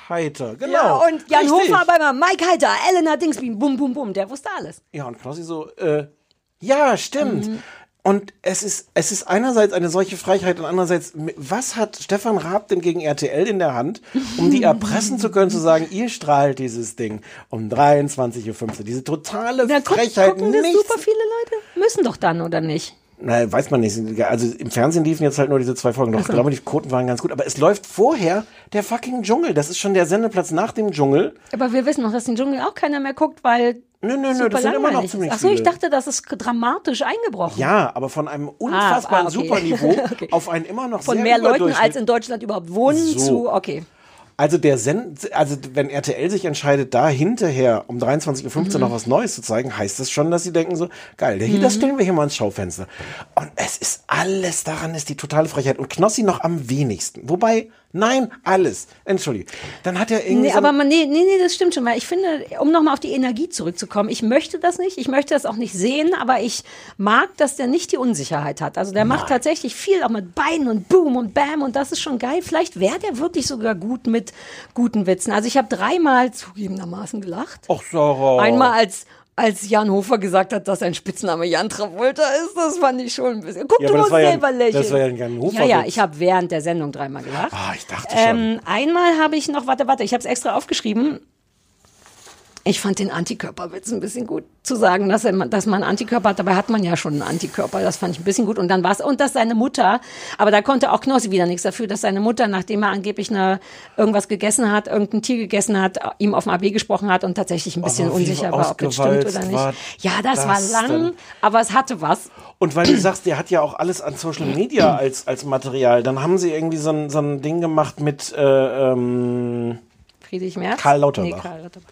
Heiter. Genau. Ja, und Jan Richtig. Hofer bei Mike Heiter, Elena Dingsby, bum, bum, bum, der wusste alles. Ja, und Knossi so, äh, ja, stimmt. Mhm. Und es ist, es ist einerseits eine solche Frechheit und andererseits, was hat Stefan Raab denn gegen RTL in der Hand, um die erpressen zu können, zu sagen, ihr strahlt dieses Ding um 23.15 Uhr. Diese totale guck, Frechheit. gucken das nichts- super viele Leute. Müssen doch dann, oder nicht? Na, weiß man nicht. Also im Fernsehen liefen jetzt halt nur diese zwei Folgen. Doch, Ach ich glaube, die Quoten waren ganz gut. Aber es läuft vorher der fucking Dschungel. Das ist schon der Sendeplatz nach dem Dschungel. Aber wir wissen noch, dass den Dschungel auch keiner mehr guckt, weil. Nö, nö, nö, das sind immer noch ziemlich ist. Ach so, ich dachte, das ist dramatisch eingebrochen. Ja, aber von einem unfassbaren ah, okay. Superniveau Okay. auf ein immer noch Von sehr mehr Leuten, als in Deutschland überhaupt wohnen, So. zu, okay. Also der Send, also wenn RTL sich entscheidet, da hinterher um 23.15 Uhr Mhm. noch was Neues zu zeigen, heißt das schon, dass sie denken so, geil, der hier, das Mhm. stellen wir hier mal ins Schaufenster. Und es ist alles daran ist die totale Frechheit. Und Knossi noch am wenigsten. Wobei, nein, alles. Entschuldige. Dann hat er irgendwie Nee, so aber man, nee, nee, nee, das stimmt schon, weil ich finde, um nochmal auf die Energie zurückzukommen, ich möchte das nicht, ich möchte das auch nicht sehen, aber ich mag, dass der nicht die Unsicherheit hat. Also der macht tatsächlich viel, auch mit Beinen und Boom und Bam und das ist schon geil. Vielleicht wäre der wirklich sogar gut mit guten Witzen. Also ich habe dreimal zugegebenermaßen gelacht. Ach, Sarah. Einmal als als Jan Hofer gesagt hat, dass sein Spitzname Jan Travolta ist, das fand ich schon ein bisschen. Guck, Ja, du musst war ja- selber lächeln. das war ja ein Jan Hofer Ja, ja, ich habe während der Sendung dreimal gelacht. Ah, ich dachte schon. Ähm, einmal habe ich noch, warte, warte, ich habe es extra aufgeschrieben. Ich fand den Antikörperwitz ein bisschen gut zu sagen, dass, er, dass man Antikörper hat. Dabei hat man ja schon einen Antikörper. Das fand ich ein bisschen gut. Und dann war es, und dass seine Mutter, aber da konnte auch Knossi wieder nichts dafür, dass seine Mutter, nachdem er angeblich eine, irgendwas gegessen hat, irgendein Tier gegessen hat, ihm auf dem AB gesprochen hat und tatsächlich ein bisschen Aber unsicher war, ob das stimmt oder nicht. war ja, das, war das lang, denn? aber es hatte was. Und weil du sagst, der hat ja auch alles an Social Media als, als Material, dann haben sie irgendwie so ein, so ein Ding gemacht mit äh, ähm, Friedrich Merz? Karl Lauterbach. Nee, Karl Lauterbach.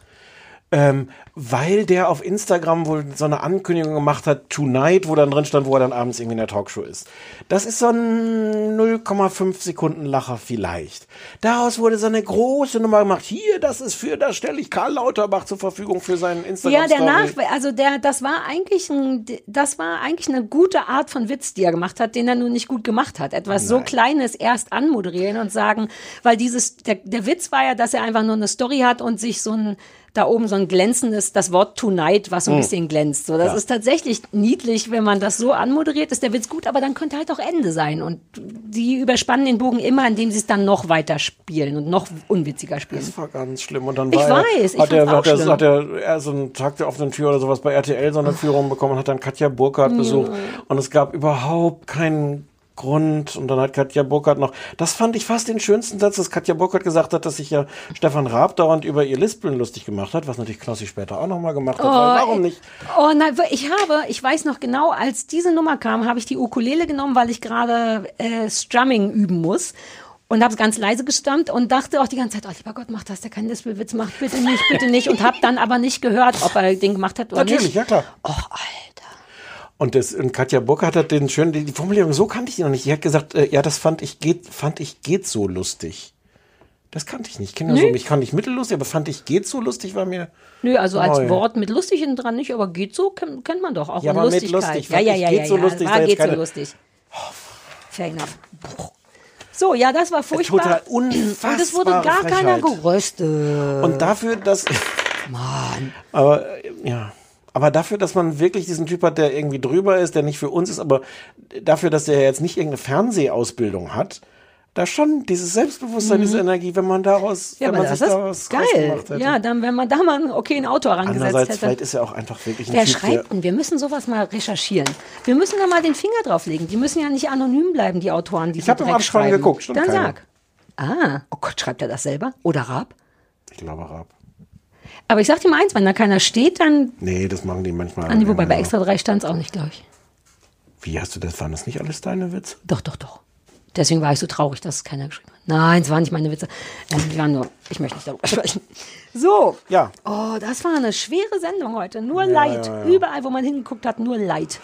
Ähm, weil der auf Instagram wohl so eine Ankündigung gemacht hat, Tonight, wo dann drin stand, wo er dann abends irgendwie in der Talkshow ist. Das ist so ein 0,5 Sekunden Lacher vielleicht. Daraus wurde so eine große Nummer gemacht. Hier, das ist für, da stelle ich Karl Lauterbach zur Verfügung für seinen Instagram. Ja, der Nach, also der, das war eigentlich ein, das war eigentlich eine gute Art von Witz, die er gemacht hat, den er nun nicht gut gemacht hat. Etwas so Nein. Kleines erst anmoderieren und sagen, weil dieses, der, der Witz war ja, dass er einfach nur eine Story hat und sich so ein, da oben so ein glänzendes, das Wort Tonight, was so ein Hm. bisschen glänzt. So, das Ja. ist tatsächlich niedlich, wenn man das so anmoderiert, ist der Witz gut, aber dann könnte halt auch Ende sein. Und die überspannen den Bogen immer, indem sie es dann noch weiter spielen und noch unwitziger spielen. Das war ganz schlimm. Und dann Ich war weiß, ich er, hat, er, hat, er, hat er, er so einen Tag der offenen Tür oder sowas bei RTL so eine Führung bekommen und hat dann Katja Burkhardt Ja. besucht. Und es gab überhaupt keinen Grund. Und dann hat Katja Burkhardt noch, das fand ich fast den schönsten Satz, dass Katja Burkhardt gesagt hat, dass sich ja Stefan Raab dauernd über ihr Lispeln lustig gemacht hat, was natürlich Knossi später auch nochmal gemacht hat. weil warum nicht? Oh nein, ich habe, ich weiß noch genau, als diese Nummer kam, habe ich die Ukulele genommen, weil ich gerade äh, Strumming üben muss. und habe es ganz leise gestammt und dachte auch die ganze Zeit, oh lieber Gott, mach das, der keinen Lispelwitz macht, bitte nicht, bitte nicht. Und habe dann aber nicht gehört, ob er den gemacht hat oder Natürlich, nicht. ja klar. Oh, Und, das, und Katja Burkhardt hat den schönen, die, die Formulierung, so kannte ich die noch nicht. Die hat gesagt, äh, ja, das fand ich geht, fand ich geht so lustig. Das kannte ich nicht. Kinder Nee. so, ich fand nicht mittellustig, aber fand ich geht so lustig, war mir. Nö, also als neu. Wort mit lustig hinten dran nicht, aber geht so, kennt, kennt man doch auch. Ja, aber mit Lustigkeit. lustig, Ja, ja, ja, geht ja, so ja. lustig, war geht so keine- lustig. Fair enough. So, ja, das war furchtbar. Total Und es wurde gar keiner Frechheit. geröstet. Und dafür, dass. Mann. Aber äh, ja. Aber dafür, dass man wirklich diesen Typ hat, der irgendwie drüber ist, der nicht für uns ist, aber dafür, dass der jetzt nicht irgendeine Fernsehausbildung hat, da schon dieses Selbstbewusstsein, Mhm. diese Energie, wenn man daraus, Ja, wenn man das sich daraus geil. rausgemacht hätte. Ja, dann, wenn man da mal ein okay ein Auto herangesetzt Andererseits, hätte. vielleicht ist er auch einfach wirklich ein Wer Typ, der, schreibt denn? Wir müssen sowas mal recherchieren. Wir müssen da mal den Finger drauflegen. Die müssen ja nicht anonym bleiben, die Autoren, die Ich so hab im Abspann geguckt, stimmt Dann keiner. sag. Ah, oh Gott, schreibt er das selber? Oder Raab? Ich glaube, Raab. Aber ich sag dir mal eins, wenn da keiner steht, dann. Nee, das machen die manchmal. Nee, wobei bei. Extra 3 stand es auch nicht, glaube ich. Wie hast du das? Waren das nicht alles deine Witze? Doch, doch, doch. Deswegen war ich so traurig, dass es keiner geschrieben hat. Nein, es waren nicht meine Witze. Ähm, die waren nur, ich möchte nicht darüber sprechen. So. Ja. Oh, das war eine schwere Sendung heute. Nur Ja, Leid. ja, ja. Überall, wo man hingeguckt hat, nur Leid.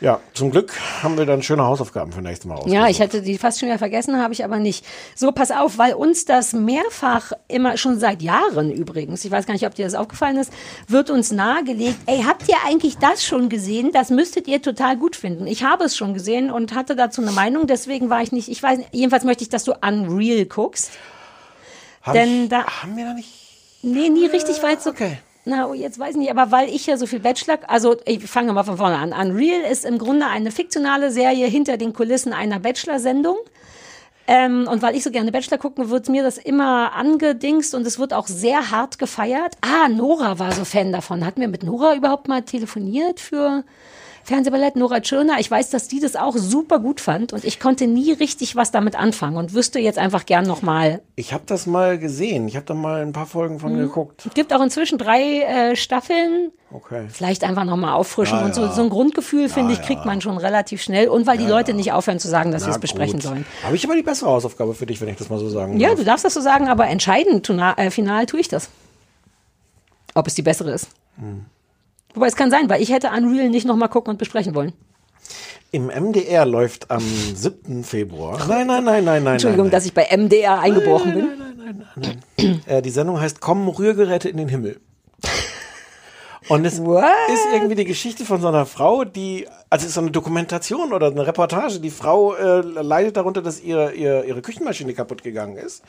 Ja, zum Glück haben wir dann schöne Hausaufgaben für nächstes Mal aus. Ja, ich hätte die fast schon wieder vergessen, habe ich aber nicht. So, pass auf, weil uns das mehrfach immer, schon seit Jahren übrigens, ich weiß gar nicht, ob dir das aufgefallen ist, wird uns nahegelegt, ey, habt ihr eigentlich das schon gesehen? Das müsstet ihr total gut finden. Ich habe es schon gesehen und hatte dazu eine Meinung, deswegen war ich nicht, ich weiß, jedenfalls möchte ich, dass du Unreal guckst. Hab denn ich, da. Haben wir da nicht? Nee, nie richtig weit so. Okay. Na, jetzt weiß ich nicht, aber weil ich ja so viel Bachelor, also ich fange mal von vorne an. Unreal ist im Grunde eine fiktionale Serie hinter den Kulissen einer Bachelor-Sendung. Ähm, und weil ich so gerne Bachelor gucke, wird mir das immer angedingst und es wird auch sehr hart gefeiert. Ah, Nora war so Fan davon. Hatten wir mit Nora überhaupt mal telefoniert für Fernsehballett? Nora Tschirner. Ich weiß, dass die das auch super gut fand und ich konnte nie richtig was damit anfangen und wüsste jetzt einfach gern noch mal. Ich habe das mal gesehen. Ich habe da mal ein paar Folgen von Mhm. geguckt. Es gibt auch inzwischen drei äh, Staffeln. Okay. Vielleicht einfach nochmal auffrischen Ja, und so, ja. so ein Grundgefühl, finde ich, kriegt man schon relativ schnell. Und weil die Leute nicht aufhören zu sagen, dass sie Na es besprechen sollen. Habe ich aber die bessere Hausaufgabe für dich, wenn ich das mal so sagen Ja, darf. du darfst das so sagen, aber entscheidend, äh, final tue ich das. Ob es die bessere ist. Hm. Wobei es kann sein, weil ich hätte Unreal nicht nochmal gucken und besprechen wollen. Im MDR läuft am 7. Februar. Nein, nein, nein, nein, nein. Entschuldigung, nein, dass ich bei MDR eingebrochen bin. nein. Äh, die Sendung heißt Kommen Rührgeräte in den Himmel. Und es ist irgendwie die Geschichte von so einer Frau, die, also es ist so eine Dokumentation oder eine Reportage. Die Frau äh, leidet darunter, dass ihre, ihre, ihre Küchenmaschine kaputt gegangen ist.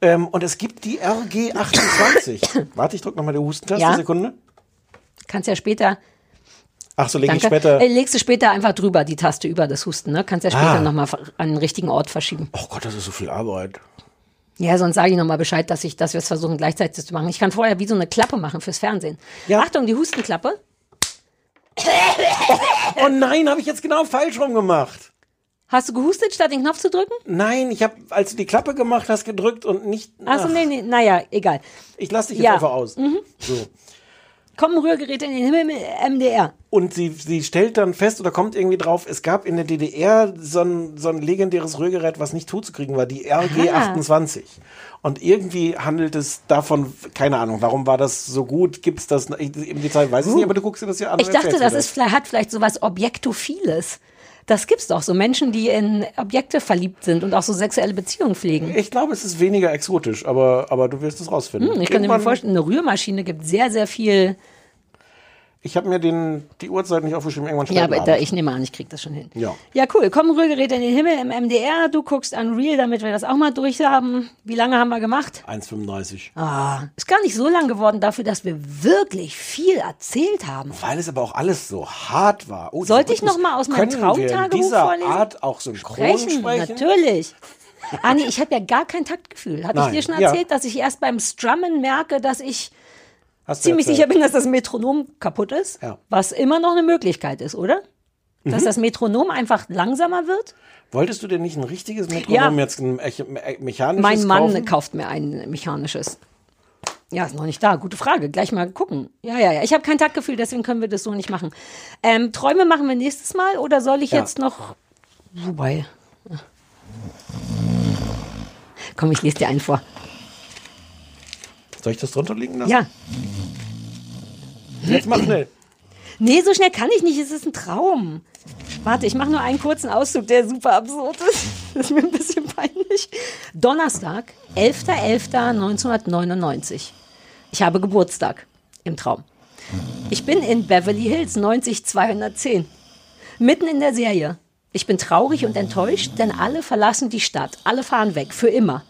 Ähm, und es gibt die RG28. Warte, ich drücke nochmal die Hustentaste, Ja. Sekunde. Kannst ja später. Ach so, ich Danke. später. Äh, legst du später einfach drüber, die Taste über das Husten, ne? Kannst ja später Ah. nochmal an den richtigen Ort verschieben. Oh Gott, das ist so viel Arbeit. Ja, sonst sage ich nochmal Bescheid, dass, ich, dass wir es versuchen gleichzeitig zu machen. Ich kann vorher wie so eine Klappe machen fürs Fernsehen. Achtung, die Hustenklappe. Oh nein, habe ich jetzt genau falsch rum gemacht. Hast du gehustet, statt den Knopf zu drücken? Nein, ich habe, als du die Klappe gemacht hast, gedrückt und nicht. Achso, nee, nee, naja, egal. Ich lasse dich jetzt Ja. einfach aus. Mhm. So. Kommen Rührgeräte in den Himmel mit MDR. Und sie, sie stellt dann fest oder kommt irgendwie drauf, es gab in der DDR so ein, so ein legendäres Rührgerät, was nicht totzukriegen war, die RG28. Und irgendwie handelt es davon, keine Ahnung, warum war das so gut? Gibt es das ich- im Detail? Weiß ich nicht, aber du guckst dir das ja an. Ich dachte, das mir ist, vielleicht- hat vielleicht sowas Objektophiles. Das gibt's doch, so Menschen, die in Objekte verliebt sind und auch so sexuelle Beziehungen pflegen. Ich glaube, es ist weniger exotisch, aber, aber du wirst es rausfinden. Hm, ich könnte mir vorstellen, eine Rührmaschine gibt sehr, sehr viel. Ich habe mir den, die Uhrzeit nicht aufgeschrieben, irgendwann Ja, aber da, ich nehme an, ich krieg das schon hin. Ja. Ja, cool. Kommen Rührgeräte in den Himmel im MDR. Du guckst Unreal, damit wir das auch mal durch haben. Wie lange haben wir gemacht? 1,35. Ah, ist gar nicht so lang geworden dafür, dass wir wirklich viel erzählt haben. Weil es aber auch alles so hart war. Oh, Sollte ich Rhythmus- noch mal aus meinem Traumtagebuch dieser vorlesen? Art auch synchron Sprechen, sprechen? natürlich. Ah nee, ich habe ja gar kein Taktgefühl. Hatte ich dir schon ja. erzählt, dass ich erst beim Strummen merke, dass ich Hast ziemlich sicher bin, dass das Metronom kaputt ist? Ja. Was immer noch eine Möglichkeit ist, oder? Dass Mhm. das Metronom einfach langsamer wird? Wolltest du denn nicht ein richtiges Metronom Ja. jetzt ein me- me- mechanisches Mein Mann kaufen? kauft mir ein mechanisches. Ja, ist noch nicht da. Gute Frage. Gleich mal gucken. Ja, ja, ja. Ich habe kein Taktgefühl, deswegen können wir das so nicht machen. Ähm, Träume machen wir nächstes Mal oder soll ich Ja. jetzt noch. Wobei. Komm, ich lese dir einen vor. Soll ich das drunter liegen lassen? Ja. Jetzt mach schnell. Nee, so schnell kann ich nicht. Es ist ein Traum. Warte, ich mache nur einen kurzen Auszug, der super absurd ist. Das ist mir ein bisschen peinlich. Donnerstag, 11.11.1999. Ich habe Geburtstag im Traum. Ich bin in Beverly Hills 90210. Mitten in der Serie. Ich bin traurig und enttäuscht, denn alle verlassen die Stadt. Alle fahren weg, für immer.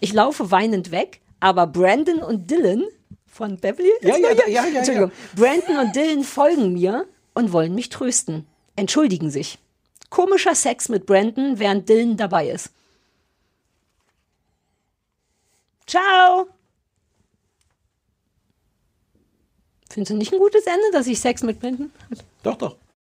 Ich laufe weinend weg, aber Brandon und Dylan von Beverly? Ja, ja, ja, ja, ja, Entschuldigung. Brandon und Dylan folgen mir und wollen mich trösten. Entschuldigen sich. Komischer Sex mit Brandon, während Dylan dabei ist. Ciao! Findest du nicht ein gutes Ende, dass ich Sex mit Brandon? Doch, doch.